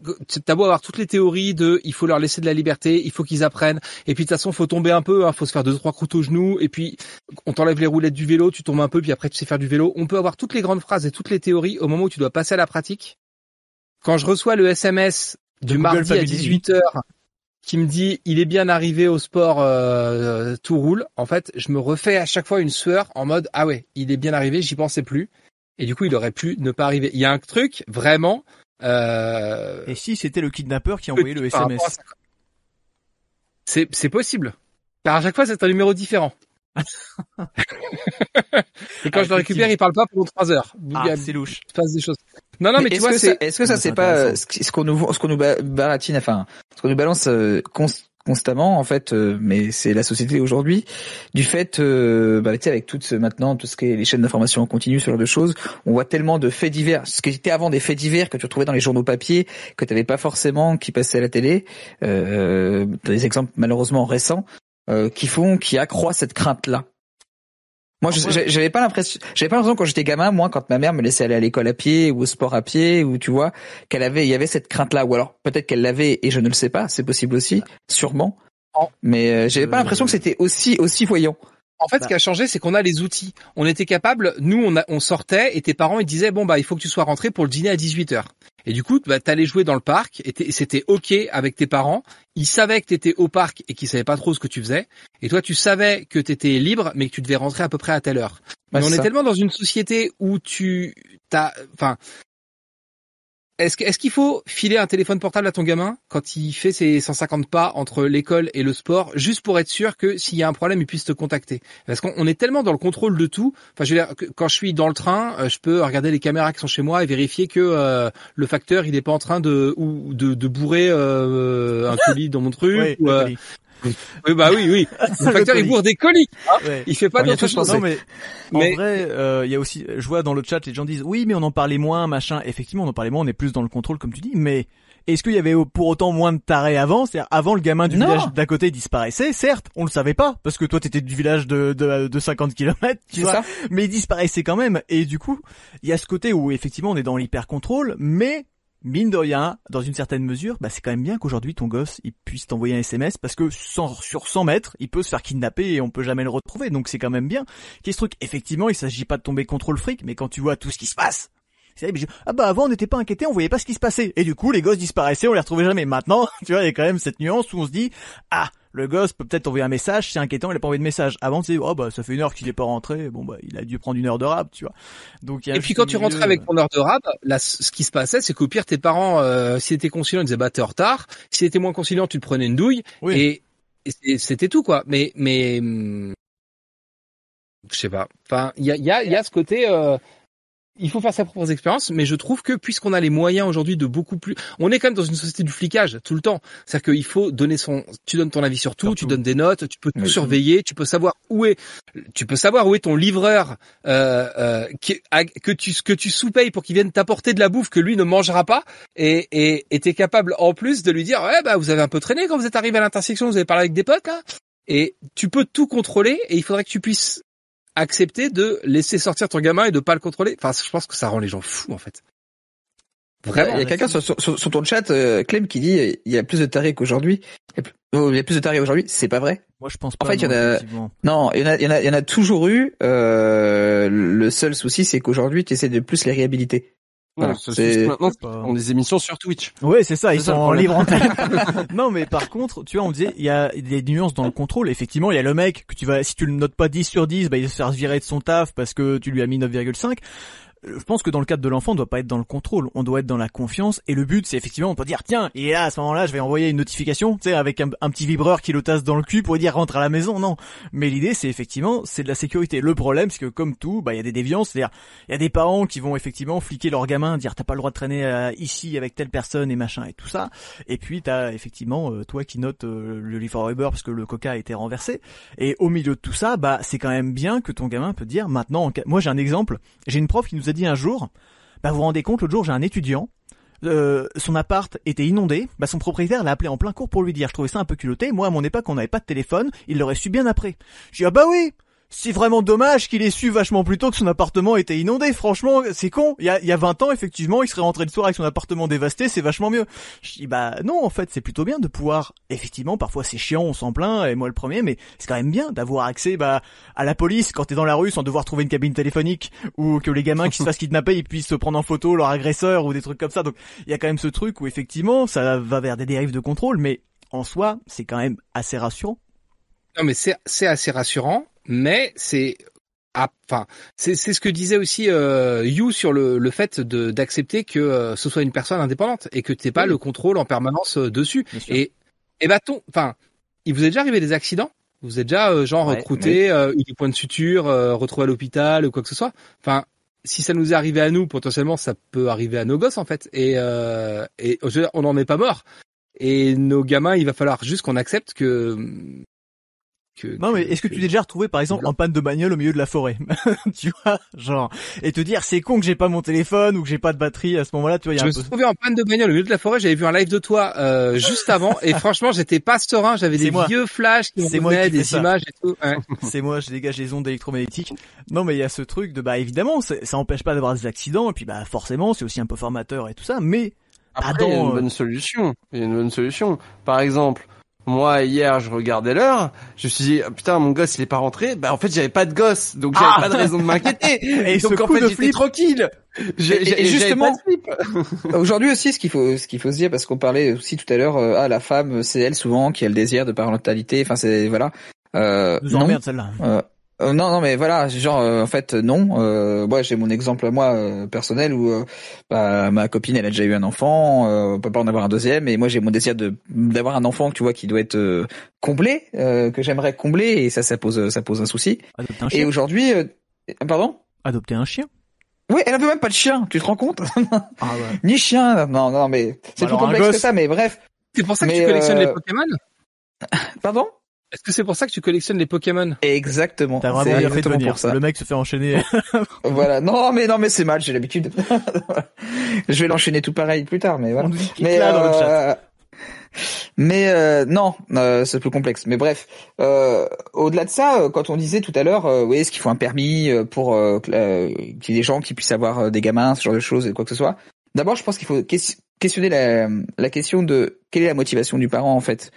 t'as beau avoir toutes les théories de, il faut leur laisser de la liberté, il faut qu'ils apprennent, et puis de toute façon, faut tomber un peu, hein, faut se faire deux trois croûtes aux genoux, et puis on t'enlève les roulettes du vélo, tu tombes un peu, puis après tu sais faire du vélo. On peut avoir toutes les grandes phrases et toutes les théories au moment où tu dois passer à la pratique. Quand je reçois le SMS du mardi à 18h qui me dit il est bien arrivé au sport, euh, tout roule. En fait, je me refais à chaque fois une sueur en mode ah ouais, il est bien arrivé, j'y pensais plus. Et du coup, il aurait pu ne pas arriver. Il y a un truc vraiment. Euh... Et si c'était le kidnappeur qui a envoyé le SMS C'est c'est possible. Car à chaque fois, c'est un numéro différent. [laughs] et quand ah, je le récupère, il parle pas pendant trois heures. Ah, c'est louche. Il passe des choses. Non, non, mais, mais tu vois, c'est. Est-ce que ça, c'est pas ce qu'on nous, ce qu'on nous baratine, enfin, ce qu'on nous balance euh, constamment en fait, euh, mais c'est la société aujourd'hui du fait, euh, bah, avec tout ce, maintenant tout ce qui est les chaînes d'information en continu, ce genre de choses, on voit tellement de faits divers, ce qui était avant des faits divers que tu retrouvais dans les journaux papier, que tu n'avais pas forcément qui passaient à la télé. Euh, des exemples malheureusement récents euh, qui font, qui accroissent cette crainte là. Moi, j'avais pas l'impression, j'avais pas l'impression quand j'étais gamin, moi, quand ma mère me laissait aller à l'école à pied ou au sport à pied, ou tu vois, qu'elle avait, il y avait cette crainte-là, ou alors peut-être qu'elle l'avait et je ne le sais pas, c'est possible aussi, sûrement. Mais euh, j'avais pas l'impression que c'était aussi aussi voyant. En fait, ce bah. qui a changé, c'est qu'on a les outils. On était capable, nous, on, a, on sortait et tes parents ils disaient bon bah il faut que tu sois rentré pour le dîner à 18 h Et du coup, bah t'allais jouer dans le parc et c'était ok avec tes parents. Ils savaient que t'étais au parc et qu'ils savaient pas trop ce que tu faisais. Et toi, tu savais que t'étais libre, mais que tu devais rentrer à peu près à telle heure. mais on est tellement dans une société où tu t'as, enfin, est-ce qu'il faut filer un téléphone portable à ton gamin quand il fait ses 150 pas entre l'école et le sport, juste pour être sûr que s'il y a un problème, il puisse te contacter? Parce qu'on est tellement dans le contrôle de tout. Enfin, je veux dire, quand je suis dans le train, euh, je peux regarder les caméras qui sont chez moi et vérifier que euh, le facteur, il n'est pas en train de ou de, de bourrer euh, un [laughs] colis dans mon truc. Oui, [laughs] bah oui, oui. [laughs] Le facteur, il bourre des colis. Hein. Il fait pas d'autres choses. mais, mais, en vrai, euh, il y a aussi, je vois dans le chat, les gens disent, oui, mais on en parlait moins, machin. Effectivement, on en parlait moins, on est plus dans le contrôle, comme tu dis, mais est-ce qu'il y avait pour autant moins de tarés avant? C'est-à-dire avant le gamin du village d'à côté disparaissait, certes, on le savait pas parce que toi t'étais du village de de, de 50 km, tu vois. Ça. Mais il disparaissait quand même et du coup, il y a ce côté où effectivement on est dans l'hyper contrôle, mais mine de rien, dans une certaine mesure, bah c'est quand même bien qu'aujourd'hui ton gosse puisse t'envoyer un SMS parce que sur 100 mètres, il peut se faire kidnapper et on peut jamais le retrouver. Donc c'est quand même bien. Qu'est-ce truc Effectivement, il s'agit pas de tomber contre le fric, mais quand tu vois tout ce qui se passe, ah bah avant on n'était pas inquiété, on voyait pas ce qui se passait. Et du coup les gosses disparaissaient, on les retrouvait jamais. Maintenant, [laughs] tu vois, il y a quand même cette nuance où on se dit ah le gosse peut peut-être envoyer un message, c'est inquiétant, il a pas envoyé de message. Avant, tu sais, oh bah ça fait une heure qu'il est pas rentré, bon bah il a dû prendre une heure de rap, tu vois. Donc et puis quand tu rentrais avec ton heure de rap, là ce qui se passait, c'est qu'au pire tes parents, euh, s'ils étaient conciliants, ils disaient bah t'es en retard. S'ils étaient moins conciliants, tu te prenais une douille et, c'était tout quoi. Mais mais je sais pas. Enfin, il y a il y a, y a ce côté. Euh, il faut faire ses propres expériences, mais je trouve que puisqu'on a les moyens aujourd'hui de beaucoup plus, on est quand même dans une société du flicage tout le temps. C'est-à-dire qu'il faut donner son, tu donnes ton avis sur tout, tu donnes des notes, tu peux tout surveiller, tu peux savoir où est, tu peux savoir où est ton livreur euh, euh, que tu que tu sous-payes pour qu'il vienne t'apporter de la bouffe que lui ne mangera pas, et et es capable en plus de lui dire ouais bah vous avez un peu traîné quand vous êtes arrivé à l'intersection, vous avez parlé avec des potes là, et tu peux tout contrôler et il faudrait que tu puisses accepter de laisser sortir ton gamin et de pas le contrôler. Enfin, je pense que ça rend les gens fous en fait. Vraiment. Il y a quelqu'un sur, sur, ton chat, euh, Clem, qui dit il y a plus de tarés qu'aujourd'hui. Il y a plus de tarés aujourd'hui. C'est pas vrai. Moi, je pense pas. En fait, il y en a. Non, il y en a, il y en a, il y en a toujours eu. Euh, le seul souci, c'est qu'aujourd'hui, tu essaies de plus les réhabiliter. Voilà, c'est maintenant on des émissions sur Twitch. Ouais, c'est ça, ils sont en libre antenne. [laughs] non, mais par contre, tu vois, on disait il y a des nuances dans le contrôle. Effectivement, il y a le mec que tu vas si tu le notes pas 10 sur 10, bah il va se faire virer de son taf parce que tu lui as mis 9,5 je pense que dans le cadre de l'enfant, on doit pas être dans le contrôle, on doit être dans la confiance. Et le but, c'est effectivement, on peut dire, tiens, et à ce moment-là, je vais envoyer une notification, tu sais, avec un, petit vibreur qui le tasse dans le cul pour dire rentre à la maison. Non, mais l'idée, c'est effectivement, c'est de la sécurité. Le problème, c'est que comme tout, bah, il y a des déviances, c'est-à-dire, il y a des parents qui vont effectivement fliquer leur gamin, dire t'as pas le droit de traîner euh, ici avec telle personne et machin et tout ça. Et puis t'as effectivement euh, toi qui notes euh, le livre Uber parce que le coca a été renversé. Et au milieu de tout ça, bah, c'est quand même bien que ton gamin peut dire maintenant. Moi, j'ai un exemple. J'ai une prof qui nous a dit un jour, bah vous vous rendez compte, l'autre jour j'ai un étudiant, euh, son appart était inondé, bah son propriétaire l'a appelé en plein cours pour lui dire. Je trouvais ça un peu culotté. Moi, à mon époque, on n'avait pas de téléphone. Il l'aurait su bien après. Je dis ah bah oui. C'est vraiment dommage qu'il ait su vachement plus tôt que son appartement était inondé. Franchement, c'est con. Il y a, il y a 20 ans, effectivement, il serait rentré le soir avec son appartement dévasté. C'est vachement mieux. Je dis bah non, en fait, c'est plutôt bien de pouvoir. Effectivement, parfois c'est chiant, on s'en plaint, et moi le premier, mais c'est quand même bien d'avoir accès bah à la police quand t'es dans la rue sans devoir trouver une cabine téléphonique ou que les gamins qui se [laughs] fassent kidnapper ils puissent se prendre en photo leur agresseur ou des trucs comme ça. Donc il y a quand même ce truc où effectivement ça va vers des dérives de contrôle, mais en soi c'est quand même assez rassurant. Non mais c'est c'est assez rassurant, mais c'est enfin, c'est c'est ce que disait aussi euh, You sur le, le fait de d'accepter que euh, ce soit une personne indépendante et que t'aies pas le contrôle en permanence euh, dessus. Et et bah ton, enfin, il vous est déjà arrivé des accidents? Vous êtes déjà euh, genre Ouais, recruté, euh, eu des points de suture, euh, retrouvé à l'hôpital ou quoi que ce soit? Enfin, si ça nous est arrivé à nous, potentiellement, ça peut arriver à nos gosses en fait. Et euh, et on n'en est pas mort. Et nos gamins, il va falloir juste qu'on accepte que que, Non mais est-ce que tu t'es déjà retrouvé par exemple en panne de bagnole au milieu de la forêt [laughs] Tu vois, genre et te dire c'est con que j'ai pas mon téléphone ou que j'ai pas de batterie à ce moment-là, tu vois, il y a Je un me peu suis trouvé en panne de bagnole au milieu de la forêt. J'avais vu un live de toi euh, juste avant et [laughs] franchement, j'étais pas serein. J'avais C'est des moi. vieux flashs qui me fais des ça. images et tout. Ouais. [laughs] c'est moi, je dégage les ondes électromagnétiques. Non, mais il y a ce truc de bah évidemment, c'est- ça empêche pas d'avoir des accidents et puis bah forcément, c'est aussi un peu formateur et tout ça, mais Après, il y a une euh, bonne solution. Il y a une bonne solution. Par exemple, moi hier, je regardais l'heure. Je me suis dit ah, putain, mon gosse il est pas rentré. Bah en fait, j'avais pas de gosse, donc j'avais Ah pas de raison de m'inquiéter. [laughs] Et ce donc en coup fait, de j'étais flip. tranquille. J'ai- Et- et j'ai- j'avais justement-. [laughs] Aujourd'hui aussi, ce qu'il faut, ce qu'il faut se dire, parce qu'on parlait aussi tout à l'heure, euh, ah la femme, c'est elle souvent qui a le désir de parentalité. Enfin, c'est voilà. Euh, nous non. emmerde celle-là. Euh, euh, non, non, mais voilà, genre euh, en fait non. Euh, moi, j'ai mon exemple à moi euh, personnel où euh, bah, ma copine, elle a déjà eu un enfant, euh, on peut pas en avoir un deuxième, et moi j'ai mon désir de d'avoir un enfant, tu vois, qui doit être euh, comblé, euh, que j'aimerais combler, et ça, ça pose, ça pose un souci. Adopter un Et chien. aujourd'hui, euh, pardon? Adopter un chien. Oui, elle avait même pas de chien, tu te rends compte? Ah ouais. [laughs] Ni chien, non, non, mais c'est plus complexe que ça, mais bref. C'est pour ça que Mais, tu collectionnes euh, les Pokémon? [laughs] Pardon? Est-ce que c'est pour ça que tu collectionnes les Pokémon? Exactement. T'as vraiment bien fait de exactement venir. pour ça. Le mec se fait enchaîner. [laughs] Voilà. Non, mais non, mais c'est mal, j'ai l'habitude. [laughs] je vais l'enchaîner tout pareil plus tard, mais voilà. On nous dit Mais éclat dans le chat. euh, mais euh, non, euh, c'est plus complexe. Mais bref, euh, au-delà de ça, euh, quand on disait tout à l'heure, euh, oui, est-ce qu'il faut un permis pour qu'il y ait des gens qui puissent avoir des gamins, ce genre de choses et quoi que ce soit? D'abord, je pense qu'il faut ques- questionner la, la question de quelle est la motivation du parent en fait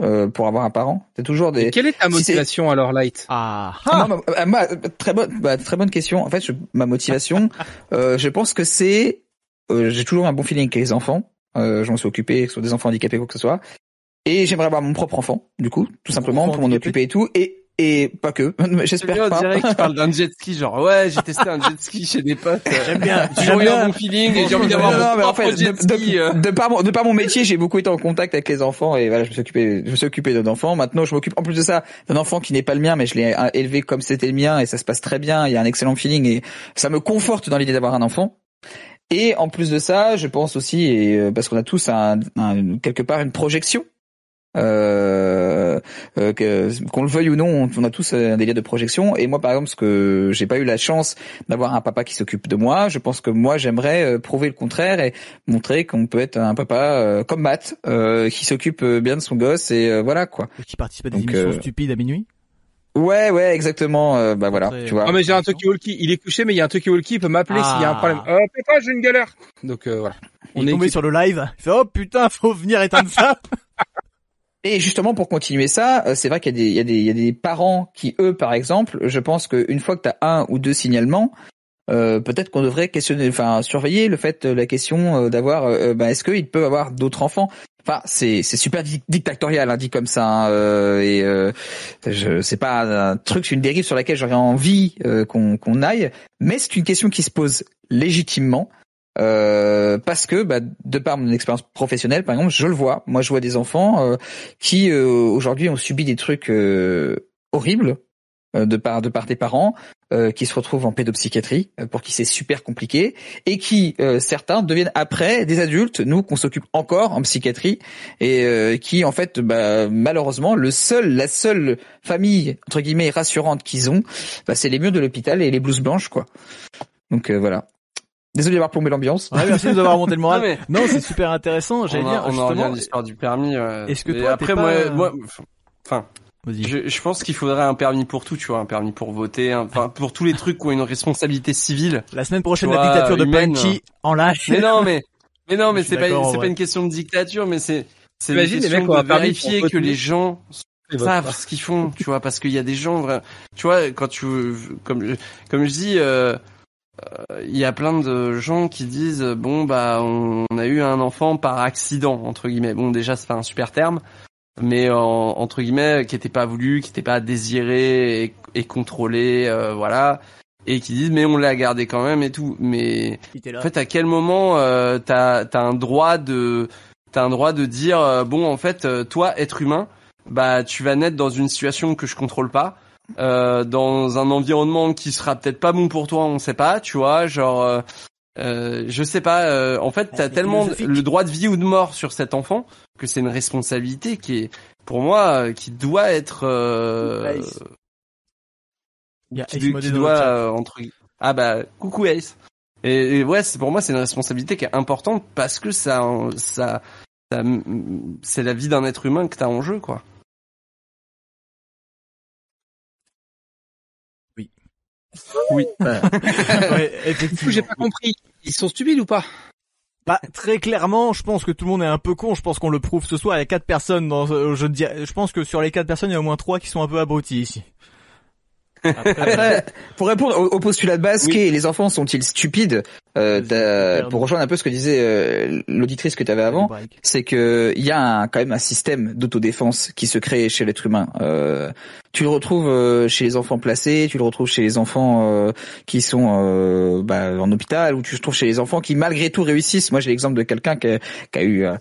euh, pour avoir un parent. C'est toujours Et des Quelle est ta Si motivation alors, Light? Ah. ah, ma- ma- très bonne, bah, très bonne question. En fait, je- ma motivation, [laughs] euh, je pense que c'est, euh, j'ai toujours un bon feeling avec les enfants. Euh, je m'en suis occupé, que ce soit des enfants handicapés quoi que ce soit. Et j'aimerais avoir mon propre enfant, du coup, tout simplement pour m'en occuper et tout. Et et pas que, [laughs] j'espère On pas. dirait que tu parles d'un jet ski, genre ouais, j'ai testé un jet ski chez des potes. [laughs] J'aime bien. J'ai un bien. bon feeling et j'ai envie d'avoir mon en propre fait, jet de, ski. de- euh. de par mon, de par mon métier, j'ai beaucoup été en contact avec les enfants et voilà, je me suis occupé, je me suis occupé d'un enfant. Maintenant, je m'occupe en plus de ça d'un enfant qui n'est pas le mien, mais je l'ai euh, élevé comme c'était le mien et ça se passe très bien. Il y a un excellent feeling et ça me conforte dans l'idée d'avoir un enfant. Et en plus de ça, je pense aussi, et euh, parce qu'on a tous un, un- quelque part une projection, euh, euh, qu'on le veuille ou non, on, on a tous un délire de projection. Et moi, par exemple, ce que j'ai pas eu la chance d'avoir un papa qui s'occupe de moi, je pense que moi, j'aimerais euh, prouver le contraire et montrer qu'on peut être un papa euh, comme Matt, euh, qui s'occupe euh, bien de son gosse et euh, voilà quoi. Qui participe à des Donc, émissions euh, stupides à minuit. Ouais, ouais, exactement. euh, bah voilà, tu vois. Oh mais j'ai un talkie-walkie, il est couché mais il y a un talkie-walkie, il peut m'appeler s'il y a un Ah. problème. Euh, papa, j'ai une galère. Donc euh, voilà. On On est est tombé équipe. sur le live. Il fait oh putain, faut venir éteindre ça. [laughs] Et justement, pour continuer ça, euh, c'est vrai qu'il y a des, parents qui, eux, par exemple, je pense qu'une fois que tu un ou deux signalements, euh, peut-être qu'on devrait questionner, enfin, surveiller le fait, euh, la question d'avoir, bah, est-ce qu'il peut avoir d'autres enfants? Enfin, c'est, super dic- dictatorial, hein, dit comme ça, hein, et euh, c'est pas un truc, c'est une dérive sur laquelle j'aurais envie qu'on aille, mais c'est une question qui se pose légitimement. Euh, parce que bah, de par mon expérience professionnelle par exemple je le vois. Moi je vois des enfants euh, qui euh, aujourd'hui ont subi des trucs euh, horribles euh, de part de part des parents qui se retrouvent en pédopsychiatrie pour qui c'est super compliqué et qui certains deviennent après des adultes nous qu'on s'occupe encore en psychiatrie et qui en fait bah, malheureusement le seul la seule famille entre guillemets rassurante qu'ils ont bah, c'est les murs de l'hôpital et les blouses blanches quoi. Donc voilà Désolé d'avoir plombé l'ambiance. Ouais, merci de nous avoir remonté le moral. [laughs] Non, mais- Non, c'est super intéressant. J'allais on, dire a- on en justement. revient à l'histoire du permis. ouais. est-ce que toi, après t'es moi, pas- moi, enfin, je, je pense qu'il faudrait un permis pour tout, tu vois, un permis pour voter, enfin pour tous les trucs qui ont une responsabilité civile. La semaine prochaine, la dictature de. Punchy en live. Mais non, mais mais non, mais c'est pas c'est pas une question de dictature, mais c'est c'est une Imagine les question mecs de vérifier que les gens savent pas. ce qu'ils font, tu vois, parce qu'il y a des gens, tu vois, quand tu, comme, je- comme je dis, euh, euh, il y a plein de gens qui disent, euh, bon bah, on, on a eu un enfant par accident entre guillemets. Bon, déjà c'est pas un super terme, mais en- entre guillemets, qui était pas voulu, qui était pas désiré et, et contrôlé, euh, voilà, et qui disent mais on l'a gardé quand même et tout, mais en fait, à quel moment euh, t'as as un droit de t'as un droit de dire euh, bon en fait euh, toi être humain bah tu vas naître dans une situation que je contrôle pas euh, dans un environnement qui sera peut-être pas bon pour toi on sait pas tu vois genre euh, euh, je sais pas euh, en fait t'as tellement le droit de vie ou de mort sur cet enfant que c'est une responsabilité qui est pour moi euh, qui doit être euh, Ace. Il y a qui, Ace qui doit euh, entre ah bah coucou Ace. Et, et ouais c'est pour moi c'est une responsabilité qui est importante parce que ça ça, ça c'est la vie d'un être humain que t'as en jeu quoi [laughs] Ouais, Du effectivement. coup, j'ai pas compris. Ils sont stupides ou pas? Bah, très clairement, je pense que tout le monde est un peu con. Je pense qu'on le prouve ce soir. Il y a quatre personnes dans, euh, je je pense que sur les quatre personnes, il y a au moins trois qui sont un peu abrutis ici. Après, Après, pour répondre au, au postulat de base, Oui. qu'est les enfants sont-ils stupides euh. Pour rejoindre un peu ce que disait euh, l'auditrice que tu avais avant, c'est que il y a un, quand même un système d'autodéfense qui se crée chez l'être humain. Euh, tu le retrouves euh, chez les enfants placés, tu le retrouves chez les enfants euh, qui sont euh, bah, en hôpital, ou tu le trouves chez les enfants qui malgré tout réussissent. Moi, j'ai l'exemple de quelqu'un qui, a- qui a eu euh,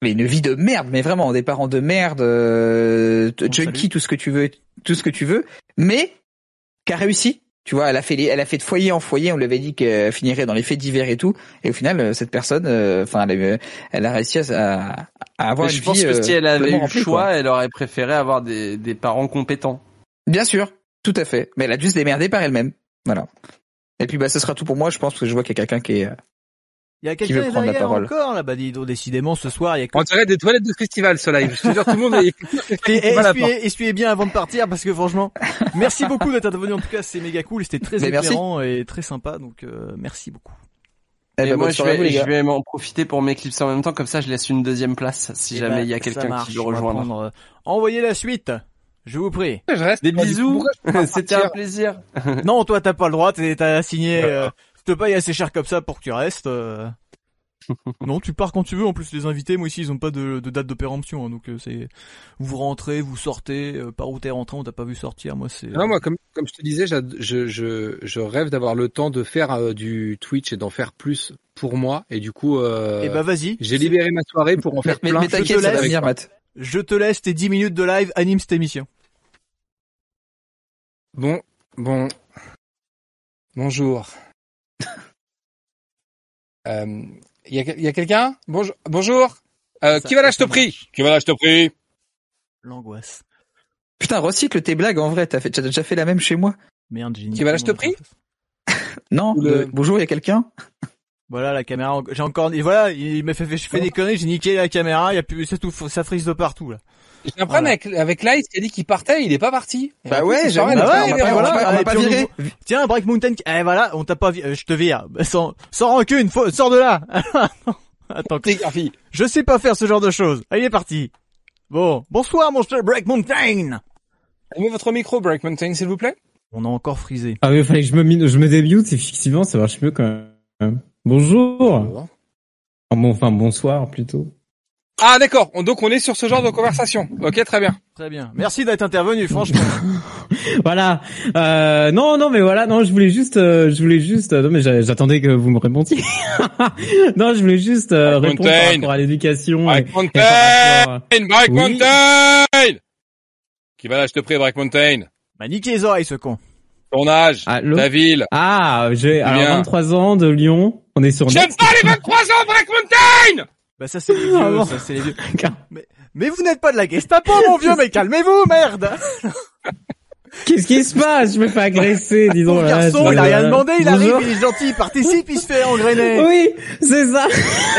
mais une vie de merde, mais vraiment des parents de merde, euh, junkie, tout ce que tu veux, tout ce que tu veux, mais qui a réussi. Tu vois, elle a fait les- elle a fait de foyer en foyer. On lui avait dit qu'elle finirait dans les faits divers et tout. Et au final, euh, cette personne, euh, enfin, elle, a eu- elle a réussi à, à avoir Mais une je pense vie, que euh, si elle avait eu le choix quoi. elle aurait préféré avoir des, des parents compétents Bien sûr, tout à fait. Mais elle a dû se démerder par elle-même. Voilà. Et puis, bah, ce sera tout pour moi. Je pense parce que je vois qu'il y a quelqu'un qui est. euh, Il y a Qui quelqu'un veut prendre la derrière parole encore là. Bah, dis donc, décidément, ce soir, il y a On dirait des toilettes de festival, ce live. Je te jure, tout le monde est... [laughs] Essuyez, essuyez bien avant de partir parce que franchement, merci beaucoup d'être intervenu. En tout cas, c'est méga cool. C'était très éclairant et très sympa. Donc, euh, merci beaucoup. Eh et ben, moi je vous, vais, je vais m'en profiter pour m'éclipser en même temps comme ça je laisse une deuxième place si Eh jamais ben, il y a quelqu'un qui veut rejoindre prendre, euh, Envoyez la suite. Je vous prie. Je reste. des bisous [laughs] c'était un plaisir non, toi, t'as pas le droit. T'as signé. Euh, je te paye assez cher comme ça pour que tu restes. euh. [laughs] non, tu pars quand tu veux. En plus, les invités, moi ici, ils ont pas de, de date de péremption. hein, donc, euh, c'est vous rentrez, vous sortez. euh, par où t'es rentré, on t'a pas vu sortir. Moi, c'est. Non, moi, comme, comme je te disais, je, je, je rêve d'avoir le temps de faire euh, du Twitch et d'en faire plus pour moi. Et du coup, euh, Eh bah, vas-y. j'ai libéré ma soirée pour en faire Mais, plein. mais t'inquiète, te ça va laisse. venir, Matt. Je te laisse tes 10 minutes de live. Anime cette émission. Bon, bon. Bonjour. Euh, Il y a, il y a quelqu'un? Bonjour. Bonjour. Euh, Ça- qui va là, je te ça prie. Qui va là, je te prie? L'angoisse. Putain, recycle tes blagues en vrai. T'as fait, t'as déjà fait la même chez moi. Merde, j'ai Qui va là, je te prie? [laughs] Non. Ou le- le- Bonjour, il y a quelqu'un? Voilà la caméra. J'ai encore. Et voilà, il m'a fait, fait, je fais des conneries. J'ai niqué la caméra. Il y a plus, c'est tout. Ça frise de partout là. J'ai un problème avec, avec Light qui a dit qu'il partait, il est pas parti. Bah ouais, m'a et pas, viré. Tiens, Break Mountain. Eh voilà, on t'a pas. vi- euh, Je te vire. Sans, sans rancune. Faut, sors de là. [laughs] Attends. Je sais pas faire ce genre de choses. Il est parti. Bon, bonsoir mon cher Break Mountain. Allumez votre micro, Break Mountain, s'il vous plaît. On a encore frisé. Ah oui, il fallait que je me, mi- je me débute, effectivement, ça marche mieux quand même. Bonjour. Ah bon, enfin, bonsoir plutôt. Ah d'accord, On- donc on est sur ce genre de conversation. Ok, très bien. Très bien. Merci d'être intervenu. Franchement. [laughs] Voilà. Euh, non, non, mais voilà, non, je voulais juste, euh, je voulais juste, euh, non, mais j'a- j'attendais que vous me répondiez. [laughs] non, je voulais juste euh, Break répondre par rapport à l'éducation. Break et Mountain rapport Break Oui. Mountain Qui va là, je te prie, Break Mountain? M'a niqué les oreilles ce con. Ton âge, Allô ta ville. Ah, j'ai alors Bien. 23 ans de Lyon. On est sur. J'aime pas les 23 ans, Break Mountain Bah ça c'est les [laughs] vieux. Ah bon. ça c'est les vieux. [laughs] Mais vous n'êtes pas de la Gestapo mon vieux. Mais calmez-vous merde. [laughs] Qu'est-ce qui se passe? Je me fais agresser, dis donc. Pauvre là, garçon, il a rien demandé, il arrive, il est gentil, il participe, il se fait engrainer. Oui, c'est ça.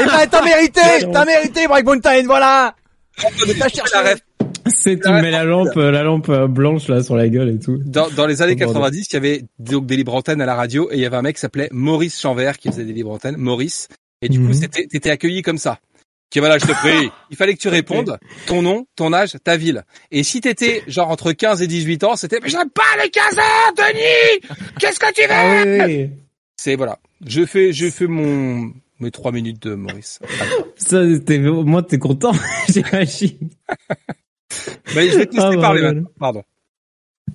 Eh ben, t'as mérité, t'as mérité, Break Mountain, voilà. T'as cherché. La ref. C'est tu me mets la lampe, euh, la lampe euh, blanche là sur la gueule et tout. Dans, dans les années Oh, bordel. 90, il y avait donc des libres antennes à la radio et il y avait un mec qui s'appelait Maurice Chanvert qui faisait des libres antennes, Maurice. Et du Mhm. coup, c'était, t'étais accueilli comme ça. Voilà, je te [laughs] prie. Il fallait que tu répondes ton nom, ton âge, ta ville. Et si t'étais genre entre 15 et 18 ans, c'était mais j'aime pas les 15 ans, Denis. Qu'est-ce que tu veux? Ah oui, oui. C'est voilà. Je fais, je fais mon mes trois minutes de Maurice. Ça, t'es, moi, t'es content, [laughs] j'imagine. Mais je vais te laisser Ah, parler bordel. maintenant. Pardon.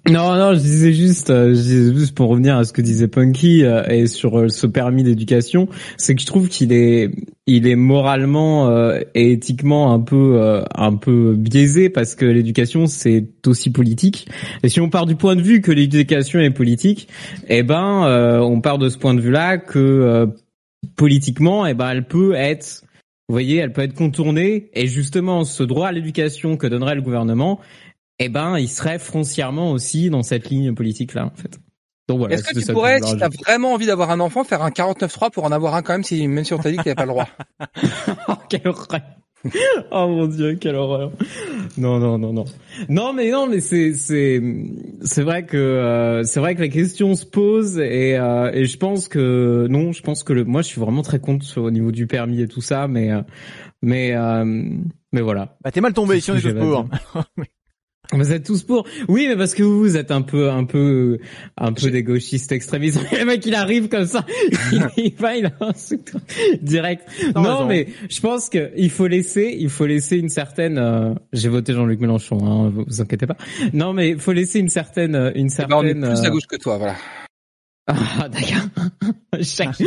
Non, non, je disais juste, euh, je disais juste pour revenir à ce que disait Punky euh, et sur euh, ce permis d'éducation, c'est que je trouve qu'il est, il est moralement et éthiquement un peu, un peu biaisé parce que l'éducation c'est aussi politique. Et si on part du point de vue que l'éducation est politique, eh ben, on part de ce point de vue-là que politiquement, eh ben, elle peut être vous voyez, elle peut être contournée et justement ce droit à l'éducation que donnerait le gouvernement, eh ben, il serait foncièrement aussi dans cette ligne politique-là, en fait. Donc voilà. Est-ce que tu pourrais, si t'as vraiment envie d'avoir un enfant, faire un 49.3 pour en avoir un quand même, si même si on t'a dit que t'avais pas le droit? [laughs] Oh, quelle horreur. oh mon dieu, quelle horreur. Non, non, non, non. Non, mais non, mais c'est, c'est, c'est vrai que, euh, c'est vrai que la question se pose et, euh, et je pense que, non, je pense que le, moi je suis vraiment très contre sur- au niveau du permis et tout ça, mais, euh, mais, euh, mais voilà. Bah, t'es mal tombé, si on est tous pour. Vous êtes tous pour. Oui, mais parce que vous, vous êtes un peu, un peu, un peu des gauchistes extrémistes. [laughs] le mec, il arrive comme ça. Il, [laughs] va, il a un truc direct. Non, mais je pense que il faut laisser, il faut laisser une certaine. euh, J'ai voté Jean-Luc Mélenchon, hein, vous, vous inquiétez pas. Non, mais il faut laisser une certaine, euh, une Eh ben, on est certaine. plus à euh, gauche que toi, voilà. ah, d'accord. [laughs] Chaque-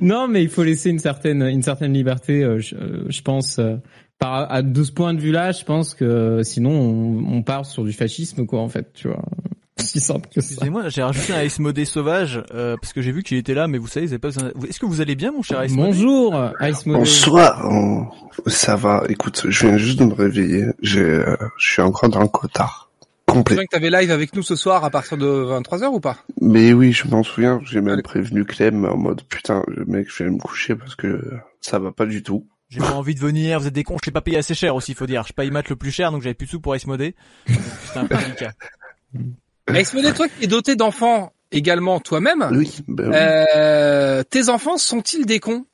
non, mais il faut laisser une certaine, une certaine liberté. euh, je, euh, je pense, euh, par à de ce point de vue-là, je pense que euh, sinon on, on part sur du fascisme, quoi, en fait, tu vois. [laughs] Si simple que ça. Excusez-moi, j'ai rajouté un Ice sauvage, euh, parce que j'ai vu qu'il était là, mais vous savez, vous avez pas besoin- Est-ce que vous allez bien, mon cher Ice Bonjour, Ice Modé. Bonsoir, on- ça va. Écoute, je viens juste de me réveiller. J'ai, euh, je suis encore dans le cotard Tu complet. souviens que t'avais live avec nous ce soir à partir de 23h ou pas? Mais oui, je m'en souviens. J'ai même prévenu Clem en mode putain, mec, je vais me coucher parce que ça va pas du tout. J'ai pas envie de venir, vous êtes des cons, je l'ai pas payé assez cher aussi, faut dire. Je paye mat le plus cher, donc j'avais plus de sous pour Ice Modé. Donc, C'était un peu délicat. [laughs] Explodé, toi qui es doté d'enfants également toi-même, Oui, ben oui. euh, tes enfants sont-ils des cons?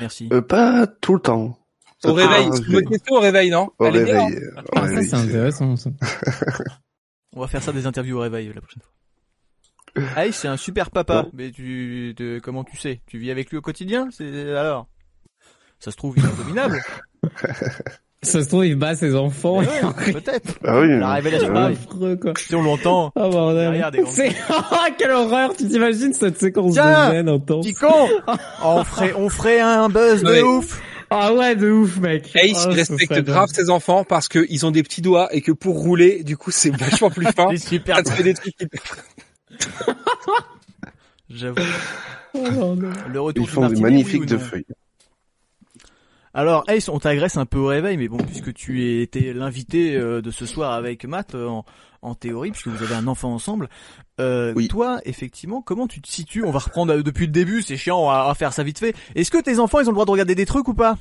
Merci. Euh, pas tout le temps. Au réveil, c'est une question au réveil, non? Au Elle est bien, réveil. hein au Ah, ça c'est intéressant. Ça. [laughs] On va faire ça des interviews au réveil la prochaine fois. Ice, c'est un super papa, Bon. mais tu, de, comment tu sais? Tu vis avec lui au quotidien? C'est alors? Ça se trouve, il est dominable. [laughs] Ça se trouve, il bat ses enfants. Mais ouais, Peut-être. Ah oui. La révélation ah. Affreux, quoi. Si on l'entend. Ah bordel. Derrière des grands- C'est [laughs] ah quelle horreur Tu t'imagines cette séquence Tiens de gêne intense Petit con [laughs] On ferait, on ferait un buzz de ouf Ah ouais, de ouf, mec. Ace, Ah, il ça respecte grave ses enfants parce qu'ils ont des petits doigts et que pour rouler, du coup, c'est vachement plus fin. C'est super Ça fait des trucs hyper- J'avoue. Oh, bordel. Le retour Ils font des magnifiques oui de feuilles. Alors Ace, on t'agresse un peu au réveil, mais bon, puisque tu étais l'invité euh, de ce soir avec Matt, euh, en, en théorie, puisque vous avez un enfant ensemble, euh, Oui. toi, effectivement, comment tu te situes? On va reprendre euh, depuis le début, c'est chiant, on va, on va faire ça vite fait. Est-ce que tes enfants, ils ont le droit de regarder des trucs ou pas?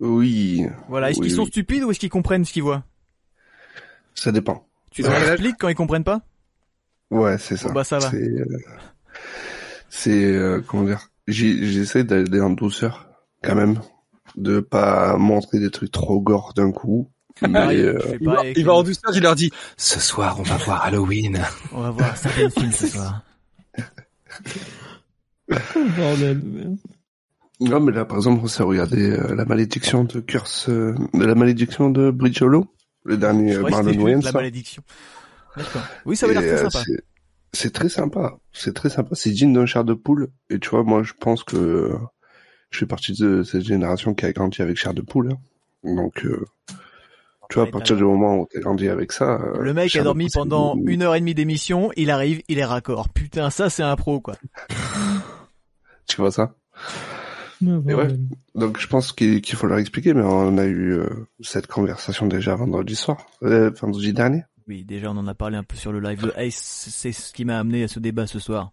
Oui, Voilà, est-ce Oui, qu'ils sont oui. stupides ou est-ce qu'ils comprennent ce qu'ils voient? Ça dépend. Tu leur expliques quand ils comprennent pas? Ouais, c'est ça. Bon, bah, ça va. C'est, euh, c'est euh, comment dire? J'essaie d'aller en douceur quand même, de pas montrer des trucs trop gore d'un coup. Mais euh, Il va, il en douceur, il leur dit, ce soir, on va voir Halloween. [laughs] On va voir certains films ce soir. [laughs] Bordel. non, mais là, par exemple, on s'est regardé euh, la malédiction de Curse, euh, la malédiction de Bridge Hollow, le dernier euh, Marlon Wayans. la malédiction. D'accord. Oui, ça avait l'air très sympa. c'est- très sympa. C'est très sympa. C'est digne d'un chair de poule. Et tu vois, moi, je pense que euh, je fais partie de cette génération qui a grandi avec chair de poule. hein. Donc, euh, tu vois, à partir du moment où t'as grandi avec ça. euh, Le mec a dormi poule, pendant une- une heure et demie d'émission, il arrive, il est raccord. Putain, ça c'est un pro quoi. Tu vois ça? Ouais. Donc, je pense qu'il faut leur expliquer. Mais on a eu euh, cette conversation déjà vendredi soir, euh, vendredi dernier. Oui, déjà on en a parlé un peu sur le live de Ace, c'est ce qui m'a amené à ce débat ce soir.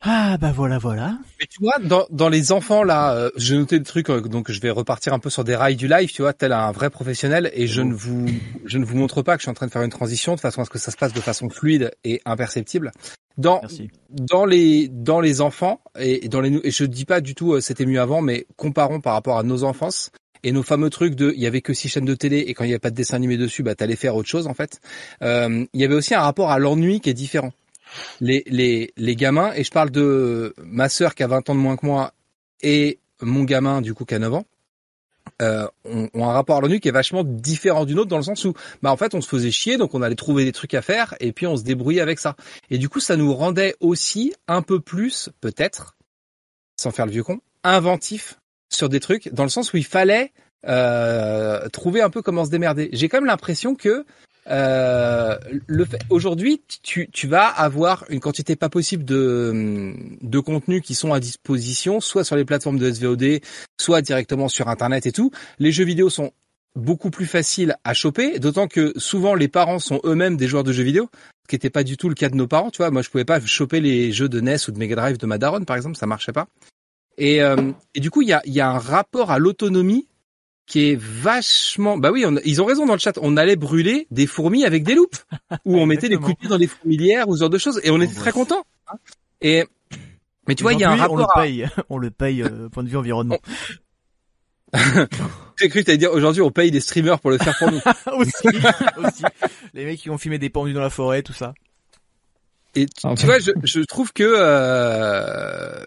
Ah bah voilà voilà. Mais tu vois, dans, dans les enfants là, euh, j'ai noté des trucs, euh, donc je vais repartir un peu sur des rails du live, tu vois, tel un vrai professionnel, et je ne vous je ne vous montre pas que je suis en train de faire une transition de façon à ce que ça se passe de façon fluide et imperceptible. Dans Merci. dans les dans les enfants et dans les et je dis pas du tout euh, c'était mieux avant, mais comparons par rapport à nos enfances et nos fameux trucs de il y avait que six chaînes de télé et quand il y avait pas de dessin animé dessus, bah t'allais faire autre chose en fait. Euh, il y avait aussi un rapport à l'ennui qui est différent les, les, les gamins, et je parle de ma sœur qui a 20 ans de moins que moi et mon gamin du coup qui a 9 ans, euh, ont, un rapport à l'ennui qui est vachement différent d'une autre dans le sens où bah en fait on se faisait chier donc on allait trouver des trucs à faire et puis on se débrouillait avec ça. Et du coup ça nous rendait aussi un peu plus peut-être sans faire le vieux con inventif sur des trucs dans le sens où il fallait euh, trouver un peu comment se démerder. J'ai quand même l'impression que euh, le fait, aujourd'hui, tu, tu vas avoir une quantité pas possible de, de contenus qui sont à disposition, soit sur les plateformes de SVOD, soit directement sur Internet et tout. Les jeux vidéo sont beaucoup plus faciles à choper, d'autant que souvent les parents sont eux-mêmes des joueurs de jeux vidéo, ce qui n'était pas du tout le cas de nos parents. Tu vois, moi je pouvais pas choper les jeux de NES ou de Mega Drive de ma daronne, par exemple, ça marchait pas. Et, euh, du coup, il y a, y a un rapport à l'autonomie qui est vachement. Bah oui, on- ils ont raison dans le chat. On allait brûler des fourmis avec des loupes, ou on mettait des coups de pied dans des fourmilières ou ce genre de choses, et on était voit très contents. Et mais tu vois, il y a un Aujourd'hui, on le rapport. À... paye, [laughs] on le paye euh, point de vue environnement. [laughs] J'ai cru que t'allais dire aujourd'hui on paye des streamers pour le faire pour nous. [laughs] aussi, aussi. Les mecs qui ont filmé des pendus dans la forêt, tout ça. Et tu, Ah, tu vois, je, je trouve que euh,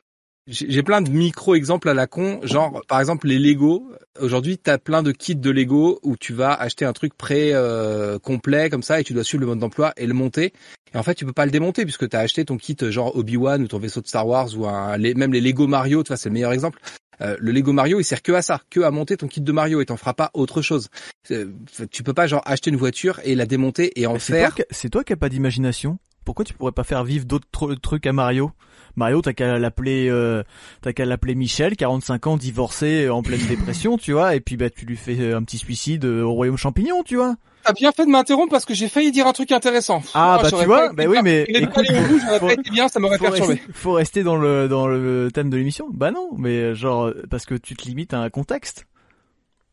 j'ai plein de micro-exemples à la con, genre par exemple les Lego. Aujourd'hui, tu as plein de kits de Lego où tu vas acheter un truc prêt euh, complet comme ça et tu dois suivre le mode d'emploi et le monter. Et en fait, tu peux pas le démonter puisque tu as acheté ton kit genre Obi-Wan ou ton vaisseau de Star Wars ou un, les, même les Lego Mario, tu vois, c'est le meilleur exemple. Euh, le Lego Mario, il sert que à ça, que à monter ton kit de Mario et t'en feras pas autre chose. Euh, tu peux pas genre acheter une voiture et la démonter et en Mais faire c'est toi qui as pas d'imagination? Pourquoi tu pourrais pas faire vivre d'autres tru- trucs à Mario? Mario, t'as qu'à l'appeler, euh, t'as qu'à l'appeler Michel, 45 ans, divorcé, en pleine dépression, tu vois, et puis bah tu lui fais un petit suicide euh, au royaume champignon, tu vois. T'as bien fait de m'interrompre parce que j'ai failli dire un truc intéressant. Ah, bah, j'aurais tu vois, bah oui, mais Il est écoute, pas allé au bout, j'aurais faut- pas été bien, ça m'aurait perturbé. rester, faut rester dans le dans le thème de l'émission. Bah non, mais euh, genre euh, parce que tu te limites à un contexte.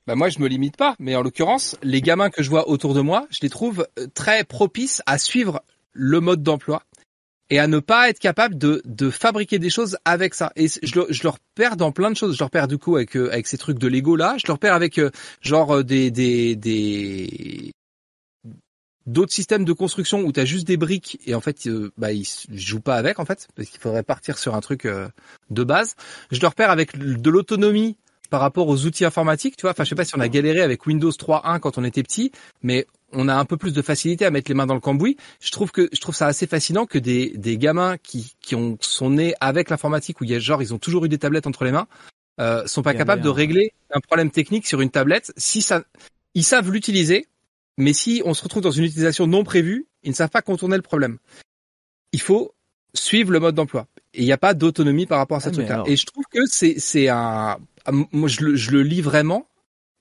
Bah moi je me limite pas, mais en l'occurrence, les gamins que je vois autour de moi, je les trouve euh, très propices à suivre le mode d'emploi et à ne pas être capable de, de fabriquer des choses avec ça. Et je, je leur perds dans plein de choses. Je leur perds du coup avec euh, avec ces trucs de Lego là. Je leur perds avec euh, genre euh, des des des d'autres systèmes de construction où tu as juste des briques et en fait euh, bah ils jouent pas avec en fait parce qu'il faudrait partir sur un truc de base. Je leur perds avec de l'autonomie par rapport aux outils informatiques, tu vois. Enfin, je sais pas si on a galéré avec Windows 3.1 quand on était petit, mais on a un peu plus de facilité à mettre les mains dans le cambouis. Je trouve que je trouve ça assez fascinant que des, des gamins qui, qui ont sont nés avec l'informatique où il y a genre ils ont toujours eu des tablettes entre les mains, euh, sont pas capables de régler un problème technique sur une tablette. Si ça, ils savent l'utiliser, mais si on se retrouve dans une utilisation non prévue, ils ne savent pas contourner le problème. Il faut suivre le mode d'emploi. Et il n'y a pas d'autonomie par rapport à ce Ah, alors- Et je trouve que c'est c'est un moi je le, je le lis vraiment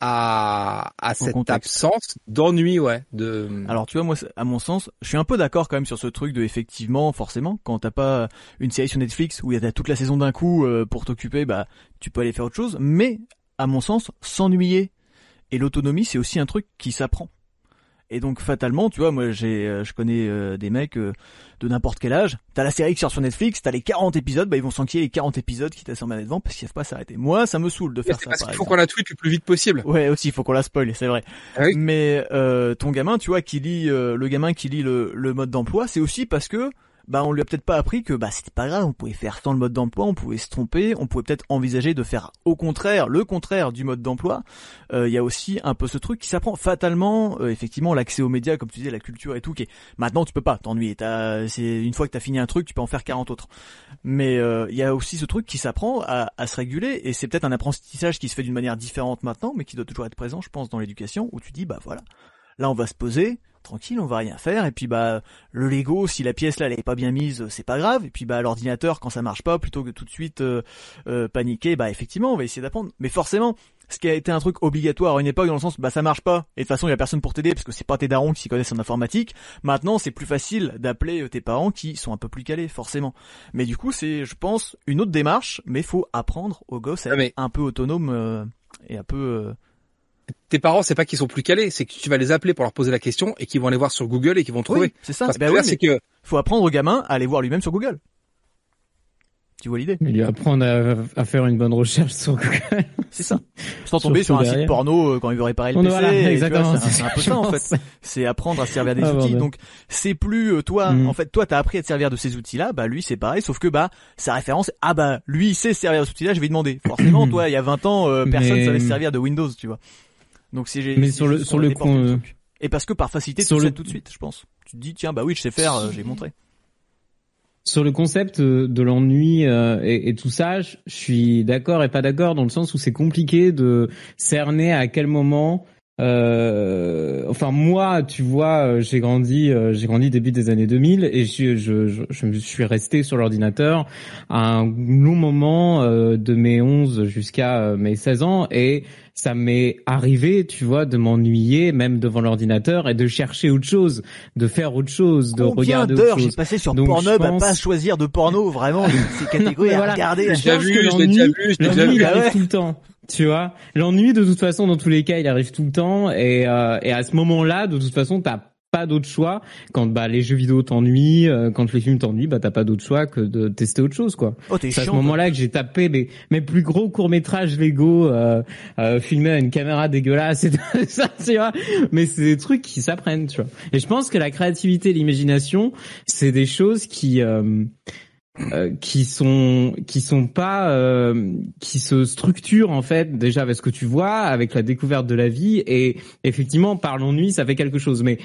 à à cette contexte. absence d'ennui ouais de Alors tu vois moi à mon sens, je suis un peu d'accord quand même sur ce truc de effectivement forcément quand t'as pas une série sur Netflix où il y a toute la saison d'un coup euh, pour t'occuper, bah tu peux aller faire autre chose. Mais à mon sens, s'ennuyer et l'autonomie c'est aussi un truc qui s'apprend. Et donc fatalement, tu vois, moi j'ai, euh, je connais euh, des mecs euh, de n'importe quel âge. T'as la série qui sort sur Netflix, t'as les 40 épisodes, bah ils vont s'enquiller les 40 épisodes qui t'assemblent à devant parce qu'ils savent pas s'arrêter. Moi, ça me saoule de faire ça. parce par qu'il faut qu'on la tweet le plus vite possible Ouais, aussi, il faut qu'on la spoil, c'est vrai. Ah oui. Mais euh, ton gamin, tu vois, qui lit euh, le gamin qui lit le, le mode d'emploi, c'est aussi parce que bah on lui a peut-être pas appris que bah c'était pas grave, on pouvait faire sans le mode d'emploi, on pouvait se tromper, on pouvait peut-être envisager de faire au contraire, le contraire du mode d'emploi. Euh, Il y a aussi un peu ce truc qui s'apprend fatalement, euh, effectivement l'accès aux médias, comme tu disais, la culture et tout, qui est maintenant tu peux pas t'ennuyer. C'est une fois que t'as fini un truc, tu peux en faire 40 autres. Mais euh, il y a aussi ce truc qui s'apprend à, à se réguler et c'est peut-être un apprentissage qui se fait d'une manière différente maintenant, mais qui doit toujours être présent, je pense, dans l'éducation, où tu dis bah voilà, là on va se poser tranquille, on va rien faire et puis bah le Lego si la pièce là elle est pas bien mise, c'est pas grave et puis bah l'ordinateur quand ça marche pas plutôt que tout de suite euh, euh, paniquer, bah effectivement, on va essayer d'apprendre. Mais forcément, ce qui a été un truc obligatoire à une époque dans le sens bah ça marche pas et de toute façon il y a personne pour t'aider parce que c'est pas tes darons qui s'y connaissent en informatique. Maintenant c'est plus facile d'appeler euh, tes parents qui sont un peu plus calés forcément. Mais du coup c'est je pense une autre démarche mais faut apprendre aux gosses à être un peu autonome euh, et un peu euh, tes parents, c'est pas qu'ils sont plus calés, c'est que tu vas les appeler pour leur poser la question et qu'ils vont aller voir sur Google et qu'ils vont trouver. c'est ça. Ben oui, c'est que faut apprendre au gamin à aller voir lui-même sur Google. Tu vois l'idée? Lui apprendre à, à, faire une bonne recherche sur Google. C'est ça. Sans tomber sur un site porno euh, quand il veut réparer le PC. exactement. C'est un peu ça en fait. C'est apprendre à servir des ah, outils. Donc c'est plus euh, toi. Mm. En fait, toi t'as appris à te servir de ces outils-là. Bah lui c'est pareil, sauf que bah sa référence. Ah bah lui il sait servir de ces outils-là. Je vais lui demander. Forcément, [clears throat] toi il y a 20 ans, euh, personne savait se servir de Windows, tu vois. Donc si j'ai. Mais sur le sur le coup. Et parce que par facilité, tu le... sais tout de suite, je pense. Tu te dis tiens bah oui je sais faire, j'ai montré. Sur le concept euh, de l'ennui euh, et, et, tout ça, je suis d'accord et pas d'accord dans le sens où c'est compliqué de cerner à quel moment. Euh, enfin moi, tu vois, euh, j'ai grandi, j'ai grandi début des années 2000 et je, je, je, je me suis resté sur l'ordinateur un long moment de mes 11 jusqu'à mes 16 ans et ça m'est arrivé, tu vois, de m'ennuyer même devant l'ordinateur et de chercher autre chose, de faire autre chose, de Combien regarder autre chose. j'ai passé sur Pornhub à pas choisir de porno, vraiment, ces [laughs] catégories à regarder. J'ai vu, je l'ai déjà vu, je l'ai Il arrive tout le temps. Tu vois, l'ennui de toute façon dans tous les cas il arrive tout le temps et, euh, et à ce moment-là de toute façon t'as pas d'autre choix quand bah les jeux vidéo t'ennuient, euh, quand les films t'ennuient, bah t'as pas d'autre choix que de tester autre chose quoi. Oh, c'est à ce moment-là que j'ai tapé mes mes plus gros courts métrages Lego euh, euh, filmés à une caméra dégueulasse et [laughs] ça tu vois. Mais c'est des trucs qui s'apprennent tu vois. Et je pense que la créativité, l'imagination, c'est des choses qui euh, qui sont qui sont pas euh, qui se structurent en fait déjà avec ce que tu vois avec la découverte de la vie. Et effectivement par l'ennui ça fait quelque chose. Mais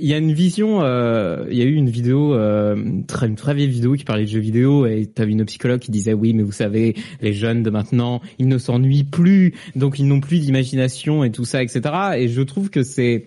il y a une vision euh, il y a eu une vidéo euh, très une très vieille vidéo qui parlait de jeux vidéo et tu avais une psychologue qui disait oui mais vous savez les jeunes de maintenant ils ne s'ennuient plus. Donc ils n'ont plus d'imagination et tout ça etc et je trouve que c'est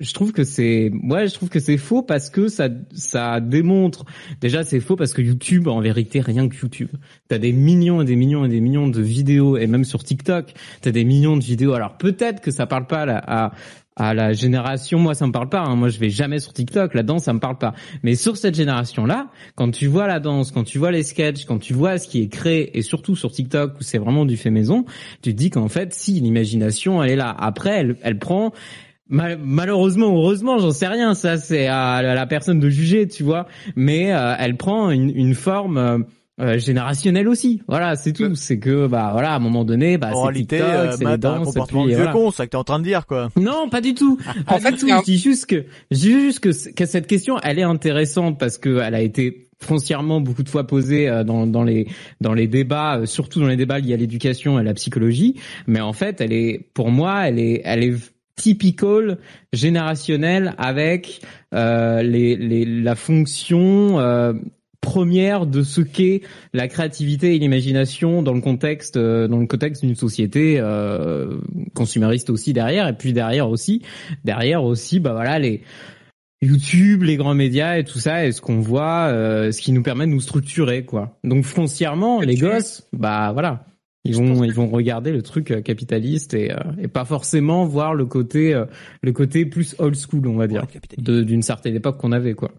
je trouve que c'est ouais je trouve que c'est faux parce que ça ça démontre déjà c'est faux parce que YouTube en vérité rien que YouTube t'as des millions et des millions et des millions de vidéos et même sur TikTok t'as des millions de vidéos alors peut-être que ça parle pas à, à la génération, moi ça me parle pas. Hein. Moi je vais jamais sur TikTok, la danse ça me parle pas. Mais sur cette génération-là, quand tu vois la danse, quand tu vois les sketchs, quand tu vois ce qui est créé, et surtout sur TikTok où c'est vraiment du fait maison, tu te dis qu'en fait si l'imagination elle est là. Après elle, elle prend malheureusement, heureusement, j'en sais rien. Ça, c'est à la personne de juger, tu vois. Mais euh, elle prend une, une forme euh, euh, générationnelle aussi. Voilà, c'est tout. C'est que bah voilà, à un moment donné, bah c'est TikTok, c'est les danses, et puis voilà. con, ça que t'es en train de dire quoi. Non, pas du tout. [laughs] en fait, tout. Je dis juste que, je dis juste que, que cette question, elle est intéressante parce que elle a été foncièrement beaucoup de fois posée dans, dans les dans les débats, surtout dans les débats liés à l'éducation et à la psychologie. Mais en fait, elle est, pour moi, elle est, elle est typical générationnel avec euh, les, les, la fonction euh, première de ce qu'est la créativité et l'imagination dans le contexte euh, dans le contexte d'une société euh, consumériste aussi derrière et puis derrière aussi derrière aussi bah voilà les YouTube, les grands médias et tout ça, et ce qu'on voit, euh, ce qui nous permet de nous structurer, quoi. Donc foncièrement, les gosses, bah voilà, ils vont ils vont regarder le truc euh, capitaliste et, euh, et pas forcément voir le côté euh, le côté plus old school on va dire d'une certaine époque qu'on avait quoi.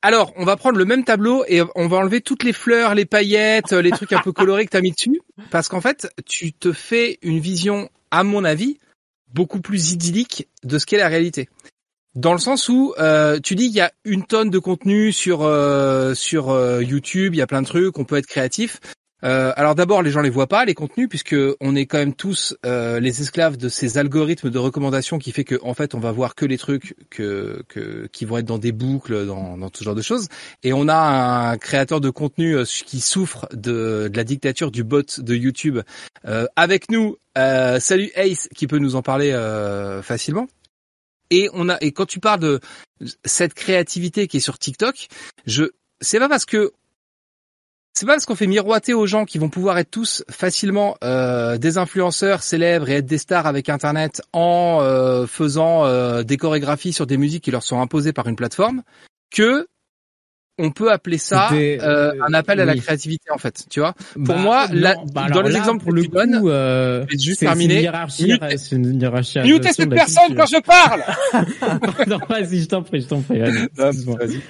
Alors, on va prendre le même tableau et on va enlever toutes les fleurs, les paillettes, les trucs un peu colorés que t'as mis dessus, parce qu'en fait, tu te fais une vision, à mon avis, beaucoup plus idyllique de ce qu'est la réalité. Dans le sens où euh, tu dis qu'il y a une tonne de contenu sur sur YouTube, il y a plein de trucs, on peut être créatif. Euh, alors d'abord, les gens les voient pas les contenus puisque on est quand même tous euh, les esclaves de ces algorithmes de recommandation qui fait que en fait on va voir que les trucs qui vont être dans des boucles, dans, dans tout genre de choses. Et on a un créateur de contenu euh, qui souffre de, de la dictature du bot de YouTube avec nous. salut Ace qui peut nous en parler facilement. Et on a et quand tu parles de cette créativité qui est sur TikTok, je c'est pas parce que c'est pas parce qu'on fait miroiter aux gens qui vont pouvoir être tous facilement euh, des influenceurs célèbres et être des stars avec Internet en euh, faisant euh, des chorégraphies sur des musiques qui leur sont imposées par une plateforme que on peut appeler ça C'était, euh, euh, un appel à la créativité en fait, tu vois. Pour Bah, moi, non, là, bah dans les là, exemples pour le coup, euh, je vais juste terminer. C'est une hiérarchie, Mute- c'est cette personne quand je parle. [laughs] non, vas-y, je t'en prie, je t'en prie. allez, excuse-moi. Vas-y.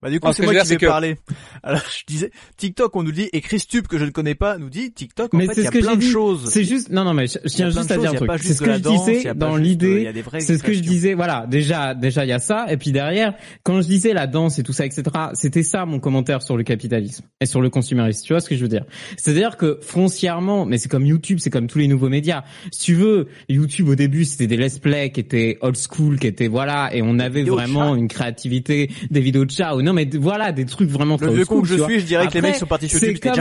Bah du coup ce c'est moi qui vais que- parler. [laughs] Alors je disais TikTok on nous dit et Christube que je ne connais pas nous dit TikTok en Mais fait c'est il y ce a que plein de choses. C'est juste, non, non, mais je, tiens juste à dire un truc. pas C'est ce que je disais dans euh, l'idée. C'est ce que je disais, voilà. Déjà, déjà, il y a ça. Et puis derrière, quand je disais la danse et tout ça, etc., c'était ça mon commentaire sur le capitalisme et sur le consumérisme. Tu vois ce que je veux dire? C'est-à-dire que foncièrement, mais c'est comme YouTube, c'est comme tous les nouveaux médias. Si tu veux, YouTube au début, c'était des let's play qui étaient old school, qui étaient voilà, et on avait vraiment chat. une créativité, des vidéos de chat non, mais voilà, des trucs vraiment Le vieux con que je vois. suis je dirais que les mecs sont partis sur YouTube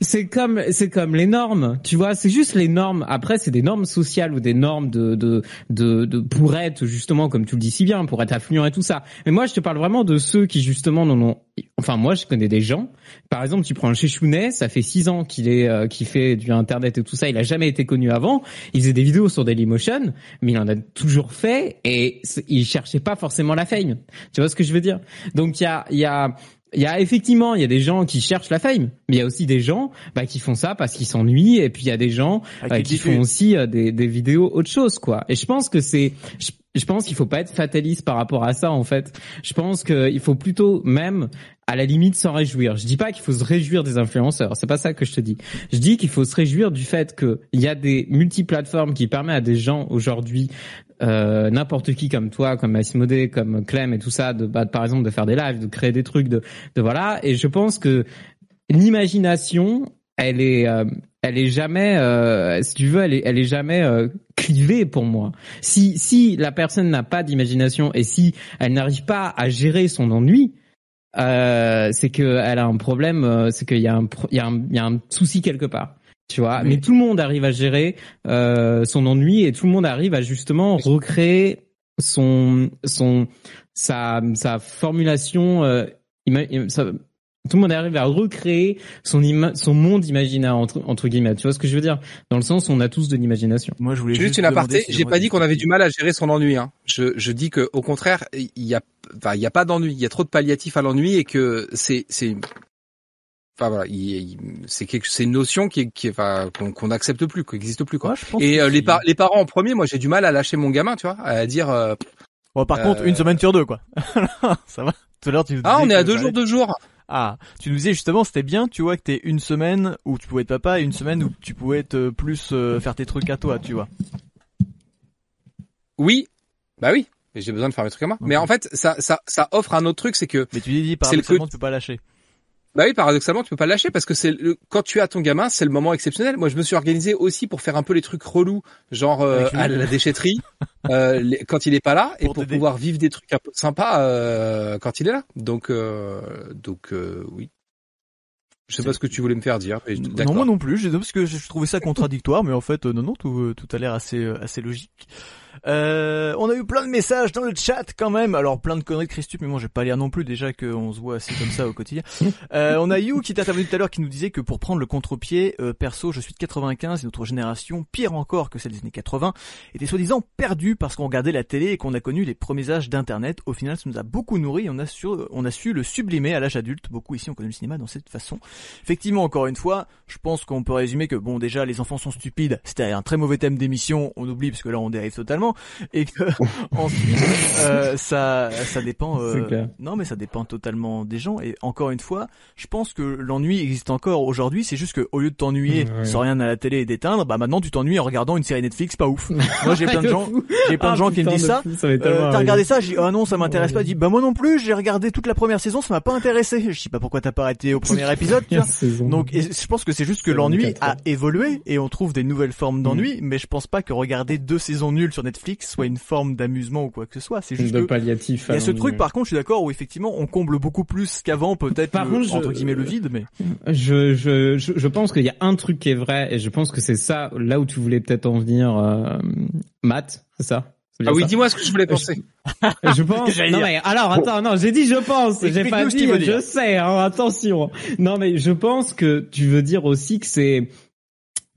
c'est comme c'est comme les normes, tu vois, c'est juste les normes. Après, c'est des normes sociales ou des normes de de de, de pour être justement comme tu le dis si bien, pour être affluent et tout ça. Mais moi, je te parle vraiment de ceux qui justement n'en ont. Enfin, moi, je connais des gens. Par exemple, tu prends un Chechounet, ça fait six ans qu'il est euh, qu'il fait du internet et tout ça. Il a jamais été connu avant. Il faisait des vidéos sur Dailymotion, mais il en a toujours fait et il cherchait pas forcément la fame. Tu vois ce que je veux dire? Donc il y a il y a il y a effectivement, il y a des gens qui cherchent la fame, mais il y a aussi des gens bah, qui font ça parce qu'ils s'ennuient, et puis il y a des gens Ah, euh, qui font aussi euh, des, des vidéos autre chose, quoi. Et je pense que c'est, je, je pense qu'il faut pas être fataliste par rapport à ça, en fait. Je pense qu'il faut plutôt même, à la limite, s'en réjouir. Je dis pas qu'il faut se réjouir des influenceurs, c'est pas ça que je te dis. Je dis qu'il faut se réjouir du fait qu'il y a des multiplateformes qui permettent à des gens aujourd'hui euh, n'importe qui comme toi, comme Massimodé, comme Clem et tout ça, de bah, par exemple de faire des lives, de créer des trucs, de, de voilà. Et je pense que l'imagination, elle est, euh, elle est jamais, euh, si tu veux, elle est, elle est jamais euh, clivée pour moi. Si si la personne n'a pas d'imagination et si elle n'arrive pas à gérer son ennui, euh, c'est que elle a un problème, euh, c'est qu'il y a un, pro- il y a un, il y a un souci quelque part. Tu vois, mais, tout le monde arrive à gérer euh, son ennui et tout le monde arrive à justement recréer son son sa sa formulation euh, tout le monde arrive à recréer son ima- son monde imaginaire entre entre guillemets tu vois ce que je veux dire? Dans le sens où on a tous de l'imagination Moi je voulais Juste juste une aparté, si j'ai pas dit qu'on avait du mal à gérer son ennui. Hein. Je, je dis que au contraire, il y a, enfin, il y a pas d'ennui. Il y a trop de palliatifs à l'ennui et que c'est, c'est, enfin voilà, il- il- c'est quelque, c'est une notion qui, enfin, qu'on, qu'on accepte plus, qui existe plus quoi. Ouais, je pense Et euh, les, par- les parents en premier, moi j'ai du mal à lâcher mon gamin, tu vois, à dire euh, Bon, par contre, Euh, une semaine sur deux, quoi. [laughs] ça va. Tout à l'heure, tu ah on est à deux jours deux jours. Ah, tu nous disais justement, c'était bien, tu vois, que t'es une semaine où tu pouvais être papa et une semaine où tu pouvais être euh, plus euh, faire tes trucs à toi, tu vois. Oui, bah oui. J'ai besoin de faire mes trucs à moi. Mais en fait, ça, ça, ça offre un autre truc, c'est que Mais tu dis, C'est le tu peux pas lâcher. Bah oui, paradoxalement, tu peux pas le lâcher parce que c'est le, quand tu as ton gamin, c'est le moment exceptionnel. Moi, je me suis organisé aussi pour faire un peu les trucs relous, genre euh, à la déchetterie, [laughs] euh, les- quand il est pas là, et Pour pouvoir vivre des trucs un peu sympas euh, quand il est là. Donc, euh, donc euh, oui. Je sais pas ce que tu voulais me faire dire. Mais Non, moi non plus, j'ai- parce que je trouvais ça contradictoire, mais en fait, euh, non, non, tout, tout a l'air assez, assez logique. Euh, on a eu plein de messages dans le chat quand même. Alors plein de conneries de Christup, mais moi je vais pas lire non plus déjà qu'on se voit assez comme ça au quotidien. [laughs] Euh, on a You qui est intervenu tout à l'heure qui nous disait que pour prendre le contre-pied, euh, perso, je suis de 95 et notre génération, pire encore que celle des années 80, était soi-disant perdue parce qu'on regardait la télé et qu'on a connu les premiers âges d'internet. Au final, ça nous a beaucoup nourri et on a su, on a su le sublimer à l'âge adulte. Beaucoup ici ont connu le cinéma dans cette façon. Effectivement, encore une fois, je pense qu'on peut résumer que bon, déjà, les enfants sont stupides. C'était un très mauvais thème d'émission. On oublie parce que là, on dérive totalement. Et que [laughs] ensuite, euh, ça, ça dépend. euh, non, mais ça dépend totalement des gens. Et encore une fois, je pense que l'ennui existe encore aujourd'hui. C'est juste que au lieu de t'ennuyer Ouais. sans rien à la télé et d'éteindre, bah maintenant tu t'ennuies en regardant une série Netflix pas ouf. [laughs] Moi, j'ai plein de gens, j'ai plein de Ah, gens qui me disent ça. Euh, t'as regardé ça J'ai dit ah non ça m'intéresse pas. Je dis bah moi non plus. J'ai regardé toute la première saison, ça m'a pas intéressé. Je dis pas pourquoi t'as pas arrêté au [laughs] premier épisode. Tu vois Saison. donc et je pense que c'est juste que l'ennui 24 a évolué et on trouve des nouvelles formes d'ennui, Mm. mais je pense pas que regarder deux saisons nulles sur Netflix soit une forme d'amusement ou quoi que ce soit. C'est juste de que palliatif. il y a ce truc par contre, je suis d'accord où effectivement on comble beaucoup plus qu'avant peut-être Par le- contre, je- entre guillemets le vide, mais Je, je, je, je pense qu'il y a un truc qui est vrai et je pense que c'est ça là où tu voulais peut-être en venir, euh, Matt, c'est ça? Ah oui, dis-moi ce que je voulais penser. Je pense. [laughs] Non mais alors attends, non, j'ai dit je pense, j'ai pas dit je dire. sais. Hein, attention. Non mais je pense que tu veux dire aussi que c'est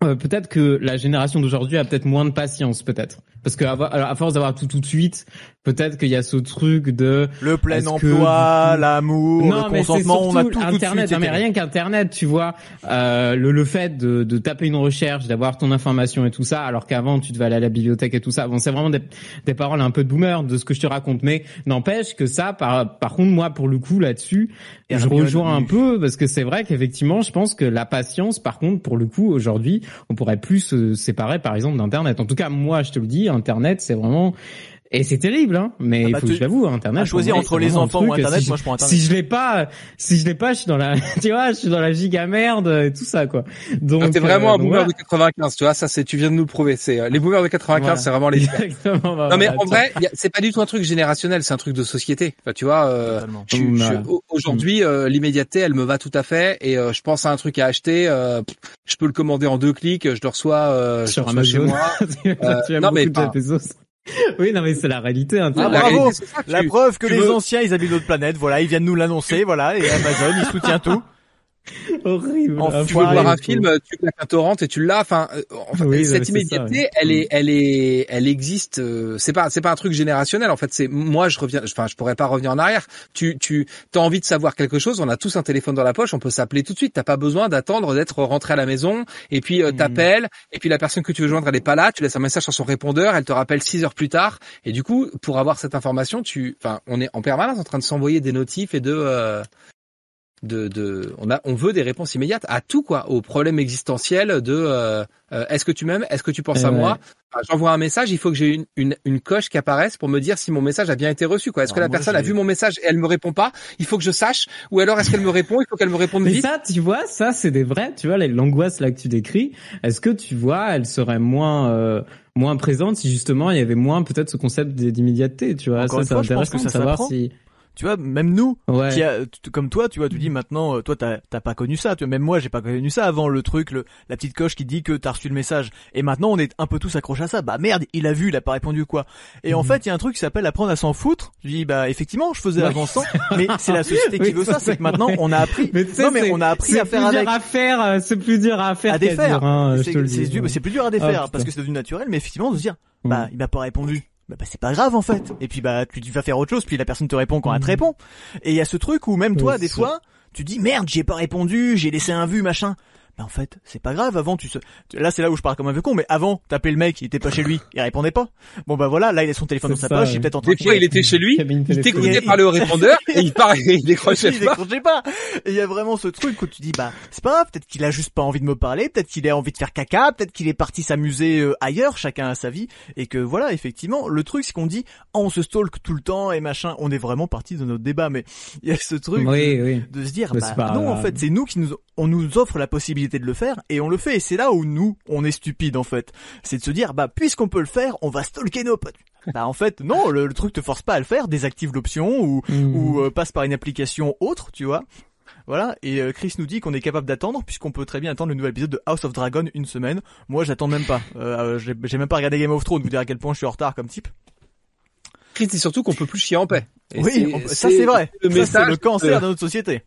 euh, peut-être que la génération d'aujourd'hui a peut-être moins de patience, peut-être. Parce que à, à force d'avoir tout tout de suite, peut-être qu'il y a ce truc de le plein emploi, que- l'amour, non, le mais consentement, on a tout tout de Internet, suite. non, mais rien qu'Internet, tu vois, euh, le, le fait de, de taper une recherche, d'avoir ton information et tout ça, alors qu'avant tu devais aller à la bibliothèque et tout ça. Bon, c'est vraiment des, des paroles un peu de boomer de ce que je te raconte, mais n'empêche que ça, par, par contre, moi, pour le coup, là-dessus, je rejoins un peu parce que c'est vrai qu'effectivement, je pense que la patience, par contre, pour le coup, aujourd'hui, on pourrait plus se séparer, par exemple, d'Internet. En tout cas, moi, je te le dis, Internet, c'est vraiment et c'est terrible, hein. Mais Ah il bah, faut tu- que je l'avoue, Internet. à choisir entre les enfants truc, ou Internet, si moi, je- prends Internet. Si je l'ai pas, si je l'ai pas, je suis dans la, [laughs] tu vois, je suis dans la giga merde et tout ça, quoi. Donc. Ah, T'es vraiment euh, un boomer voilà. de 95, tu vois, ça c'est, tu viens de nous le prouver. C'est euh, les boomers de 95, Voilà. c'est vraiment les. Exactement. bah, Non mais voilà, en vrai, c'est pas du tout un truc générationnel, c'est un truc de société. Enfin, tu vois, euh, je je au- aujourd'hui, euh, l'immédiateté, elle me va tout à fait, et euh, je pense à un truc à acheter, euh, je peux le commander en deux clics, je le reçois, euh, je sur le reçois chez moi. [laughs] tu, tu aimes non, beaucoup mais [laughs] Oui, non mais c'est la réalité. Hein, Ah, La bravo. réalité, c'est ça, La tu- preuve que les veux- anciens ils habitent notre planète, voilà, ils viennent nous l'annoncer, voilà, et Amazon il soutient tout. [laughs] [laughs] horrible. En tu veux voir un film, tu claques un torrent et tu l'as. Enfin, euh, enfin, Oui, cette ça, immédiateté, elle est, elle est, elle existe. euh, C'est pas, c'est pas un truc générationnel. En fait, c'est moi, je reviens. Enfin, je pourrais pas revenir en arrière. Tu, tu, as envie de savoir quelque chose. On a tous un téléphone dans la poche. On peut s'appeler tout de suite. T'as pas besoin d'attendre d'être rentré à la maison. Et puis euh, Mhm. t'appelles. Et puis la personne que tu veux joindre, elle est pas là. Tu laisses un message sur son répondeur. Elle te rappelle six heures plus tard. Et du coup, pour avoir cette information, tu, enfin, on est en permanence en train de s'envoyer des notifs et de euh, de, de on a on veut des réponses immédiates à tout quoi aux problèmes existentiels de euh, euh, est-ce que tu m'aimes est-ce que tu penses Eh à ouais. moi Enfin, j'envoie un message il faut que j'ai une, une une coche qui apparaisse pour me dire si mon message a bien été reçu quoi est-ce que la moi, personne a vu mon message et elle me répond pas il faut que je sache ou alors est-ce qu'elle me répond il faut qu'elle me réponde Mais vite ça, tu vois, ça c'est des vrais, tu vois, l'angoisse là que tu décris. Est-ce que tu vois, elle serait moins euh, moins présente si justement il y avait moins peut-être ce concept d'immédiateté, tu vois? Encore ça, c'est intéressant de savoir si. Tu vois, même nous, Ouais. qui a, comme toi, tu vois, tu dis maintenant, euh, toi t'as pas connu ça, tu vois, même moi j'ai pas connu ça avant le truc, le, la petite coche qui dit que t'as reçu le message. Et maintenant on est un peu tous accrochés à ça. Bah merde, il a vu, il a pas répondu quoi. Et en Mhm. fait il y a un truc qui s'appelle apprendre à s'en foutre. Je dis bah effectivement je faisais avant ça, mais c'est la [laughs] société qui Oui, veut ça, c'est que maintenant on a appris. Mais non mais c'est- on a appris à faire plus dur avec. à faire, euh, c'est plus dur à faire À défaire. hein, C'est plus dur à Ah, défaire putain. parce que c'est devenu naturel, mais effectivement de se dire bah il m'a pas répondu. Bah, bah, c'est pas grave en fait. Et puis bah tu, vas faire autre chose, puis la personne te répond quand elle te Mhm. répond. Et il y a ce truc où même toi Oui, des fois tu dis merde j'ai pas répondu, j'ai laissé un vu machin. Bah en fait c'est pas grave. Avant tu se... là c'est là où je parle comme un vieux con, mais avant t'appelais le mec, il était pas chez lui, il répondait pas. Bon bah voilà là il a son téléphone dans sa ça, poche, il est peut-être en train des de fois il était chez lui il t'écoutait parler au répondeur [laughs] et il parlait il décrochait il pas décrochait pas. Et il y a vraiment ce truc où tu dis bah c'est pas grave, peut-être qu'il a juste pas envie de me parler, peut-être qu'il a envie de faire caca, peut-être qu'il est parti s'amuser euh, ailleurs, chacun a sa vie et que voilà, effectivement, le truc c'est qu'on dit oh, on se stalk tout le temps et machin, on est vraiment parti de notre débat mais il y a ce truc Oui, de, oui. de se dire Mais bah c'est pas- non en fait, c'est nous qui nous on nous offre la possibilité de le faire et on le fait et c'est là où nous on est stupide en fait. C'est de se dire bah puisqu'on peut le faire, on va stalker nos potes. [laughs] Bah en fait non, le, le truc te force pas à le faire, désactive l'option ou Mm. ou euh, passe par une application autre, tu vois. Voilà, et euh, Chris nous dit qu'on est capable d'attendre puisqu'on peut très bien attendre le nouvel épisode de House of Dragon une semaine. Moi, j'attends même pas. Euh, j'ai même pas regardé Game of Thrones, vous dire à quel point je suis en retard comme type. Chris dit surtout qu'on peut plus chier en paix Et oui, c'est- on- ça c'est vrai. le Ça, c'est message le cancer de- de notre société.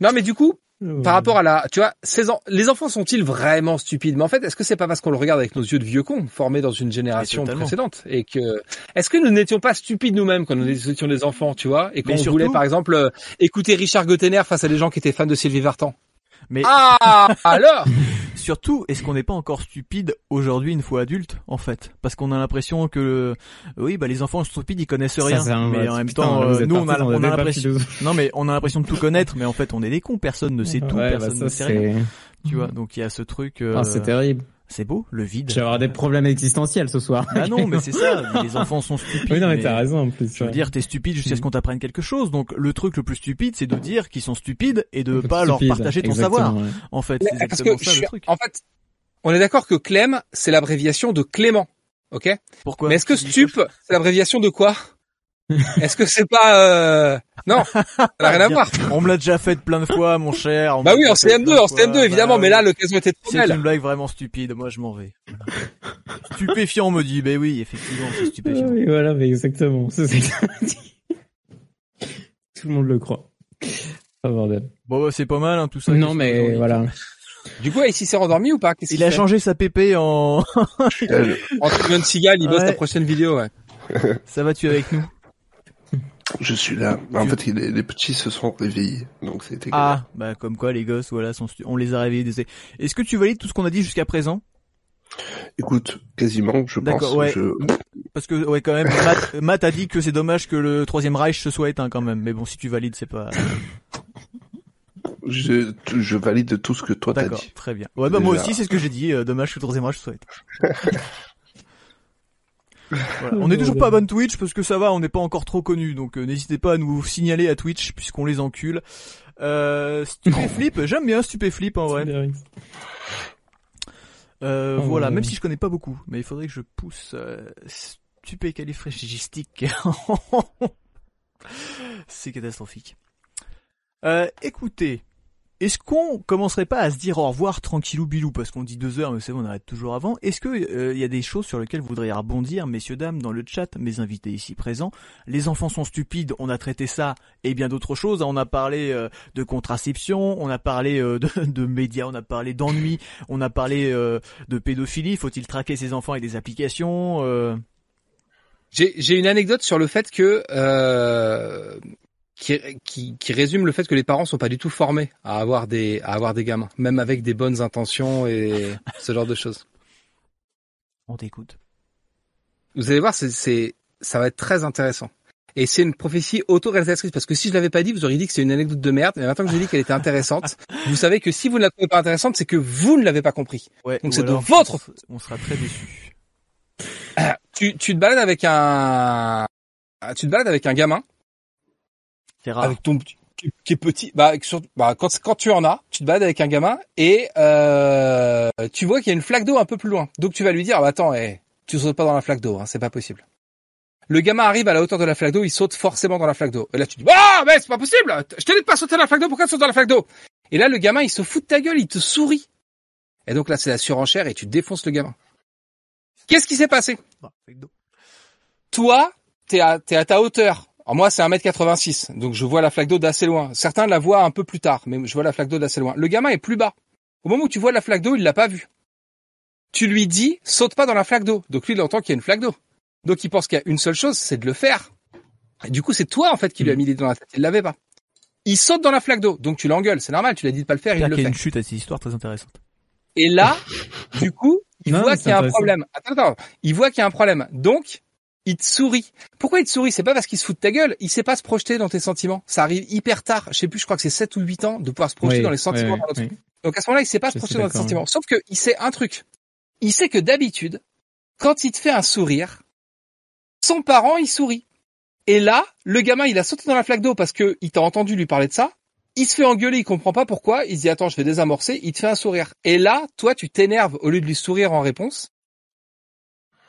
non mais du coup Ouais. par rapport à la, tu vois, ces en- les enfants sont-ils vraiment stupides? Mais en fait, est-ce que c'est pas parce qu'on le regarde avec nos yeux de vieux cons, formés dans une génération précédente, et que, est-ce que nous n'étions pas stupides nous-mêmes quand nous étions des enfants, tu vois, et qu'on voulait par exemple euh, écouter Richard Gottener face à des gens qui étaient fans de Sylvie Vartan Mais Ah [laughs] alors surtout, est-ce qu'on n'est pas encore stupide aujourd'hui une fois adulte, en fait? Parce qu'on a l'impression que, oui, bah les enfants stupides, ils connaissent rien. un- mais en même putain, temps, euh, nous, on a, on a l'impression. [laughs] Non, mais on a l'impression de tout connaître, mais en fait, on est des cons. Personne ne sait tout, Ouais, bah, personne ça, ne sait rien. Tu vois, donc il y a ce truc. euh, Ah, c'est terrible. C'est beau, le vide. Je vais avoir des problèmes existentiels ce soir. Ah non, mais c'est ça. [laughs] Les enfants sont stupides. Oui, non, mais mais- t'as raison en plus. Je veux ouais. dire, t'es stupide jusqu'à ce Mhm. qu'on t'apprenne quelque chose. Donc, le truc le plus stupide, c'est de dire qu'ils sont stupides et de Stupide, pas leur partager ton exactement, savoir. ouais. En fait, c'est Parce exactement que ça je le suis- truc. en fait, on est d'accord que Clem, c'est l'abréviation de Clément, ok? Pourquoi? Mais est-ce que stup, c'est l'abréviation de quoi? Est-ce que c'est pas euh... non, ça n'a rien à voir. On me l'a déjà fait plein de fois, mon cher. on Bah me oui, en déjà fait CM2, plein de en fois. CM2 évidemment, Bah mais là l'occasion était trop c'est belle. une blague vraiment stupide. Moi, je m'en vais. Stupéfiant, on me dit. Ben oui, effectivement, c'est stupéfiant. Oui, voilà, mais exactement. C'est Tout le monde le croit. Oh bordel. Bon, bah, c'est pas mal, hein, tout ça. Non, mais voilà. Du coup, ici s'est rendormi ou pas? Il a changé sa pépé en... Elle- En Steven Seagal, il bosse Ouais. la prochaine vidéo, ouais. Ça va tu avec nous? Je suis là. En fait, les, les petits se sont réveillés, donc c'était. Ah, bah comme quoi les gosses, voilà, sont on les a réveillés. Est-ce que tu valides tout ce qu'on a dit jusqu'à présent? Écoute, quasiment, je D'accord, pense. ouais. Je... Parce que ouais, quand même, [laughs] Matt, Matt a dit que c'est dommage que le troisième Reich se soit éteint quand même. Mais bon, si tu valides, c'est pas. Je, je valide tout ce que toi t'as D'accord, dit. très bien. Ouais, bah moi aussi, c'est ce que j'ai dit. euh, dommage que le troisième Reich se soit éteint. [laughs] Voilà. On est toujours pas à bonne Twitch parce que ça va, on n'est pas encore trop connu, donc euh, n'hésitez pas à nous signaler à Twitch puisqu'on les encule. Euh, Stupéflip, [laughs] j'aime bien Stupéflip en vrai. Euh, Oh, voilà, ouais. même si je connais pas beaucoup, mais il faudrait que je pousse euh, stupécalifragilistique. [laughs] C'est catastrophique. Euh, écoutez, est-ce qu'on commencerait pas à se dire au revoir tranquillou bilou? Parce qu'on dit deux heures mais c'est bon on arrête toujours avant. Est-ce que euh, il y a des choses sur lesquelles vous voudriez rebondir, messieurs dames, dans le chat, mes invités ici présents? Les enfants sont stupides, on a traité ça et bien d'autres choses. On a parlé euh, de contraception, on a parlé euh, de, [laughs] de médias, on a parlé d'ennui, on a parlé euh, de pédophilie. Faut-il traquer ses enfants avec des applications euh, J'ai une anecdote sur le fait que euh, qui, qui, qui résume le fait que les parents sont pas du tout formés à avoir des à avoir des gamins, même avec des bonnes intentions et ce genre de choses. On t'écoute. Vous allez voir, c'est c'est ça va être très intéressant. Et c'est une prophétie auto-réalisatrice parce que si je l'avais pas dit, vous auriez dit que c'est une anecdote de merde. Mais maintenant que j'ai dit qu'elle était intéressante, [laughs] vous savez que si vous ne la trouvez pas intéressante, c'est que vous ne l'avez pas compris. Ouais, Donc c'est de votre On sera très déçus. Tu, tu te balades avec un, tu te balades avec un gamin, C'est rare. avec ton petit- qui, qui est petit. Bah, sur- bah, quand quand tu en as, tu te balades avec un gamin et euh, tu vois qu'il y a une flaque d'eau un peu plus loin. Donc tu vas lui dire, ah, bah, attends, eh, tu sautes pas dans la flaque d'eau, hein, c'est pas possible. Le gamin arrive à la hauteur de la flaque d'eau, il saute forcément dans la flaque d'eau. Et là tu dis, ah, mais c'est pas possible. Je te dis de pas sauter dans la flaque d'eau. Pourquoi tu sautes dans la flaque d'eau? Et là le gamin, il se fout de ta gueule, il te sourit. Et donc là c'est la surenchère et tu défonces le gamin. Qu'est-ce qui s'est passé? Toi, t'es à, t'es à ta hauteur. Alors moi, c'est 1m86, donc je vois la flaque d'eau d'assez loin. Certains la voient un peu plus tard, mais je vois la flaque d'eau d'assez loin. Le gamin est plus bas. Au moment où tu vois la flaque d'eau, il l'a pas vue. Tu lui dis, saute pas dans la flaque d'eau. Donc lui, il entend qu'il y a une flaque d'eau. Donc il pense qu'il y a une seule chose, c'est de le faire. Et du coup, c'est toi, en fait, qui lui a mis l'idée dans la tête. Il l'avait pas. Il saute dans la flaque d'eau. Donc tu l'engueules. C'est normal, tu l'as dit de pas le faire, il le qu'il y a fait. une chute à cette histoire très intéressante. Et là, [laughs] du coup, il Non, voit qu'il y a un problème. Attends, attends. Il voit qu'il y a un problème. Donc, il te sourit. Pourquoi il te sourit C'est pas parce qu'il se fout de ta gueule. Il sait pas se projeter dans tes sentiments. Ça arrive hyper tard. Je sais plus, je crois que c'est 7 ou 8 ans de pouvoir se projeter Oui, dans les sentiments oui, oui. Donc à ce moment-là, il sait pas se Je projeter dans tes d'accord, sentiments. Sauf que il sait un truc. Il sait que d'habitude, quand il te fait un sourire, son parent, il sourit. Et là, le gamin, il a sauté dans la flaque d'eau parce que il t'a entendu lui parler de ça. Il se fait engueuler, il comprend pas pourquoi. Il se dit attends, je vais désamorcer. Il te fait un sourire. Et là, toi, tu t'énerves au lieu de lui sourire en réponse.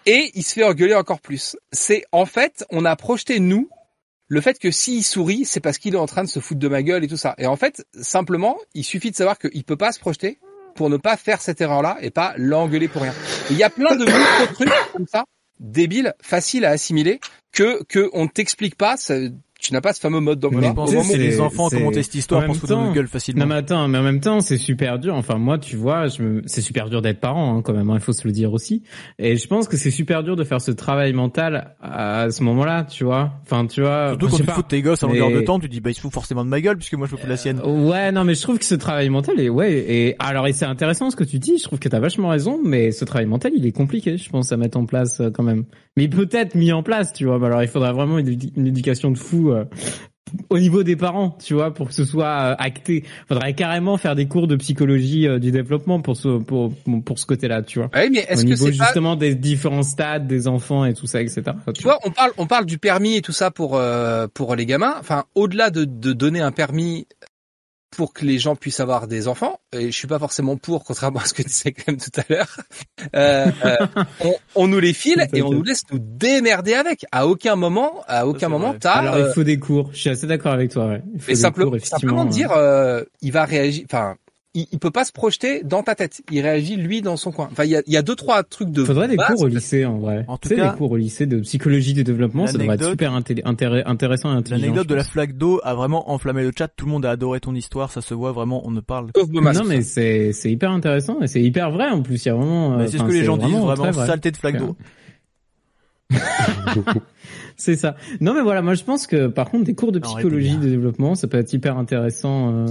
Et il se fait engueuler encore plus. C'est en fait, on a projeté nous le fait que s'il sourit, c'est parce qu'il est en train de se foutre de ma gueule et tout ça. Et en fait, simplement, il suffit de savoir qu'il peut pas se projeter pour ne pas faire cette erreur-là et pas l'engueuler pour rien. Il y a plein de micro-trucs comme ça, débiles, faciles à assimiler, que que on t'explique pas. Tu n'as pas ce fameux mode d'emploi. je Mais pense tu que sais, c'est les enfants c'est- commenter cette histoire en pour se foutre notre gueule Non facilement. mais attends, mais en même temps, c'est super dur. Enfin moi, tu vois, je me... c'est super dur d'être parent hein, quand même. hein, il faut se le dire aussi. Et je pense que c'est super dur de faire ce travail mental à ce moment-là, tu vois. Enfin, tu vois. Surtout quand tu fous tes gosses à longueur Mais- de temps, tu dis bah il se fout forcément de ma gueule puisque moi je me fous de la sienne. Ouais, non, mais je trouve que ce travail mental est ouais. Et alors, et c'est intéressant ce que tu dis. Je trouve que t'as vachement raison, mais ce travail mental, il est compliqué, je pense, à mettre en place euh, quand même. Mais peut-être mis en place, tu vois. Alors, il faudra vraiment une éducation de fou. Euh, au niveau des parents, tu vois, pour que ce soit euh, acté, faudrait carrément faire des cours de psychologie euh, du développement pour ce pour pour ce côté-là, tu vois. Ouais, mais Au est-ce que niveau c'est pas justement des différents stades des enfants et tout ça, etc. Tu vois, on parle, on parle du permis et tout ça pour euh, pour les gamins. Enfin, au-delà de, de donner un permis pour que les gens puissent avoir des enfants, et je suis pas forcément pour, contrairement à ce que tu disais quand même tout à l'heure. Euh, euh, on, on nous les file et on nous laisse nous démerder avec. À aucun moment, à aucun moment, t'as. Alors euh, il faut des cours. Je suis assez d'accord avec toi. Ouais. Il faut et des simple- cours, simplement euh. dire, euh, il va réagir. Enfin, il, il peut pas se projeter dans ta tête. Il réagit lui dans son coin. Enfin, il y a, il y a deux trois trucs de. Faudrait des cours au lycée en vrai. En tout tu sais, cas, des cours au lycée de psychologie du développement, ça devrait être super intéressant et intelligent. L'anecdote de la flaque d'eau a vraiment enflammé le chat. Tout le monde a adoré ton histoire. Ça se voit vraiment. On ne parle. Sauf Bomas. Non mais c'est c'est hyper intéressant et c'est hyper vrai en plus. Il y a vraiment. Euh, c'est ce que les gens disent vraiment vraiment. vrai. Saleté de flaque d'eau. [laughs] C'est ça. Non mais voilà, moi je pense que par contre des cours de psychologie de développement, ça peut être hyper intéressant euh,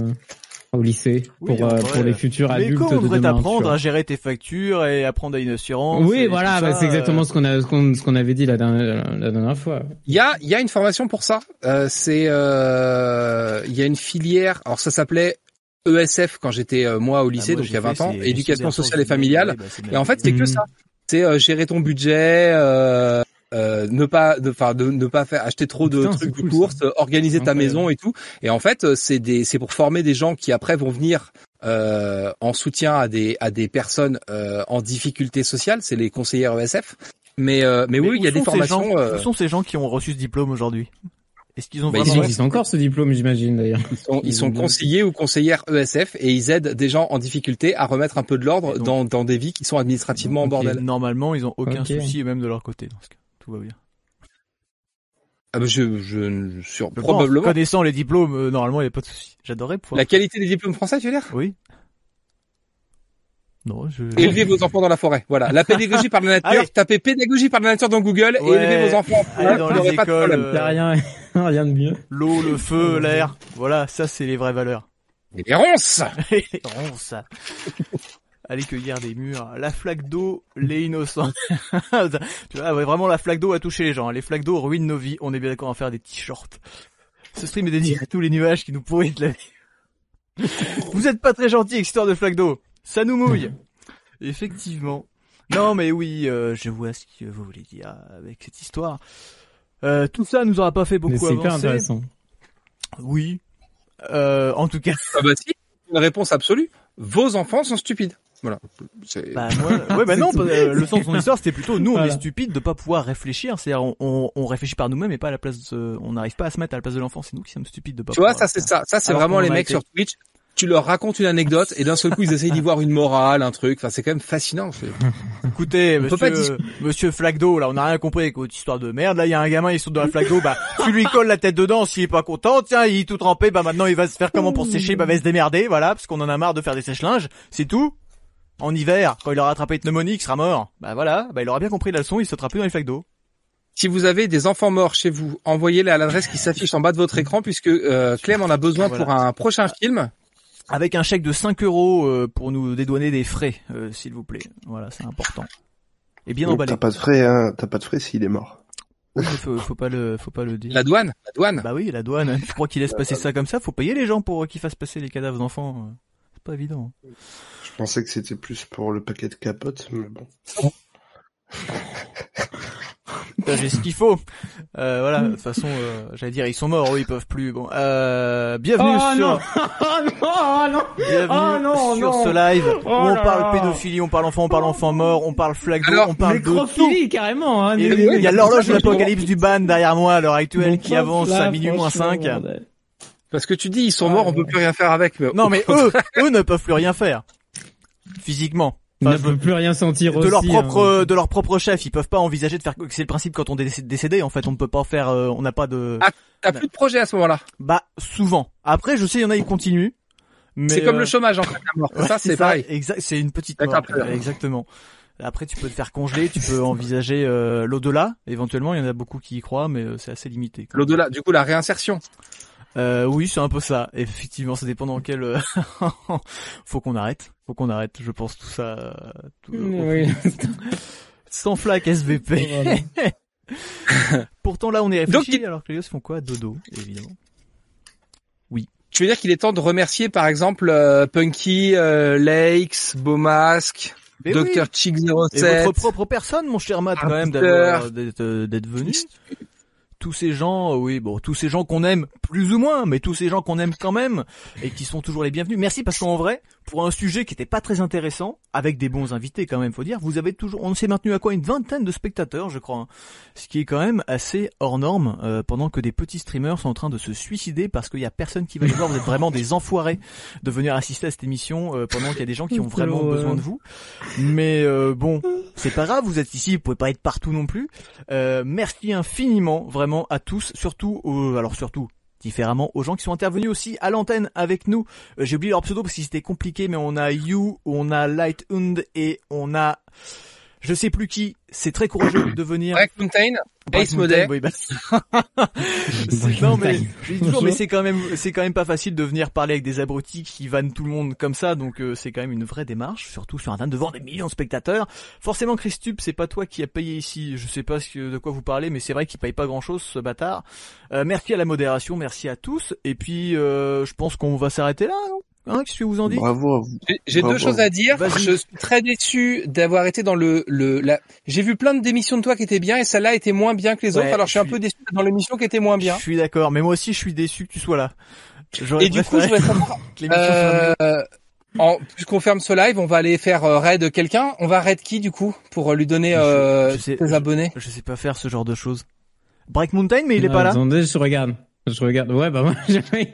au lycée Oui, pour euh, vrai. pour les futurs Mais adultes comment on de devrait demain. tu t'apprendre à gérer tes factures et apprendre à une assurance Oui, voilà, bah, c'est exactement euh, ce qu'on a ce qu'on ce qu'on avait dit la dernière la dernière fois. Il y a, il y a une formation pour ça. Euh, c'est, euh, il y a une filière. Alors ça s'appelait ESF quand j'étais euh, moi au bah, lycée, moi, donc il y a j'ai 20 fait, ans, éducation sociale et familiale. bah, Et en fait, c'est que Mhm. ça. C'est euh, gérer ton budget, euh, ne pas, de, enfin, de, ne pas faire acheter trop de Putain, trucs de cool, courses, euh, organiser ta maison et tout. Et en fait, euh, c'est des, c'est pour former des gens qui après vont venir euh, en soutien à des à des personnes euh, en difficulté sociale. C'est les conseillères ESF. Mais euh, mais, Mais oui, il y a des formations. gens- euh, Où sont ces gens qui ont reçu ce diplôme aujourd'hui? Est-ce qu'ils ont Bah, vraiment existe encore ce diplôme, j'imagine d'ailleurs. Ils sont, ils sont Ils ont- conseillers ou conseillères ESF et ils aident des gens en difficulté à remettre un peu de l'ordre donc- dans, dans des vies qui sont administrativement en Ok. bordel. Normalement, ils ont aucun Ok. souci, même de leur côté. Dans ce cas, tout va bien. Ah, bah, je, je, je sur, Je pense, probablement. connaissant les diplômes, euh, normalement, il n'y a pas de souci. J'adorerais pouvoir. La qualité des diplômes français, tu veux dire? Oui. Non, je. Élevez vos enfants dans la forêt. Voilà. La pédagogie par la [laughs] nature. Allez. tapez pédagogie par la nature dans Google et élevez vos enfants. en forêt, Allez dans les n'aurez pas de écoles, problème. euh, rien [laughs] rien de mieux. L'eau, le feu, l'air. Voilà, ça, c'est les vraies valeurs. Et les ronces [laughs] Oh, ça. Aller cueillir des murs. La flaque d'eau, les innocents. [laughs] tu vois, ouais, vraiment, la flaque d'eau a touché les gens. Les flaques d'eau ruinent nos vies. On est bien d'accord à faire des t-shirts. Ce stream est dédié à tous les nuages qui nous pourrissent la vie. [laughs] Vous êtes pas très gentil, histoire de flaque d'eau. Ça nous mouille. Effectivement. Non, mais oui, euh, je vois ce que vous voulez dire avec cette histoire. Euh, tout ça nous aura pas fait Mais beaucoup c'est avancer. intéressant. Oui. Euh, en tout cas, Ah bah si. Une réponse absolue. Vos enfants sont stupides. Voilà. Bah moi, [laughs] ouais, bah non, bah, euh, le sens de son histoire, c'était plutôt nous, on Voilà. est stupide de pas pouvoir réfléchir. C'est-à-dire, on, on, on réfléchit par nous-mêmes et pas à la place, de, on n'arrive pas à se mettre à la place de l'enfant. C'est nous qui sommes stupides de pas. Tu vois, ça c'est ça. Ça c'est vraiment les mecs été- sur Twitch. Tu leur racontes une anecdote et d'un seul coup ils essayent d'y voir une morale, un truc. Enfin, c'est quand même fascinant. c'est- [laughs] Écoutez, On peut pas monsieur, monsieur flaque d'eau, là, on n'a rien compris avec votre histoire de merde. Là, il y a un gamin, il saute dans la d'eau, bah, tu lui colles la tête dedans, s'il est pas content, tiens, il est tout trempé, bah maintenant il va se faire comment pour se sécher, bah, il va se démerder, voilà, parce qu'on en a marre de faire des sèche-linges, c'est tout. En hiver, quand il aura attrapé une pneumonie, il sera mort. Bah voilà, bah il aura bien compris la leçon, il sautera plus dans les flaques d'eau. Si vous avez des enfants morts chez vous, envoyez-les à l'adresse qui s'affiche en bas de votre écran puisque euh, Clem en a besoin Voilà. pour un prochain film. Avec un chèque de 5 euros euh, pour nous dédouaner des frais, euh, s'il vous plaît. Voilà, c'est important. Et bien emballé. T'as pas de frais, hein. T'as pas de frais s'il est mort. Faut, faut pas le, faut pas le dire. La douane, la douane. Bah oui, la douane. Tu crois qu'il laisse passer ça comme ça Faut payer les gens pour qu'ils fassent passer les cadavres d'enfants. euh. C'est pas évident. Je pensais que c'était plus pour le paquet de capotes, mais bon. [laughs] J'ai ce qu'il faut. Euh, voilà. De toute façon, euh, j'allais dire, ils sont morts. Eux, ils peuvent plus. Bon. Euh, bienvenue Oh sur. non Oh [laughs] non Oh non Bienvenue Oh non, sur non. ce live où Oh on parle pédophilie, on parle enfant, on parle enfant mort, on parle Alors, on parle de carrément. Hein, Et il y a l'horloge de l'apocalypse du ban derrière moi à l'heure actuelle qui avance là, à minuit moins franchement, 5. bordel. Parce que tu dis ils sont morts, on peut plus rien faire avec. Mais... Non mais eux, eux ne peuvent plus rien faire. Physiquement. Ils Enfin, ne je veux- peuvent plus rien sentir de aussi. leur propre hein. de leur propre chef, ils peuvent pas envisager de faire c'est le principe quand on est décédé en fait, on ne peut pas faire euh, on n'a pas de Ah, T'as plus de projet à ce moment-là. bah souvent. Après je sais il y en a ils continuent. Mais C'est comme euh, le chômage en fait. la mort. ouais, ça [laughs] c'est pareil. Exact, c'est une petite mort. Exactement. Après tu peux te faire congeler, tu peux envisager euh, l'au-delà, éventuellement il y en a beaucoup qui y croient mais euh, c'est assez limité. quoi. L'au-delà, du coup la réinsertion. Euh, oui, c'est un peu ça. Effectivement, ça dépend dans quel. euh, [laughs] Faut qu'on arrête. Faut qu'on arrête. Je pense tout ça. euh, tout- Oui. [laughs] Sans flaque SVP. [laughs] Pourtant là, on est réfléchi. Donc, Alors que les font quoi? Dodo, évidemment. Tu veux dire qu'il est temps de remercier par exemple euh, Punky, euh, Lakes, Beaumasque, oui. Chick Et 07. votre propre personne, mon cher Matt, quand même, d'être euh, d'être venu. Tous ces gens, euh, oui, bon, tous ces gens qu'on aime plus ou moins, mais tous ces gens qu'on aime quand même et qui sont toujours les bienvenus. Merci parce qu'en vrai, pour un sujet qui était pas très intéressant, avec des bons invités quand même, faut dire. Vous avez toujours, on s'est maintenu à quoi une vingtaine de spectateurs, je crois, hein. ce qui est quand même assez hors norme, euh, pendant que des petits streamers sont en train de se suicider parce qu'il y a personne qui va les voir. Vous êtes vraiment des enfoirés de venir assister à cette émission euh, pendant qu'il y a des gens qui ont vraiment besoin de vous. Mais euh, bon, c'est pas grave, vous êtes ici, vous pouvez pas être partout non plus. merci infiniment, vraiment à tous, surtout, aux, alors surtout différemment aux gens qui sont intervenus aussi à l'antenne avec nous. Euh, j'ai oublié leur pseudo parce que c'était compliqué, mais on a You, on a Lighthund et on a je sais plus qui, c'est très courageux de venir. Break Mountain, Ace Model. Oui, bah... [laughs] non mais toujours, mais c'est quand même, c'est quand même pas facile de venir parler avec des abrutis qui vannent tout le monde comme ça, donc euh, c'est quand même une vraie démarche, surtout sur Internet devant des millions de spectateurs. Forcément, Christup, c'est pas toi qui a payé ici. Je sais pas ce de quoi vous parlez, mais c'est vrai qu'il paye pas grand chose, ce bâtard. Euh, merci à la modération, merci à tous, et puis euh, je pense qu'on va s'arrêter là. Non? Hein, qu'est-ce que vous en dites Bravo à vous. J'ai deux choses à dire. Je suis très déçu d'avoir été dans le le. La... J'ai vu plein de démissions de toi qui étaient bien et celle-là était moins bien que les autres. Alors je suis un peu déçu dans l'émission qui était moins bien. Je suis d'accord, mais moi aussi je suis déçu que tu sois là. Et du coup, je vais savoir. [laughs] euh, en, puisqu'on ferme ce live, on va aller faire euh, raid quelqu'un. On va raid qui du coup pour euh, lui donner euh, ses abonnés? Je sais pas faire ce genre de choses. Break Mountain, mais il est pas là. Attendez, je regarde. Je regarde. Ouais, bah [laughs] moi,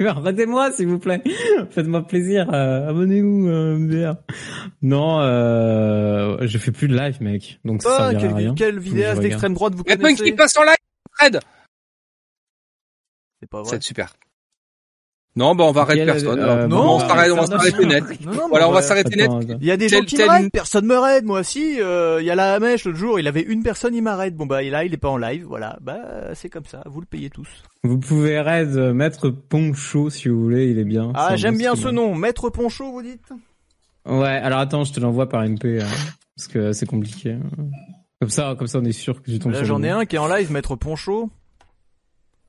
arrêtez-moi, s'il vous plaît. [laughs] Faites-moi plaisir. Euh, Abonnez-vous, euh, Non, euh, je fais plus de live, mec. Donc ça ah, quel, à rien. Quelle vidéaste d'extrême droite vous connaissez Punk qui passe en live. Fred. C'est pas vrai. C'est super. Non, bah on va arrêter personne. Euh, non, on s'arrête, on va s'arrêter net. voilà, on va s'arrêter net. Il y a des gens qui m'arrêtent, personne me raide, moi aussi. Euh, il y a la mèche l'autre jour, il avait une personne, il m'arrête. Bon bah là, il est pas en live, voilà. Bah c'est comme ça, vous le payez tous. Vous pouvez raid euh, Maître Poncho si vous voulez, il est bien. Ah j'aime bien ce nom, Maître Poncho, vous dites? Ouais, alors attends, je te l'envoie par MP hein, parce que c'est compliqué. Hein. Comme ça, comme ça, on est sûr que tu tombes. Là, j'en ai un qui est en live, Maître Poncho.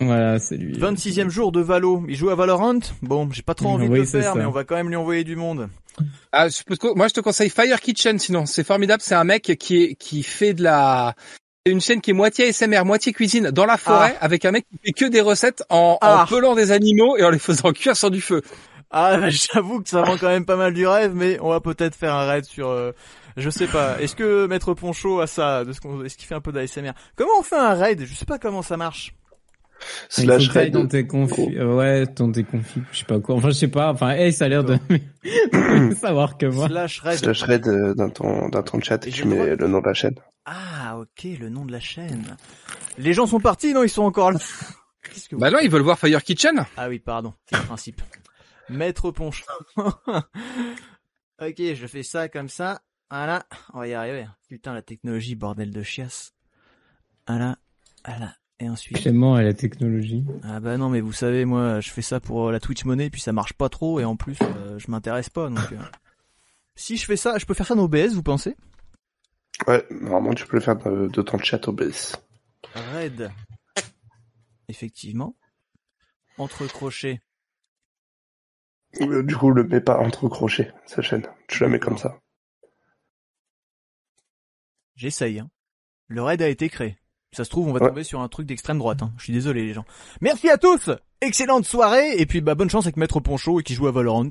Voilà, c'est lui. 26e jour de Valo. Il joue à Valorant. Bon, j'ai pas trop envie de le faire, mais on va quand même lui envoyer du monde. Ah, moi je te conseille Fire Kitchen sinon, c'est formidable, c'est un mec qui est qui fait de la une chaîne qui est moitié SMR, moitié cuisine dans la forêt ah. avec un mec qui fait que des recettes en, en ah. pelant des animaux et en les faisant cuire sur du feu. Ah, j'avoue que ça rend quand même pas mal du rêve, mais on va peut-être faire un raid sur, euh, je sais pas. Est-ce que Maître Poncho a ça de ce qu'on, est-ce qu'il fait un peu d'ASMR Comment on fait un raid? Je sais pas comment ça marche. [laughs] Slash raid. Dans tes config, euh, ouais, dans tes configs, je sais pas quoi. Enfin, je sais pas. Enfin, hey, ça a l'air de [laughs] savoir que moi. Slash raid. Slash raid euh, dans ton, dans ton chat et, tu mets le nom de la chaîne. Ah, ok, le nom de la chaîne. Les gens sont partis, non? Ils sont encore là. [laughs] Que bah non, ils veulent voir Fire Kitchen. Ah oui, pardon. C'est le principe. Maître Ponche. ok, je fais ça comme ça. Voilà. On va y arriver. Putain, la technologie, bordel de chiasse. Voilà. Voilà. Et ensuite. Clément et la technologie. Ah bah non, mais vous savez, moi, je fais ça pour euh, la Twitch monnaie, puis ça marche pas trop, et en plus, euh, je m'intéresse pas. Donc, euh. si je fais ça, je peux faire ça dans OBS, vous pensez? Ouais, normalement, tu peux le faire de, de ton chat OBS. Red. Effectivement. Entre crochets. Du coup, le mets pas entre crochets, sa chaîne. Tu la mets comme ça. J'essaye. Hein. Le raid a été créé. Ça se trouve, on va tomber sur un truc d'extrême droite. Hein. Je suis désolé, les gens. Merci à tous. Excellente soirée. Et puis, bah, bonne chance avec Maître Poncho et qui joue à Valorant.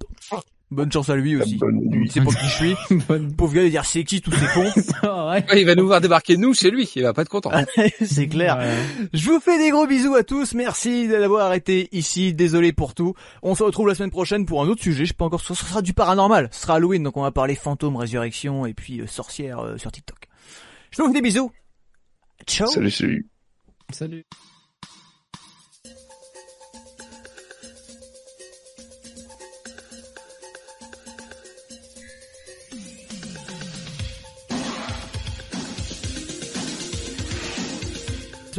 Bonne chance à lui aussi. Il sait pas qui je suis. [laughs] Pauvre gars, il va dire c'est qui tous ces cons. [laughs] il va nous voir débarquer nous chez lui. Il va pas être content. [laughs] c'est clair. Je vous fais des gros bisous à tous. Merci d'avoir été ici. Désolé pour tout. On se retrouve la semaine prochaine pour un autre sujet. Je sais pas encore. Ce sera du paranormal. Ce sera Halloween. Donc on va parler fantômes, résurrection et puis euh, sorcières euh, sur TikTok. Je vous fais des bisous. Ciao. Salut, salut. Salut.